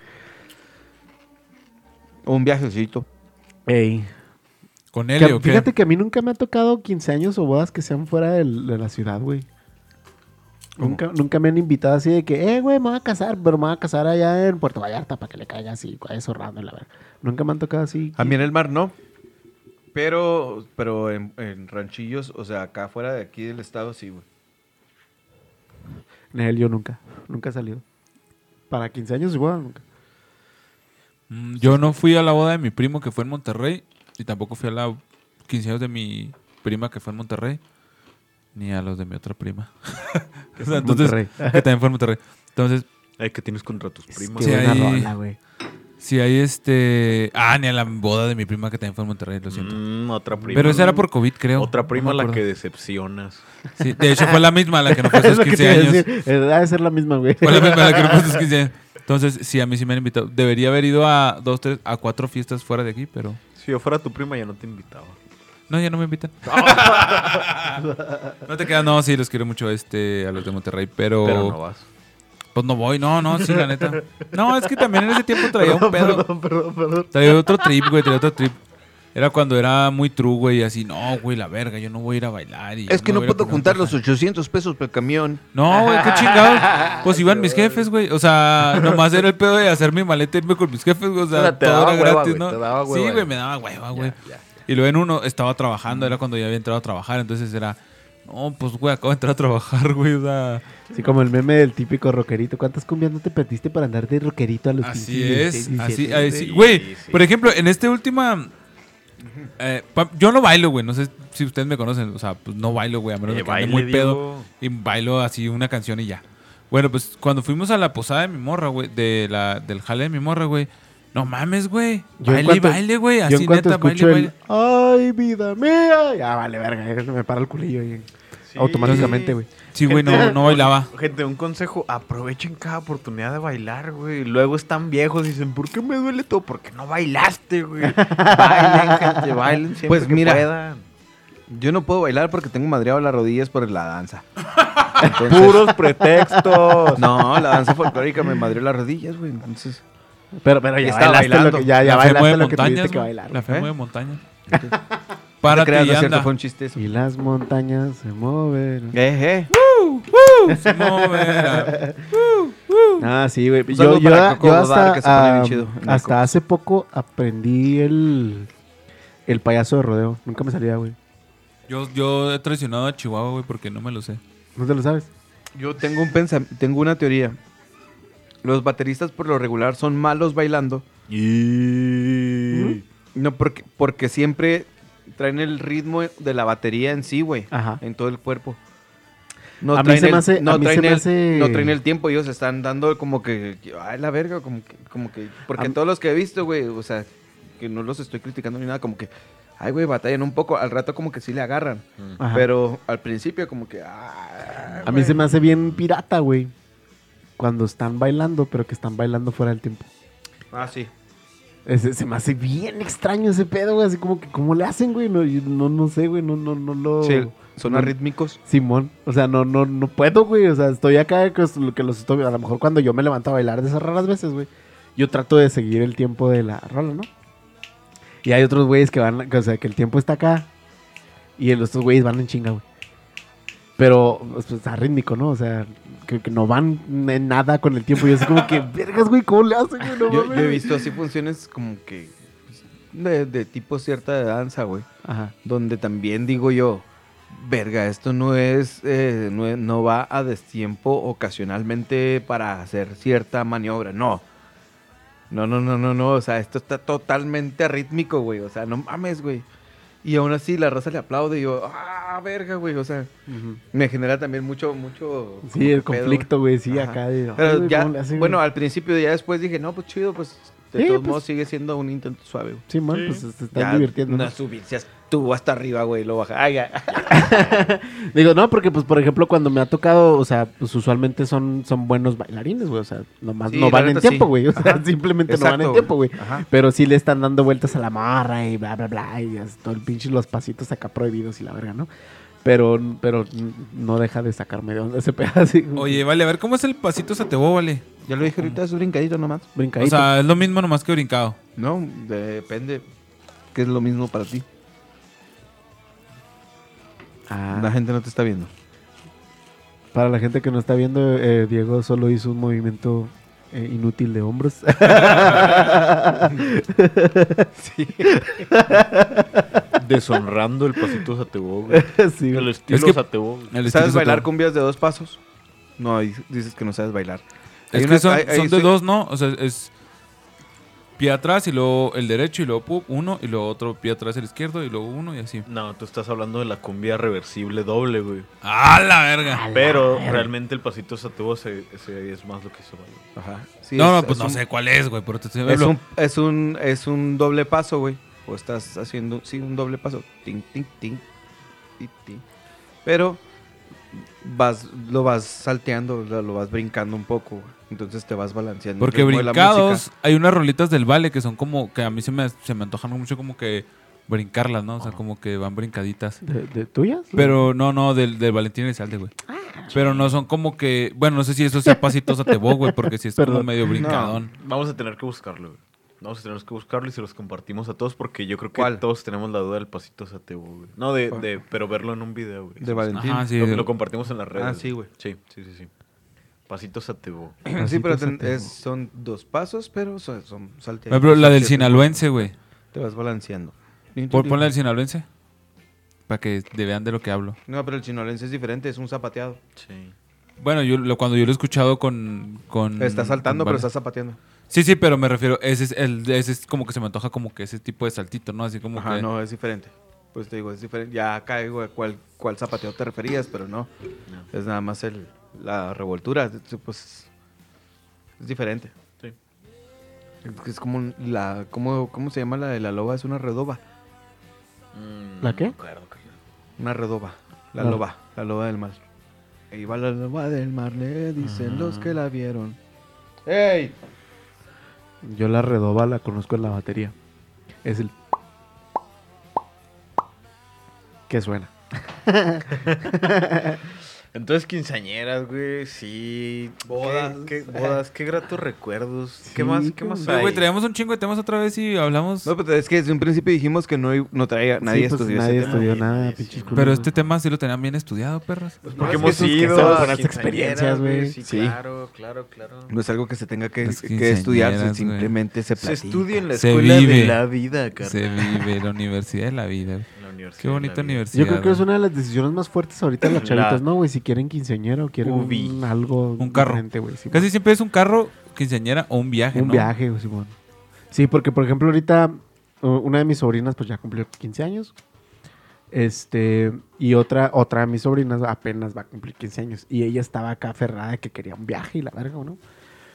Un viajecito. Ey. Con Que- él o qué? fíjate que a mí nunca me ha tocado 15 años o bodas que sean fuera de la ciudad, güey. Nunca, nunca me han invitado así de que, eh, güey, me voy a casar, pero me voy a casar allá en Puerto Vallarta para que le caiga así, eso rando, la verdad. Nunca me han tocado así. A mí en el mar no. Pero, pero en, en ranchillos, o sea, acá fuera de aquí del estado, sí, güey. En él yo nunca, nunca he salido. Para 15 años igual, nunca. Mm, Yo no fui a la boda de mi primo que fue en Monterrey y tampoco fui a la 15 años de mi prima que fue en Monterrey ni a los de mi otra prima. O sea, entonces, Monterrey. que también fue en Monterrey. Entonces, Ay, ¿qué tienes contra tus primos? Qué Sí, buena ahí- rola, güey. Si hay este... Ah, ni a la boda de mi prima que también fue en Monterrey, lo siento. Mm, otra prima. Pero esa era por COVID, creo. Otra prima No la que decepcionas. Sí, de hecho fue la misma la que no fue a Es sus lo que 15 te iba a años. Debe ser la misma, güey. Fue la misma la que no fue a sus 15 años. Entonces, sí, a mí sí me han invitado. Debería haber ido a dos, tres, a cuatro fiestas fuera de aquí, pero... Si yo fuera tu prima, ya no te invitaba. No, ya no me invitan. no te quedas, no, sí, los quiero mucho este, a los de Monterrey, pero... Pero no vas. Pues no voy, no, no, sí, la neta. No, es que también en ese tiempo traía un pedo. Perdón, perdón, perdón. Traía otro trip, güey, traía otro trip. Era cuando era muy true, güey, y así, no, güey, la verga, yo no voy a ir a bailar. Y Es que no puedo juntar un los traje". 800 pesos por camión. No, güey, qué chingados. Pues iban mis jefes, güey. O sea, nomás era el pedo de hacer mi maleta y irme con mis jefes, güey. O sea, te todo daba era hueva, gratis, güey, ¿no? te daba sí, güey, me daba hueva, güey. Y luego en uno estaba trabajando, era cuando ya había entrado a trabajar, entonces era, no, pues, güey, acabo de entrar a trabajar, güey, o sea. Así como el meme del típico rockerito. ¿Cuántas cumbias no te perdiste para andar de rockerito a los Así es, 16, así, 17? así. Sí, Güey, sí. por ejemplo, en este última... eh, yo no bailo, güey, no sé si ustedes me conocen, o sea, pues no bailo, güey, a menos Eh, de que ande baile, muy pedo y bailo así una canción y ya. Bueno, pues cuando fuimos a la posada de mi morra, güey, de la, del jale de mi morra, güey, no mames, güey, Yo en baile y cuanto- baile, güey, Yo así en cuanto neta, baile, escucho el baile. ¡Ay, vida mía! Ya vale, verga, me para el culillo ahí. Sí. Automáticamente, güey. Sí, güey, no, no bailaba. Gente, un consejo, aprovechen cada oportunidad de bailar, güey. Luego están viejos y dicen, ¿por qué me duele todo? Porque no bailaste, güey. Bailen, gente, bailen siempre Pues que mira. puedan. Yo no puedo bailar porque tengo madreado las rodillas por la danza. Entonces- Puros pretextos. No, la danza folclórica me madreó las rodillas, güey. Entonces, Pero, pero ya bailaste bailando. lo que, ya, ya bailaste lo que tuviste montañas, que bailar. La fe ¿Eh? mueve montañas. Para creas, no es cierto, fue un chiste eso. Y las montañas se mueven. Eh, eh. Se moverá. Ah, sí, güey. Yo, yo, yo hasta, que se pone bien ah, chido hasta hace poco aprendí el, el payaso de rodeo. Nunca me salía, güey. Yo, yo he traicionado a Chihuahua, güey, porque no me lo sé. ¿No te lo sabes? Yo tengo un tengo una teoría. Los bateristas por lo regular son malos bailando. Y... No, porque, porque siempre traen el ritmo de la batería en sí, güey. Ajá. En todo el cuerpo. No A mí traen, se me el, hace- no, a mí se traen me el, hace- no traen el tiempo. Ellos están dando como que... Ay, la verga, como que... Como que porque A mí- todos los que he visto, güey, o sea, que no los estoy criticando ni nada, como que... Ay, güey, batallan un poco. Al rato como que sí le agarran. Ajá. Pero al principio como que... ah, A mí se me hace bien pirata, güey. Cuando están bailando, pero que están bailando fuera del tiempo. Ah, sí. Ese- se me hace bien extraño ese pedo, güey. Así como que, ¿cómo le hacen, güey? No, yo no, no sé, güey. No, no, no lo. Sí, son no- arrítmicos. Simón. O sea, no, no, no puedo, güey. O sea, estoy acá que, que los estoy. A lo mejor cuando yo me levanto a bailar de esas raras veces, güey. Yo trato de seguir el tiempo de la rola, ¿no? Y hay otros güeyes que van, que, o sea, que el tiempo está acá. Y el- estos güeyes van en chinga, güey. Pero, pues, está rítmico, ¿no? O sea, que, que no van en nada con el tiempo. Yo así como que, vergas, güey, ¿cómo le hacen, güey? No Yo, mames". yo he visto así funciones como que pues, de, de tipo cierta de danza, güey. Ajá. Donde también digo yo, verga, esto no es, eh, no, es- no va a destiempo ocasionalmente para hacer cierta maniobra, no. No, no, no, no, no, o sea, esto está totalmente rítmico, güey, o sea, no mames, güey. Y aún así la raza le aplaude y yo, ah, verga, güey, o sea, me genera también mucho, mucho... Sí, el pedo, conflicto, güey, sí, Ajá. acá. de, "Ay, Pero ya, ¿cómo le hacen, bueno, güey?". al principio ya después dije, no, pues chido, pues de Sí, todos pues- modos sigue siendo un intento suave. güey. Sí, man, Sí. pues se están Ya, divirtiendo. No ¿no? subirse tú hasta arriba, güey, lo baja. Ay, ya. Digo, no, porque, pues, por ejemplo, cuando me ha tocado, o sea, pues usualmente son, son buenos bailarines, güey. O sea, nomás Sí, no van en tiempo, sí. güey. O sea, Ajá. simplemente no van en tiempo, güey. Ajá. Pero sí le están dando vueltas a la marra y bla, bla, bla. Y es todo el pinche los pasitos acá prohibidos y la verga, ¿no? Pero, pero no deja de sacarme de onda ese pedazo. Oye, vale, a ver, ¿cómo es el pasito satebo, vale? Ya lo dije ahorita, es un brincadito nomás. O brincadito. sea, es lo mismo nomás que brincado. No, depende. ¿Qué es lo mismo para ti? Ah, La gente no te está viendo. Para la gente que no está viendo, eh, Diego solo hizo un movimiento eh, inútil de hombros. Deshonrando el pasito satebó, güey. sí, El estilo Es que- satebó. güey. El ¿Sabes estilo bailar cumbias de dos pasos? No, dices que no sabes bailar. Hay Es una- que son, hay- de sí. dos, ¿no? O sea, es pie atrás y luego el derecho y luego pup, uno y luego otro pie atrás el izquierdo y luego uno y así. No, tú estás hablando de la cumbia reversible doble, güey. ¡Ah, la verga! Pero realmente el pasito satebó se, se- es más lo que se baila. Ajá. Sí, no, es- no, pues es no un- sé cuál es, güey, pero te estoy Es hablando. un, es, un, es un doble paso, güey. O estás haciendo, sí, un doble paso. Ting, ting, ting. ting, ting. Pero vas, lo vas salteando, lo, vas brincando un poco, güey. Entonces te vas balanceando. Porque brincados, hay unas rolitas del vale que son como, que a mí se me, se me antojan mucho como que brincarlas, ¿no? O sea, como que van brincaditas. ¿De, de tuyas? Pero no, no, del, del Valentín Elizalde, güey. Pero no son como que, bueno, no sé si eso sea pasitos a Tebo, güey, porque si es como Perdón. medio brincadón. Vamos a tener que buscarlo, güey. Vamos a tener que buscarlo y se los compartimos a todos porque yo creo que ¿Cuál? todos tenemos la duda del pasito sateo, güey. No, de, de, pero verlo en un video, güey. De Valentín. Ajá, sí. Lo, de- lo compartimos en las redes. Ah, sí, güey. Sí, sí, sí, sí. Pasito sateo. Sí, pero ten- es- son dos pasos, pero son, son ejemplo, la del sinaloense, güey. Te vas balanceando. Por ponle el sinaloense. Para que vean de lo que hablo. No, pero el chinolense es diferente, es un zapateado. Sí. Bueno, yo lo- cuando yo lo he escuchado con... con Está saltando, con pero Vale. está zapateando. Sí, sí, pero me refiero, ese es, el, ese es como que se me antoja como que ese tipo de saltito, ¿no? Así como Ajá, que... no, es diferente. Pues te digo, es diferente. Ya caigo a cuál, cuál zapateo te referías, pero no. Es nada más el, la revoltura. es- Pues es diferente. Sí. Es- como la. ¿cómo, ¿Cómo se llama la de la loba? Es una redoba. Mm, ¿La qué? Una redoba. La La- loba. La loba del mar. Ahí va la loba del mar, le dicen los que la vieron. ¡Ey! Yo la redoba la conozco en la batería. Es el... ¿Qué suena? Entonces, quinceañeras, güey, sí. Bodas. Qué, qué- bodas, qué gratos recuerdos. ¿Qué más, qué más hay? güey, traemos un chingo de temas otra vez y hablamos... No, pero es que desde un principio dijimos que no, no traía. Nadie Sí, pues, estudió nadie estudió nada, pinches. Pero este tema sí lo tenían bien estudiado, perros. Porque No, es hemos ido a buenas quinceañeras, experiencias, güey. Sí, Sí. claro, claro, claro. No es algo que se tenga que, Las que estudiar, simplemente se Se platica. estudia en la Se escuela vive. de la vida, carnal. Se vive la universidad de la vida. universidad Qué bonita universidad. Yo creo que es una de las decisiones más fuertes ahorita de las chavitas, La- ¿no, güey? Si quieren quinceañera o quieren Ubi. un- algo Un carro. güey. sí, Casi siempre es un carro, quinceañera o un viaje, Un ¿no? viaje, güey, Simón. Sí, porque por ejemplo ahorita una de mis sobrinas pues ya cumplió 15 años. Este, y otra otra de mis sobrinas apenas va a cumplir 15 años y ella estaba acá aferrada de que quería un viaje y la verga, ¿no?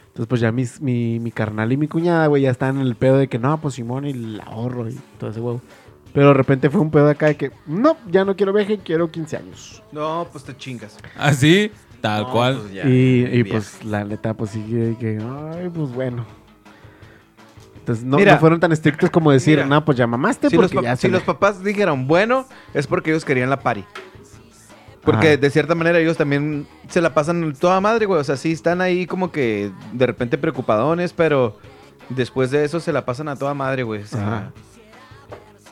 Entonces pues ya mis, mi, mi carnal y mi cuñada, güey, ya están en el pedo de que no, pues Simón y el ahorro y todo ese huevo. Pero de repente fue un pedo acá de que no, ya no quiero viaje, quiero 15 años. No, pues te chingas. Así, tal No, cual. pues ya, y pues la neta pues sí que, que, ay, pues bueno. Entonces no, Mira, no fueron tan estrictos como decir, mira, no, pues ya mamaste Si, los, porque pa- ya si los papás dijeron bueno, es porque ellos querían la party. Porque Ajá. de cierta manera ellos también se la pasan toda madre, güey. O sea, sí están ahí como que de repente preocupadones, pero después de eso se la pasan a toda madre, güey. O sea, Ajá.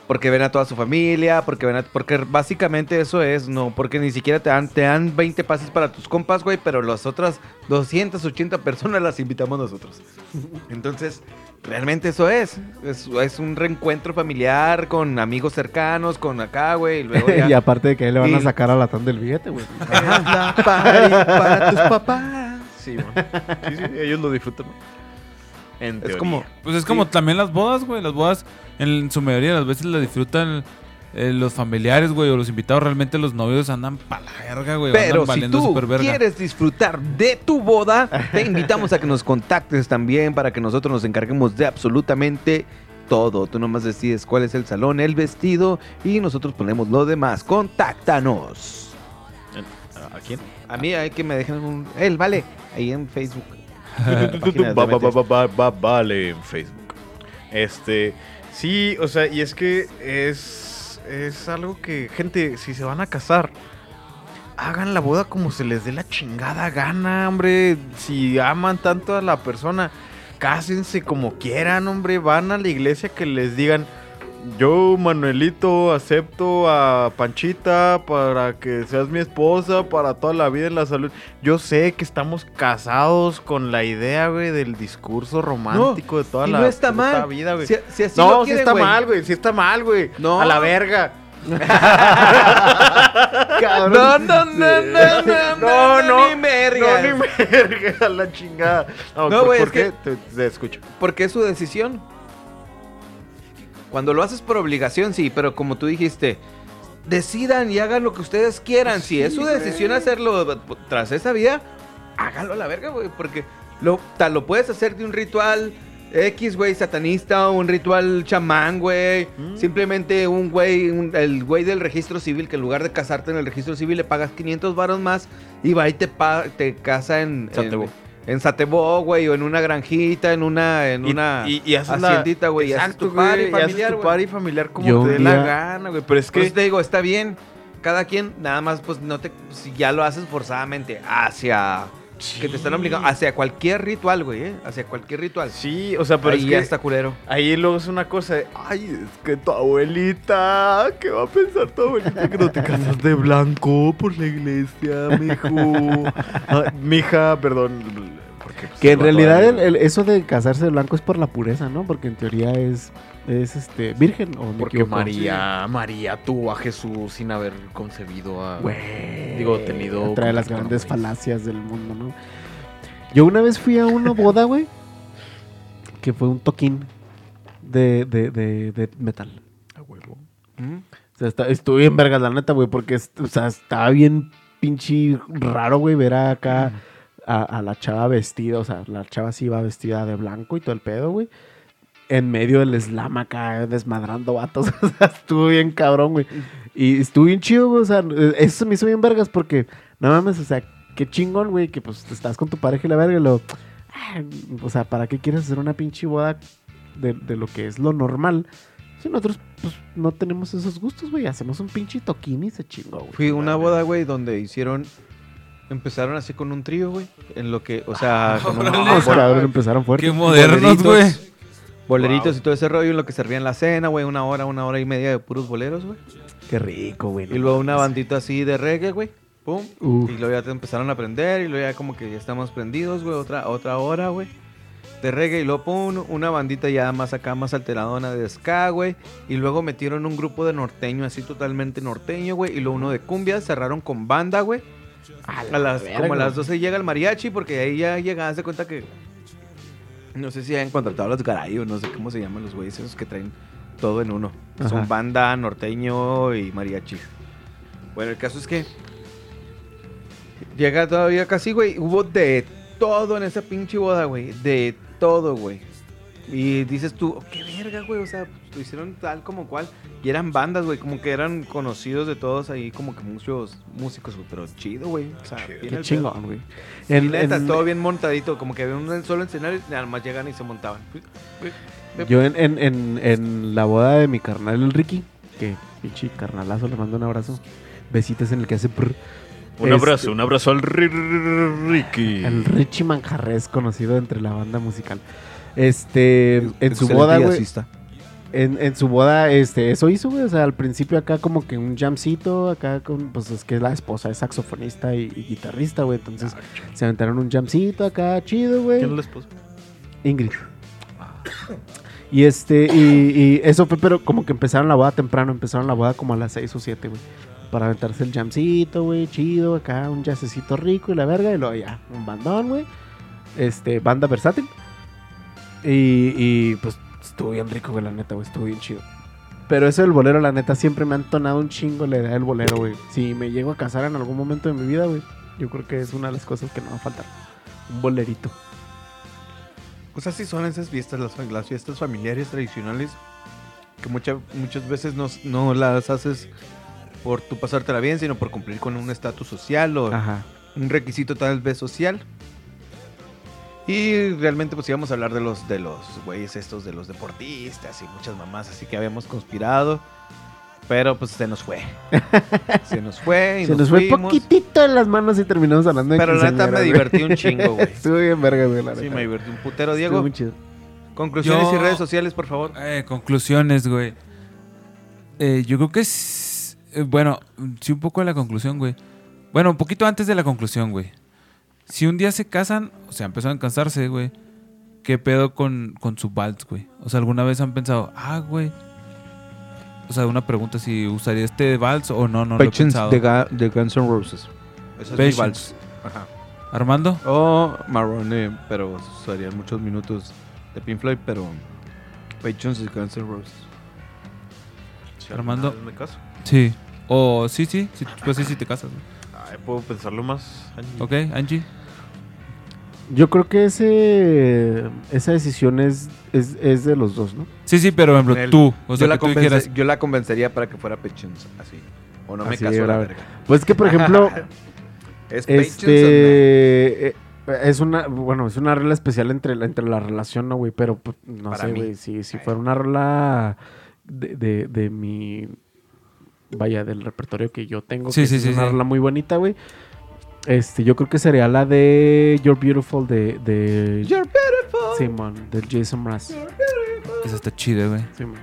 Porque ven a toda su familia, porque ven a- porque básicamente eso es, no, porque ni siquiera te dan, te dan 20 pases para tus compas, güey, pero las otras 280 personas las invitamos nosotros. Entonces, realmente eso es, es, es un reencuentro familiar con amigos cercanos, con acá, güey, y luego ya... y aparte de que ahí le van a Y- sacar a latán del billete, güey. Es la party para tus papás. Sí, sí, ellos lo disfrutan. ¿no? En Es teoría. como, Pues es como también las bodas, güey. Las bodas, en su mayoría de las veces las disfrutan eh, los familiares, güey, o los invitados. Realmente los novios andan pa' la verga, güey. Pero andan si valiendo tú quieres disfrutar de tu boda, te invitamos a que nos contactes también para que nosotros nos encarguemos de absolutamente todo. Tú nomás decides cuál es el salón, el vestido y nosotros ponemos lo demás. Contáctanos. ¿A a quién? A mí hay que me dejen un... Él, vale, ahí en Facebook. Vale, en Facebook. Este, sí, o sea, y es que es, es algo que, gente, si se van a casar, hagan la boda como se les dé la chingada gana, hombre. Si aman tanto a la persona, cásense como quieran, hombre. Van a la iglesia que les digan, yo, Manuelito, acepto a Panchita para que seas mi esposa para toda la vida en la salud. Yo sé que estamos casados con la idea, güey, del discurso romántico de toda y la no está mal. vida, güey. Si, si así no, lo sí quieren, está güey. mal, güey. Sí está mal, güey. No. A la verga. No, no, no, no, no, No, no. ni vergas. No, ni verga, a la chingada. No, No, ¿por- güey, ¿por es que- Te, te escucho. Porque es su decisión. Cuando lo haces por obligación, sí, pero como tú dijiste, decidan y hagan lo que ustedes quieran. si es su decisión hacerlo tras esa vida, hágalo a la verga, güey. Porque lo, tal, lo puedes hacer de un ritual X, güey, satanista, un ritual chamán, güey. Simplemente un güey, un- el güey del registro civil, que en lugar de casarte en el registro civil le pagas 500 varos más y va y te, pa- te casa en... En, en Satebó, güey, o en una granjita, en una, en Y- una y, y haces la- haciendita, güey. y haces Exacto, tu party güey, y haces familiar, tu party familiar como Yo te dé la gana, güey. Pero es Pues que... te digo, está bien. Cada quien, nada más, pues no te. Si ya lo haces forzadamente hacia. Que te están obligando. Hacia cualquier ritual, güey, ¿eh? Hacia cualquier ritual. Sí, o sea, pero Ahí es que... está culero. Ahí luego es una cosa de, ay, es que tu abuelita, ¿qué va a pensar tu abuelita que no te casas de blanco por la iglesia, mijo? Ah, mija, perdón. Porque, pues, Que en realidad todavía. el- el- eso de casarse de blanco es por la pureza, ¿no? Porque en teoría es, es este, virgen o me Porque equivoco? María, María tuvo a Jesús sin haber concebido a... Güey. Digo, tenido Trae las contacto con grandes falacias del mundo, ¿no? Yo una vez fui a una boda, güey. Que fue un toquín de, de, de, de metal. A huevo. O sea, está- estuve bien vergas, la neta, güey, porque o sea, estaba bien pinche raro, güey, ver acá a, a la chava vestida, o sea, la chava sí iba vestida de blanco y todo el pedo, güey. En medio del slam acá, desmadrando vatos. O sea, estuvo bien cabrón, güey. Y estuvo bien chido, güey. O sea, eso me hizo bien vergas porque, no mames, o sea, qué chingón, güey, que pues estás con tu pareja y la verga y lo... ah, O sea, ¿para qué quieres hacer una pinche boda de, de lo que es lo normal? Si nosotros, pues, no tenemos esos gustos, güey. Hacemos un pinche toquín y se chingó, güey. Fui una boda, güey, donde hicieron. Empezaron así con un trío, güey. En lo que. O sea, con un- Vamos, cabrón, empezaron fuerte. Qué modernos, güey. boleritos, Boleritos y todo ese rollo en lo que servían la cena, güey. Una hora, una hora y media de puros boleros, güey. Qué rico, güey. Y luego una bandita así de reggae, güey. Pum. Uf. Y luego ya te empezaron a prender. Y luego ya como que ya estamos prendidos, güey. Otra, otra hora, güey. De reggae. Y luego pum. Una bandita ya más acá, más alteradona de ska, güey. Y luego metieron un grupo de norteño, así totalmente norteño, güey. Y luego uno de cumbia. Cerraron con banda, güey. A A la las, verga. como a las 12 llega el mariachi. Porque ahí ya llega, haz de cuenta que. No sé si hayan contratado a los garay o no sé cómo se llaman los güeyes esos que traen todo en uno. Ajá. Son banda, norteño y mariachi. Bueno, el caso es que llega todavía casi, güey. Hubo de todo en esa pinche boda, güey. De todo, güey. Y dices tú, oh, qué verga, güey. O sea, lo hicieron tal como cual. Y eran bandas, güey. Como que eran conocidos de todos ahí, como que muchos músicos, güey. Pero chido, güey. O sea, bien Qué chingón, güey. Y En- neta, en- todo bien montadito. Como que había un solo escenario y nada más llegan y se montaban. Yo en, en, en, en la boda de mi carnal, el Ricky, que pinche carnalazo, le mando un abrazo. Besitos en el que hace... prr. Un Este, abrazo, un abrazo al Ri- Ri- Ricky. El Richie Manjarres, conocido entre la banda musical. Este, en su boda, güey. En, en su boda, este, eso hizo, güey. O sea, al principio acá como que un jamcito, acá con, pues es que es la esposa, es saxofonista y, y guitarrista, güey. Entonces se aventaron un jamcito acá, chido, güey. ¿Quién es la esposa? Ingrid. Y este, y, y eso fue, pero como que empezaron la boda temprano, empezaron la boda como a las 6 o 7, güey. Para aventarse el jamcito, güey, chido, acá, un jazzecito rico y la verga, y luego ya, un bandón, güey. Este, banda versátil. Y, y pues estuvo bien rico, güey, la neta, güey, estuvo bien chido. Pero eso del bolero, la neta, siempre me ha entonado un chingo la idea del bolero, güey. Si me llego a casar en algún momento de mi vida, güey, yo creo que es una de las cosas que no va a faltar. Un bolerito. Pues así son esas fiestas, las, las fiestas familiares tradicionales, que mucha- muchas veces no, no las haces por tu pasártela bien, sino por cumplir con un estatus social o Ajá. un requisito tal vez social. Y realmente pues íbamos a hablar de los de los güeyes estos, de los deportistas y muchas mamás, así que habíamos conspirado. Pero pues se nos fue. se nos fue y Se nos, nos fue fuimos. poquitito en las manos y terminamos hablando de Pero la neta me divertí un chingo, güey. Estuvo bien verga, güey, la Sí, neta. me divertí un putero, Estuvo Diego. muy chido. Conclusiones y redes sociales, por favor. Eh, conclusiones, güey. Eh, yo creo que es. eh, bueno, sí, un poco de la conclusión, güey. Bueno, un poquito antes de la conclusión, güey. Si un día se casan, o sea, empezaron a cansarse, güey. ¿Qué pedo con, con su vals, güey? O sea, ¿alguna vez han pensado, ah, güey? O sea, una pregunta si usaría este vals o no, no lo he pensado. de, Guns N' Roses. Ese es mi Patience. vals. Ajá. Armando, O Marrone, pero serían muchos minutos de Pink Floyd, pero Patience de Guns N' Roses. Si Armando. me caso. sí. O sí, sí, sí, pues sí, sí te casas. güey. Puedo pensarlo más. Angie. Ok, Angie. Yo creo que ese esa decisión es, es, es de los dos, ¿no? Sí, sí, pero por ejemplo, tú. O sea, yo, la tú dijeras, yo la convencería para que fuera Patience, así. O no me Así, a la verga. Pues que, por ejemplo, ¿Es este eh, es una bueno, es una regla especial entre la, entre la relación, no, güey, pero pues, no Para sé, mí. güey, si, si fuera una rola de, de, de mi vaya, del repertorio que yo tengo, Sí, que sí, es sí, una sí. rola muy bonita, güey. Este, yo creo que sería la de You're Beautiful de, de? You're beautiful. Simon, del Jason Mraz. esa está chida, güey. Simón.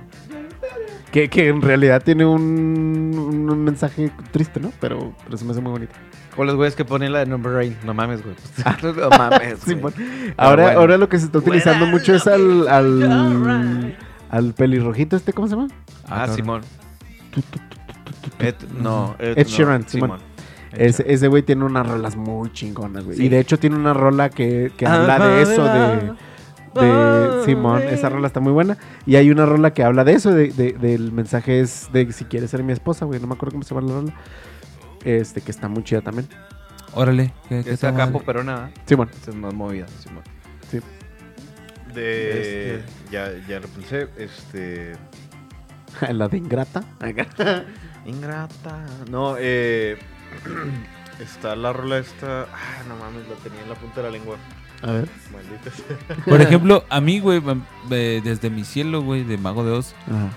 Que, que en realidad tiene un, un mensaje triste, ¿no? Pero, pero se me hace muy bonito. O los güeyes que ponen la de Number Rain. No mames, güey. no mames, güey. Simón. Ahora, bueno. ahora lo que se está utilizando mucho es al, al, al pelirrojito este, ¿cómo se llama? Ah, cabrón. Simón. Ed, no, Ed, Ed no, Sheeran, Simón. Ese ese güey tiene unas rolas muy chingonas, güey. Sí. Y de hecho tiene una rola que, que habla de eso, de, de Simón. Esa rola está muy buena. Y hay una rola que habla de eso, de, de- del mensaje es de si quieres ser mi esposa, güey. No me acuerdo cómo se llama la rola. Este, que está muy chida también. Órale. ¿qué, qué Es tal, acá madre? poperona. Simón. Es más movida, Simón. De. Este. Ya, ya lo pensé. Este. la de Ingrata. Ingrata. No, eh. está la rola esta. Ah, no mames, la tenía en la punta de la lengua. A ver. Maldita sea. Por ejemplo, a mí, güey, eh, desde mi cielo, güey, de Mago de Oz, Ajá.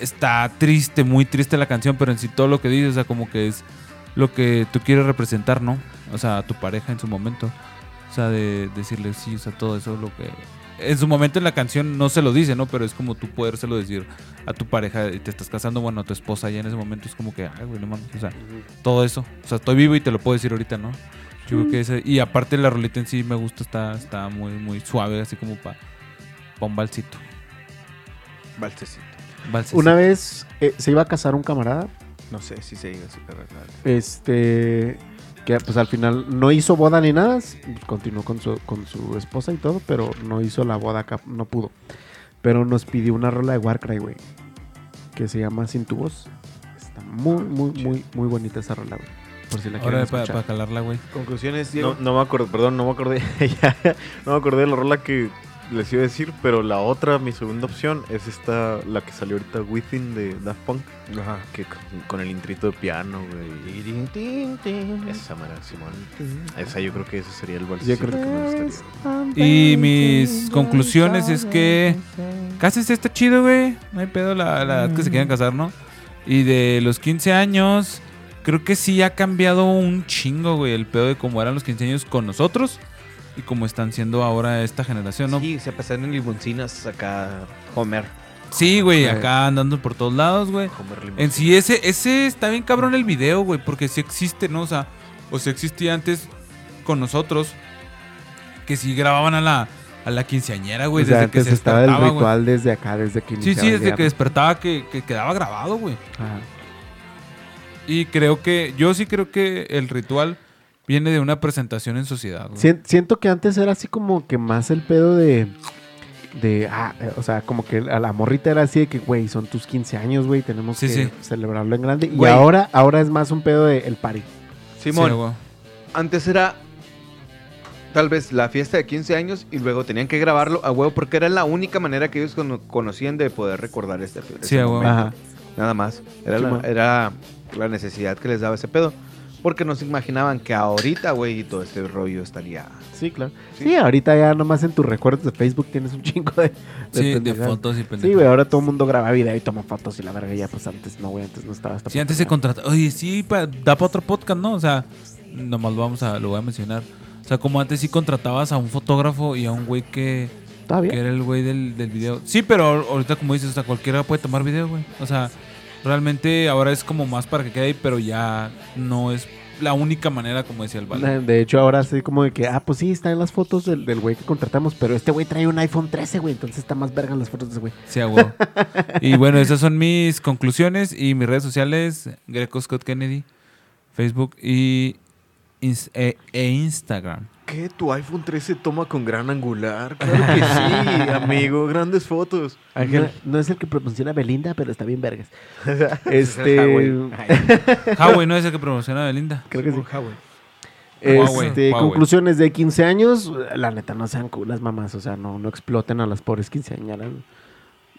está triste, muy triste la canción, pero en sí todo lo que dice, o sea, como que es lo que tú quieres representar, ¿no? O sea, a tu pareja en su momento. O sea, de decirle sí, o sea, todo eso lo que... En su momento en la canción no se lo dice, ¿no? Pero es como tú podérselo decir a tu pareja y te estás casando, bueno, a tu esposa ya en ese momento es como que, ay, güey, no mames, o sea, todo eso. O sea, estoy vivo y te lo puedo decir ahorita, ¿no? Yo creo que ese... Y aparte la rolita en sí me gusta, está, está muy, muy suave, así como para un balsito. Balsecito. Balsecito. Una vez eh, se iba a casar un camarada. No sé si se así, pero claro. Este. Que pues al final no hizo boda ni nada. Continuó con su, con su esposa y todo, pero no hizo la boda acá, no pudo. Pero nos pidió una rola de Warcry, güey. Que se llama Sin tu voz. Está muy, muy, muy, muy bonita esa rola, güey. Por si la quieren Ahora para escuchar. calarla, güey. Conclusiones, No, Diego. no me acuerdo, perdón, no me acordé. ya, no me acordé de la rola que les iba a decir, pero la otra, mi segunda opción, es esta, la que salió ahorita, Within de Daft Punk. Ajá. Que con, con el intrito de piano, güey. Esa mera, Simón. Esa yo creo que ese sería el Yo balsecito creo que me gustaría. Y mis conclusiones es que cásense está chido, güey. No hay pedo la, la edad que se quieran casar, ¿no? Y de los 15 años, creo que sí ha cambiado un chingo, güey, el pedo de cómo eran los 15 años con nosotros y cómo están siendo ahora esta generación, ¿no? Sí, se pasaron en limuncinas acá, Homer. Sí, güey, Sí. acá andando por todos lados, güey. Homer. En sí, ese, ese está bien cabrón el video, güey, porque sí existe, ¿no? O sea, o sea, existía antes con nosotros que sí grababan a la, a la quinceañera, güey, O sea, desde que se estaba el güey. ritual desde acá, desde que Sí, sí, desde día, que despertaba que, que quedaba grabado, güey. Ajá. Y creo que, yo sí creo que el ritual viene de una presentación en sociedad, siento que antes era así como que más el pedo de. De, ah, eh, o sea, como que a la morrita era así de que, güey, son tus 15 años, güey, tenemos Sí, que sí. celebrarlo en grande. Y ahora, ahora es más un pedo de el party. Simón, Sí, güey. antes era tal vez la fiesta de 15 años y luego tenían que grabarlo a huevo porque era la única manera que ellos cono- conocían de poder recordar este, ese Sí, a huevo. Nada más. Era, la, era la necesidad que les daba ese pedo. Porque no se imaginaban que ahorita, güey, y todo este rollo estaría... Sí, claro. Sí. Sí, ahorita ya nomás en tus recuerdos de Facebook tienes un chingo de. Sí, de fotos y Sí, pendejadas. güey, ahora todo el mundo graba video y toma fotos y la verga ya, pues antes no, güey, antes no estaba hasta Sí, antes se contrataba. Oye, sí, pa- da para otro podcast, ¿no? O sea, nomás lo vamos a, lo voy a mencionar. O sea, como antes sí contratabas a un fotógrafo y a un güey que, que era el güey del, del video. Sí, pero ahor- ahorita como dices, o sea, cualquiera puede tomar video, güey. O sea, realmente ahora es como más para que quede ahí, pero ya no es la única manera, como decía el Vale. De hecho, ahora así como de que, ah, pues sí, están las fotos del del güey que contratamos, pero este güey trae un iPhone 13, güey, entonces está más verga las fotos de ese güey. Sí, a huevo. Y bueno, esas son mis conclusiones y mis redes sociales, Greco Scott Kennedy, Facebook y e, e Instagram. ¿Qué? ¿Tu iPhone 13 toma con gran angular? Claro que sí, amigo. Grandes fotos. No, no es el que promociona Belinda, pero está bien vergas. este. Huawei no es el que promociona a Belinda. creo que sí. Huawei, Este, Huawei. conclusiones de 15 años, la neta no sean culas mamás, o sea, no, no exploten a las pobres quinceañeras.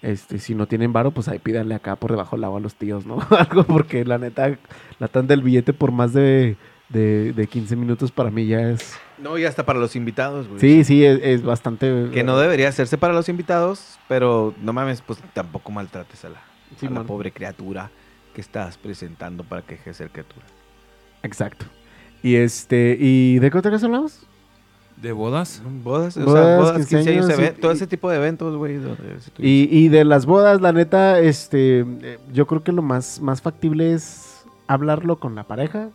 Este, si no tienen varo, pues ahí pídanle acá por debajo del agua a los tíos, ¿no? Algo porque la neta, la tanda del billete por más de, de, de 15 minutos para mí ya es... No, y hasta para los invitados, güey. Sí, sí, es, es bastante... Que no debería hacerse para los invitados, pero no mames, pues tampoco maltrates a la, Sí, a la man. pobre criatura que estás presentando para que deje de ser criatura. Exacto. Y este, ¿y de qué otra cosa hablamos? ¿De bodas? Bodas, o Bodas, sea, bodas, 15 15 años, años, eve- y- todo ese tipo de eventos, güey. Y, y de las bodas, la neta, este, eh, yo creo que lo más, más factible es hablarlo con la pareja.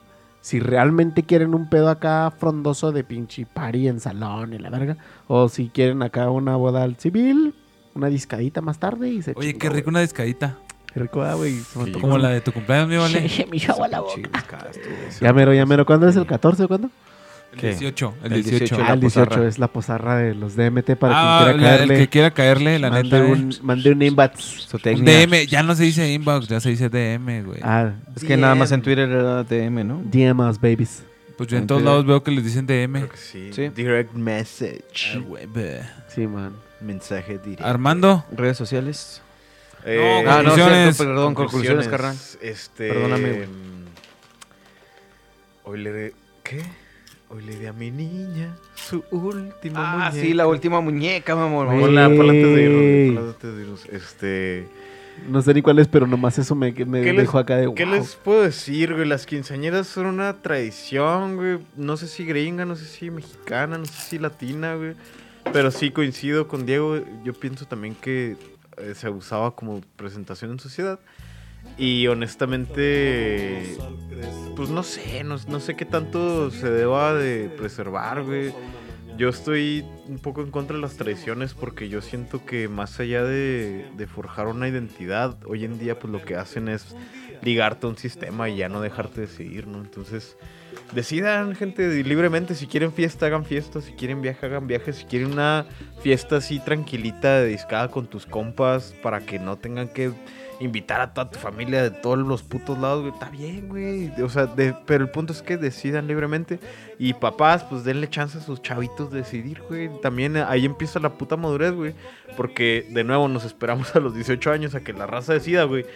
Si realmente quieren un pedo acá frondoso de pinche party en salón y la verga. O si quieren acá una boda al civil, una discadita más tarde y se Oye, chingó, qué rico una discadita. Qué rico, ah, güey. Sí. Como la de tu cumpleaños, mi vale. Me la boca. Tú. Ya mero, ya mero. ¿Cuándo es el 14 o cuándo? El ¿Qué? 18. El El 18. 18. Ah, la el 18 posarra. es la posarra de los DMT para Ah, quien quiera la- caerle. el que quiera caerle, la mande neta. eh. un, mande un inbox. Un. DM, ya no se dice inbox, ya se dice DM, güey. Ah, Es que nada más en Twitter era DM, ¿no? DM us, babies. Pues yo en todos lados veo que les dicen DM. Creo que sí. Sí. Direct message. Ah. Sí, man. Mensaje directo. Armando, Redes sociales. Eh, No, Ah, no, conclusiones. cierto, perdón, conclusiones, carnal. Este. Perdóname, güey. mm, Hoy le. de- ¿Qué? Hoy le di a mi niña su última Ah, muñeca. sí, la última muñeca, mamón. Güey. Ponla, antes de irnos. Antes de irnos. Este. No sé ni cuál es, pero nomás eso me, me ¿Qué les- dejó acá de ¿Qué wow. les puedo decir, güey? Las quinceañeras son una tradición, güey. No sé si gringa, no sé si mexicana, no sé si latina, güey. Pero sí coincido con Diego. Yo pienso también que eh, se usaba como presentación en sociedad. Y honestamente, pues no sé, no, no sé qué tanto se deba de preservar, güey. Yo estoy un poco en contra de las tradiciones porque yo siento que más allá de, de forjar una identidad, hoy en día pues lo que hacen es ligarte a un sistema y ya no dejarte decidir, ¿no? Entonces, decidan, gente, libremente. Si quieren fiesta, hagan fiesta. Si quieren viaje, hagan viaje. Si quieren una fiesta así tranquilita, dedicada con tus compas, para que no tengan que invitar a toda tu familia de todos los putos lados, güey. Está bien, güey. O sea, de- pero el punto es que decidan libremente. Y papás, pues denle chance a sus chavitos de decidir, güey. También eh, ahí empieza la puta madurez, güey. Porque, de nuevo, nos esperamos a los 18 años a que la raza decida, güey.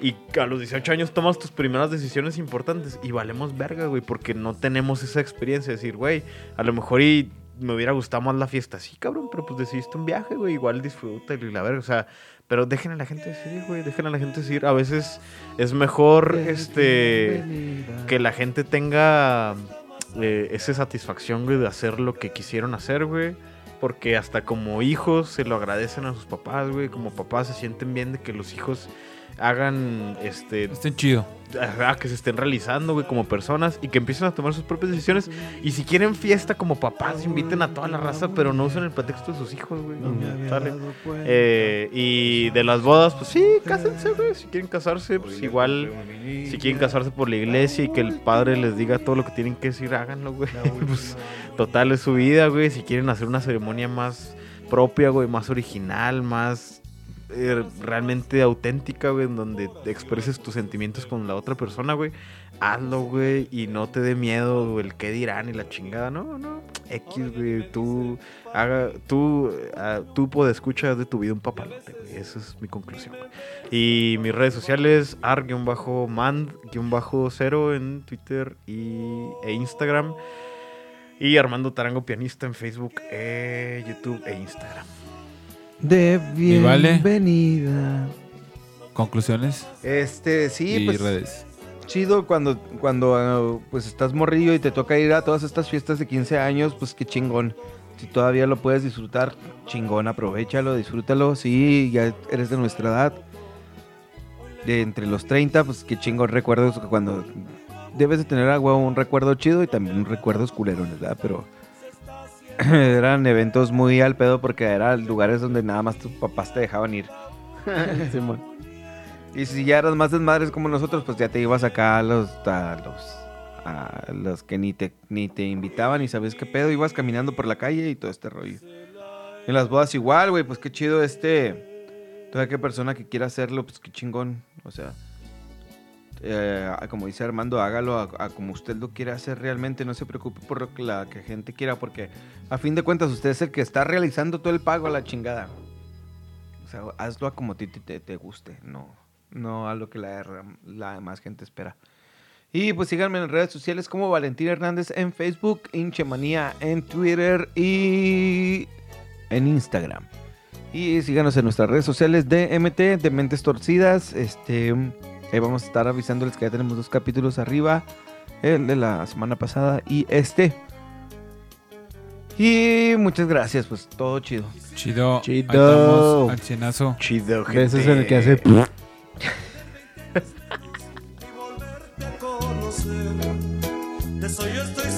Y a los 18 años tomas tus primeras decisiones importantes y valemos verga, güey, porque no tenemos esa experiencia de decir, güey, a lo mejor y me hubiera gustado más la fiesta. Sí, cabrón, pero pues decidiste un viaje, güey, igual disfruta y la verga, o sea, pero dejen a la gente decidir, güey, dejen a la gente decidir. A veces es mejor, este, que la gente tenga eh, esa satisfacción, güey, de hacer lo que quisieron hacer, güey. Porque hasta como hijos se lo agradecen a sus papás, güey. Como papás se sienten bien de que los hijos hagan, este, estén chido. que se estén realizando, güey, como personas y que empiecen a tomar sus propias decisiones. Y si quieren fiesta como papás, inviten a toda la raza, pero no usen el pretexto de sus hijos, güey. Sale. Eh, y de las bodas, pues sí, cásense, güey. Si quieren casarse, pues igual. Si quieren casarse por la iglesia y que el padre les diga todo lo que tienen que decir, háganlo, güey. pues total es su vida, güey. Si quieren hacer una ceremonia más propia, güey, más original, más eh, realmente auténtica, güey, en donde expreses tus sentimientos con la otra persona, güey. Hazlo, güey, y no te dé miedo el qué dirán y la chingada, no, no. X, güey, tú, haga, tú, ah, tú puedes escuchar de tu vida un papalote, güey. Esa es mi conclusión, güey. Y mis redes sociales, ar-mand-0 en Twitter y, e Instagram. Y Armando Tarango Pianista en Facebook, eh, YouTube e Instagram. De bienvenida. Conclusiones Este, sí, y pues redes. chido cuando, cuando ah, pues estás morrillo y te toca ir a todas estas fiestas de 15 años, pues qué chingón. Si todavía lo puedes disfrutar, chingón, aprovechalo, disfrútalo. Sí, ya eres de nuestra edad. De entre los 30, pues qué chingón recuerdos cuando debes de tener a huevo un recuerdo chido y también recuerdos culerones, ¿verdad? Pero eran eventos muy al pedo porque eran lugares donde nada más tus papás te dejaban ir. Y si ya eras más desmadres como nosotros, pues ya te ibas acá a los, a los, a los que ni te, ni te invitaban y sabes qué pedo, ibas caminando por la calle y todo este rollo. En las bodas igual, güey, pues qué chido este, toda qué persona que quiera hacerlo, pues qué chingón, o sea, eh, como dice Armando, hágalo a, como usted lo quiera hacer realmente. No se preocupe por lo que la que gente quiera, porque a fin de cuentas usted es el que está realizando todo el pago a la chingada. O sea, hazlo a como te, te- te guste, no, no a lo que la, la demás gente espera. Y pues síganme en redes sociales como Valentín Hernández en Facebook, Inchemanía en Twitter y en Instagram. Y síganos en nuestras redes sociales de MT, de Mentes Torcidas. Este, Ahí vamos a estar avisándoles que ya tenemos dos capítulos arriba. El de la semana pasada y este. Y muchas gracias, pues todo chido. Chido. Chido. Al cienazo. Chido, gente. Eso es el que hace. Te soy, yo estoy